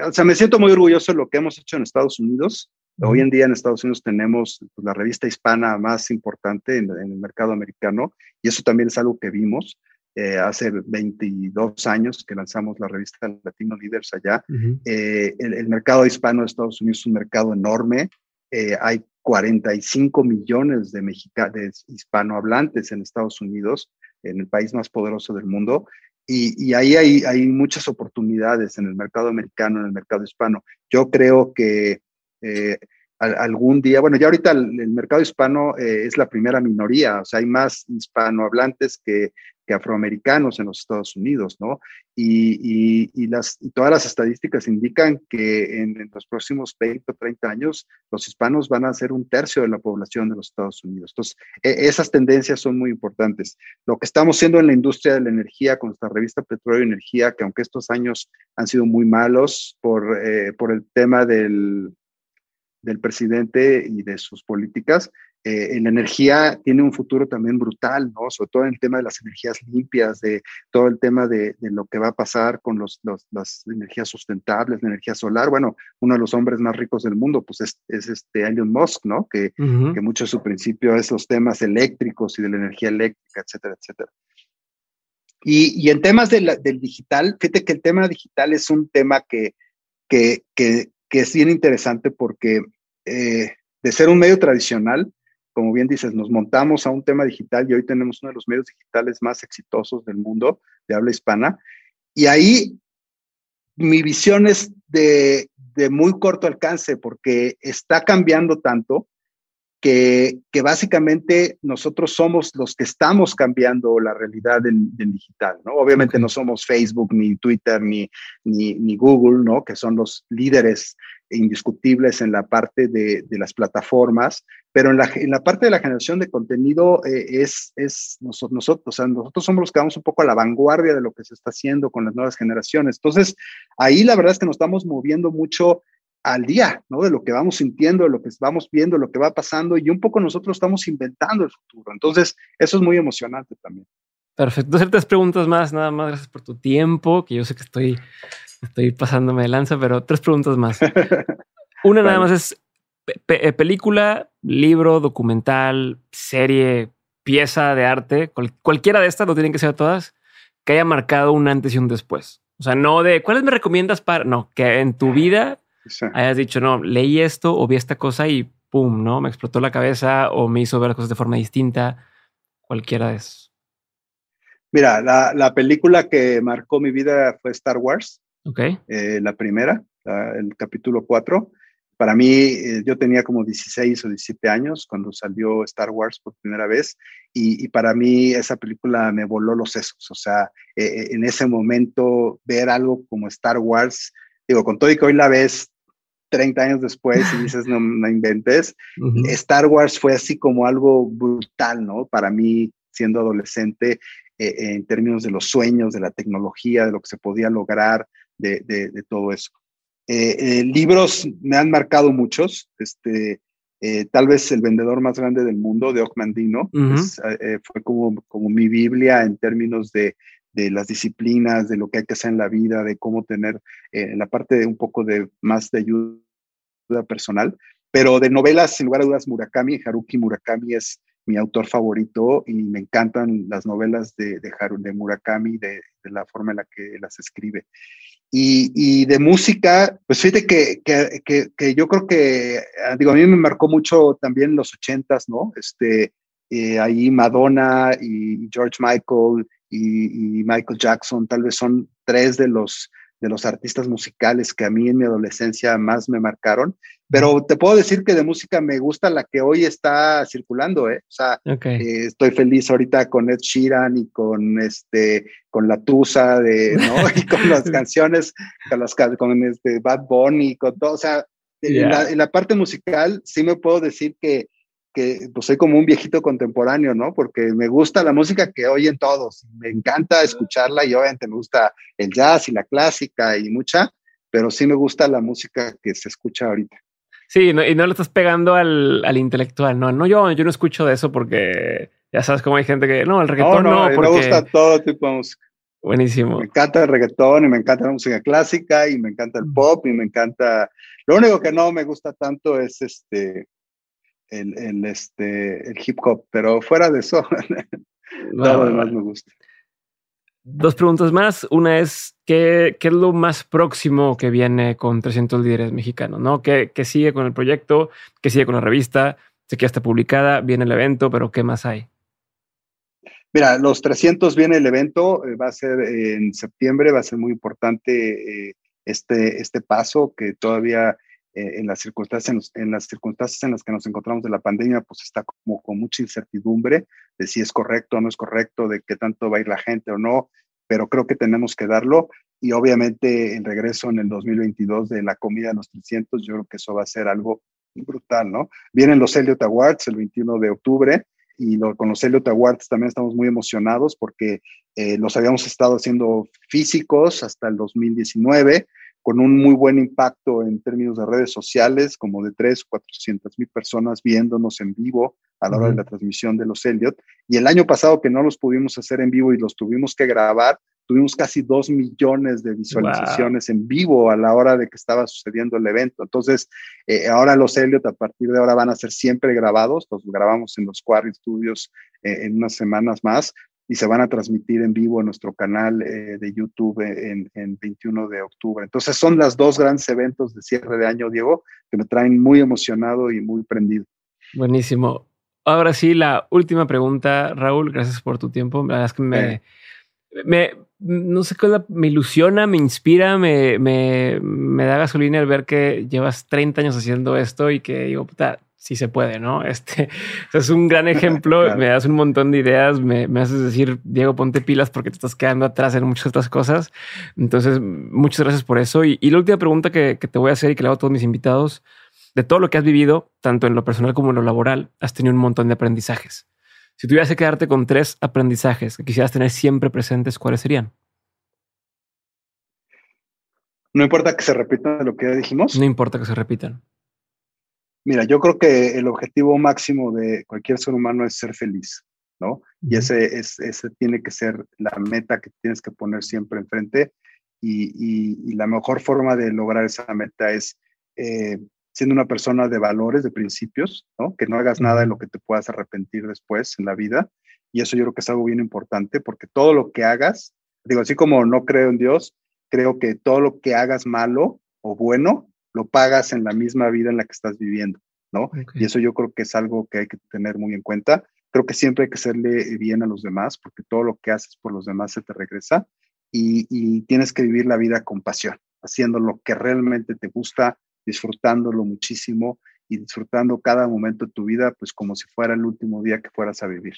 o sea, me siento muy orgulloso de lo que hemos hecho en Estados Unidos. Hoy en día en Estados Unidos tenemos pues, la revista hispana más importante en, el mercado americano y eso también es algo que vimos. Eh, hace 22 años que lanzamos la revista Latino Leaders allá. Eh, el, mercado hispano de Estados Unidos es un mercado enorme. Eh, hay 45 millones de, de hispanohablantes en Estados Unidos, en el país más poderoso del mundo. Y, y ahí hay, hay, muchas oportunidades en el mercado americano, en el mercado hispano. Yo creo que eh, algún día, bueno, ya ahorita el, mercado hispano eh, es la primera minoría, o sea, hay más hispanohablantes que, que afroamericanos en los Estados Unidos, ¿no? Y, y, las, todas las estadísticas indican que en, los próximos 20 o 30 años los hispanos van a ser un tercio de la población de los Estados Unidos. Entonces, e, esas tendencias son muy importantes. Lo que estamos haciendo en la industria de la energía con nuestra revista Petróleo y Energía, que aunque estos años han sido muy malos por, eh, por el tema del, del presidente y de sus políticas, eh, en la energía tiene un futuro también brutal, ¿no? Sobre todo en el tema de las energías limpias, de todo el tema de, lo que va a pasar con los, las energías sustentables, la energía solar. Bueno, uno de los hombres más ricos del mundo, pues es, este Elon Musk, ¿no? Que, que mucho de su principio es los temas eléctricos y de la energía eléctrica, etcétera, etcétera. Y, y en temas del digital, fíjate que el tema digital es un tema que, que, que, que es bien interesante porque eh, de ser un medio tradicional, como bien dices, nos montamos a un tema digital y hoy tenemos uno de los medios digitales más exitosos del mundo de habla hispana. Y ahí mi visión es de, de muy corto alcance porque está cambiando tanto que, que, básicamente nosotros somos los que estamos cambiando la realidad del, digital, ¿no? Obviamente no somos Facebook, ni Twitter, ni, ni, ni, Google, ¿no? Que son los líderes indiscutibles en la parte de, de las plataformas, pero en la, en la, parte de la generación de contenido eh, es, es nosotros, nosotros, o sea, nosotros somos los que vamos un poco a la vanguardia de lo que se está haciendo con las nuevas generaciones. Entonces, ahí la verdad es que nos estamos moviendo mucho al día, ¿no? De lo que vamos sintiendo, de lo que vamos viendo, lo que va pasando y un poco nosotros estamos inventando el futuro. Entonces, eso es muy emocionante también. Perfecto. Tres preguntas más, nada más. Gracias por tu tiempo, que yo sé que estoy, estoy pasándome de lanza, pero tres preguntas más. [LAUGHS] Una nada más es eh, película, libro, documental, serie, pieza de arte, cualquiera de estas, no tienen que ser todas, que haya marcado un antes y un después. O sea, no de cuáles me recomiendas para, no, que en tu vida hayas dicho, no, leí esto o vi esta cosa y pum, no, me explotó la cabeza o me hizo ver las cosas de forma distinta. Cualquiera de esos. Mira, la, película que marcó mi vida fue Star Wars. Ok. Eh, la primera, el capítulo 4. Para mí, eh, yo tenía como 16 o 17 años cuando salió Star Wars por primera vez y, para mí esa película me voló los sesos. O sea, eh, en ese momento ver algo como Star Wars, digo, con todo y que hoy la ves 30 años después y dices, no, no inventes, [LAUGHS] Star Wars fue así como algo brutal, ¿no? Para mí, siendo adolescente, eh, en términos de los sueños, de la tecnología, de lo que se podía lograr, de, de, todo eso. Eh, eh, libros me han marcado muchos. Este, tal vez el vendedor más grande del mundo, de Ocmandino, fue como, como mi Biblia en términos de, de las disciplinas, de lo que hay que hacer en la vida, de cómo tener la parte de un poco de más de ayuda personal. Pero de novelas, sin lugar a dudas, Murakami, Haruki Murakami es mi autor favorito y me encantan las novelas de, de, de Murakami, de, de, la forma en la que las escribe. Y, y de música, pues fíjate que, que, que, yo creo que, ah, digo, a mí me marcó mucho también los ochentas, ¿no? Este, eh, ahí Madonna y George Michael y, y Michael Jackson tal vez son tres de los de los artistas musicales que a mí en mi adolescencia más me marcaron. Pero te puedo decir que de música me gusta la que hoy está circulando, ¿eh? O sea, eh, estoy feliz ahorita con Ed Sheeran y con este, con la Tusa de, ¿no? [LAUGHS] y con las canciones, con las con este Bad Bunny, con todo. O sea, en la parte musical sí me puedo decir que que pues soy como un viejito contemporáneo, ¿no? Porque me gusta la música que oyen todos, me encanta escucharla y obviamente me gusta el jazz y la clásica y mucha, pero sí me gusta la música que se escucha ahorita. Sí, y no le estás pegando al, al, intelectual, no, no, yo, yo no escucho de eso porque ya sabes cómo hay gente que, no, el reggaetón no, no, porque... me gusta todo tipo de música. Buenísimo. Me encanta el reggaetón y me encanta la música clásica y me encanta el pop y me encanta... Lo único que no me gusta tanto es este el, este, el hip hop, pero fuera de eso, [LAUGHS] lo demás me gusta. Dos preguntas más. Una es, ¿qué, ¿qué, es lo más próximo que viene con 300 líderes mexicanos? ¿no? ¿Qué, ¿Qué, sigue con el proyecto? ¿Qué sigue con la revista? Sé que ya está publicada, viene el evento, pero ¿qué más hay? Mira, los 300 viene el evento, eh, va a ser en septiembre, va a ser muy importante eh, este, este paso que todavía eh, en, las circunstancias, en, las circunstancias en las que nos encontramos de la pandemia, pues está como con mucha incertidumbre de si es correcto o no es correcto, de qué tanto va a ir la gente o no, pero creo que tenemos que darlo. Y obviamente el regreso en el 2022 de la comida de los 300, yo creo que eso va a ser algo brutal, ¿no? Vienen los Elliot Awards el 21 de octubre y con los Elliot Awards también estamos muy emocionados porque eh, los habíamos estado haciendo físicos hasta el 2019 con un muy buen impacto en términos de redes sociales, como de 3, 400 mil personas viéndonos en vivo a la hora de la transmisión de los Elliot. Y el año pasado que no los pudimos hacer en vivo y los tuvimos que grabar, tuvimos casi 2 millones de visualizaciones en vivo a la hora de que estaba sucediendo el evento. Entonces, eh, ahora los Elliot a partir de ahora van a ser siempre grabados, los grabamos en los Quarry Studios eh, en unas semanas más, y se van a transmitir en vivo en nuestro canal eh, de YouTube en, en, 21 de octubre. Entonces son los dos grandes eventos de cierre de año, Diego, que me traen muy emocionado y muy prendido. Buenísimo. Ahora sí, la última pregunta, Raúl, gracias por tu tiempo. La verdad es que me, me no sé qué me ilusiona, me inspira, me, me, me da gasolina el ver que llevas 30 años haciendo esto y que digo, puta, sí se puede, ¿no? [LAUGHS] Este es un gran ejemplo, me das un montón de ideas, me, haces decir, Diego, ponte pilas porque te estás quedando atrás en muchas otras cosas. Entonces, muchas gracias por eso. Y, la última pregunta que, te voy a hacer y que le hago a todos mis invitados, de todo lo que has vivido, tanto en lo personal como en lo laboral, has tenido un montón de aprendizajes. Si tuvieras que quedarte con tres aprendizajes que quisieras tener siempre presentes, ¿cuáles serían? No importa que se repita lo que ya dijimos. No importa que se repitan. Mira, yo creo que el objetivo máximo de cualquier ser humano es ser feliz, ¿no? Y ese, es, ese tiene que ser la meta que tienes que poner siempre enfrente. Y, y, la mejor forma de lograr esa meta es eh, siendo una persona de valores, de principios, ¿no? Que no hagas nada de lo que te puedas arrepentir después en la vida. Y eso yo creo que es algo bien importante porque todo lo que hagas, digo, así como no creo en Dios, creo que todo lo que hagas malo o bueno, lo pagas en la misma vida en la que estás viviendo, ¿no? Y eso yo creo que es algo que hay que tener muy en cuenta. Creo que siempre hay que hacerle bien a los demás, porque todo lo que haces por los demás se te regresa y, tienes que vivir la vida con pasión, haciendo lo que realmente te gusta, disfrutándolo muchísimo y disfrutando cada momento de tu vida, pues como si fuera el último día que fueras a vivir.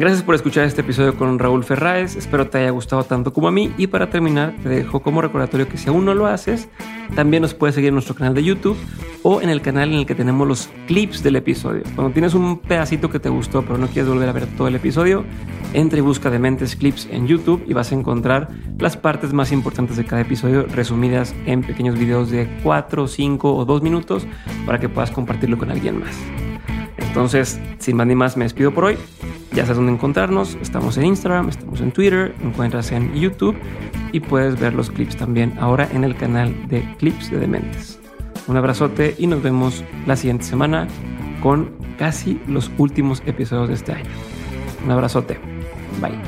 Gracias por escuchar este episodio con Raúl Ferráez. Espero te haya gustado tanto como a mí. Y para terminar, te dejo como recordatorio que si aún no lo haces, también nos puedes seguir en nuestro canal de YouTube o en el canal en el que tenemos los clips del episodio. Cuando tienes un pedacito que te gustó pero no quieres volver a ver todo el episodio, entra y busca Dementes Clips en YouTube y vas a encontrar las partes más importantes de cada episodio resumidas en pequeños videos de 4, 5 o 2 minutos para que puedas compartirlo con alguien más. Entonces, sin más ni más, me despido por hoy. Ya sabes dónde encontrarnos. Estamos en Instagram, estamos en Twitter, encuentras en YouTube y puedes ver los clips también ahora en el canal de Clips de Dementes. Un abrazote y nos vemos la siguiente semana con casi los últimos episodios de este año. Un abrazote. Bye.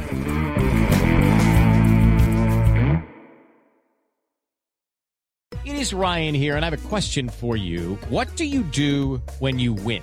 It is Ryan here and I have a question for you. What do you do when you win?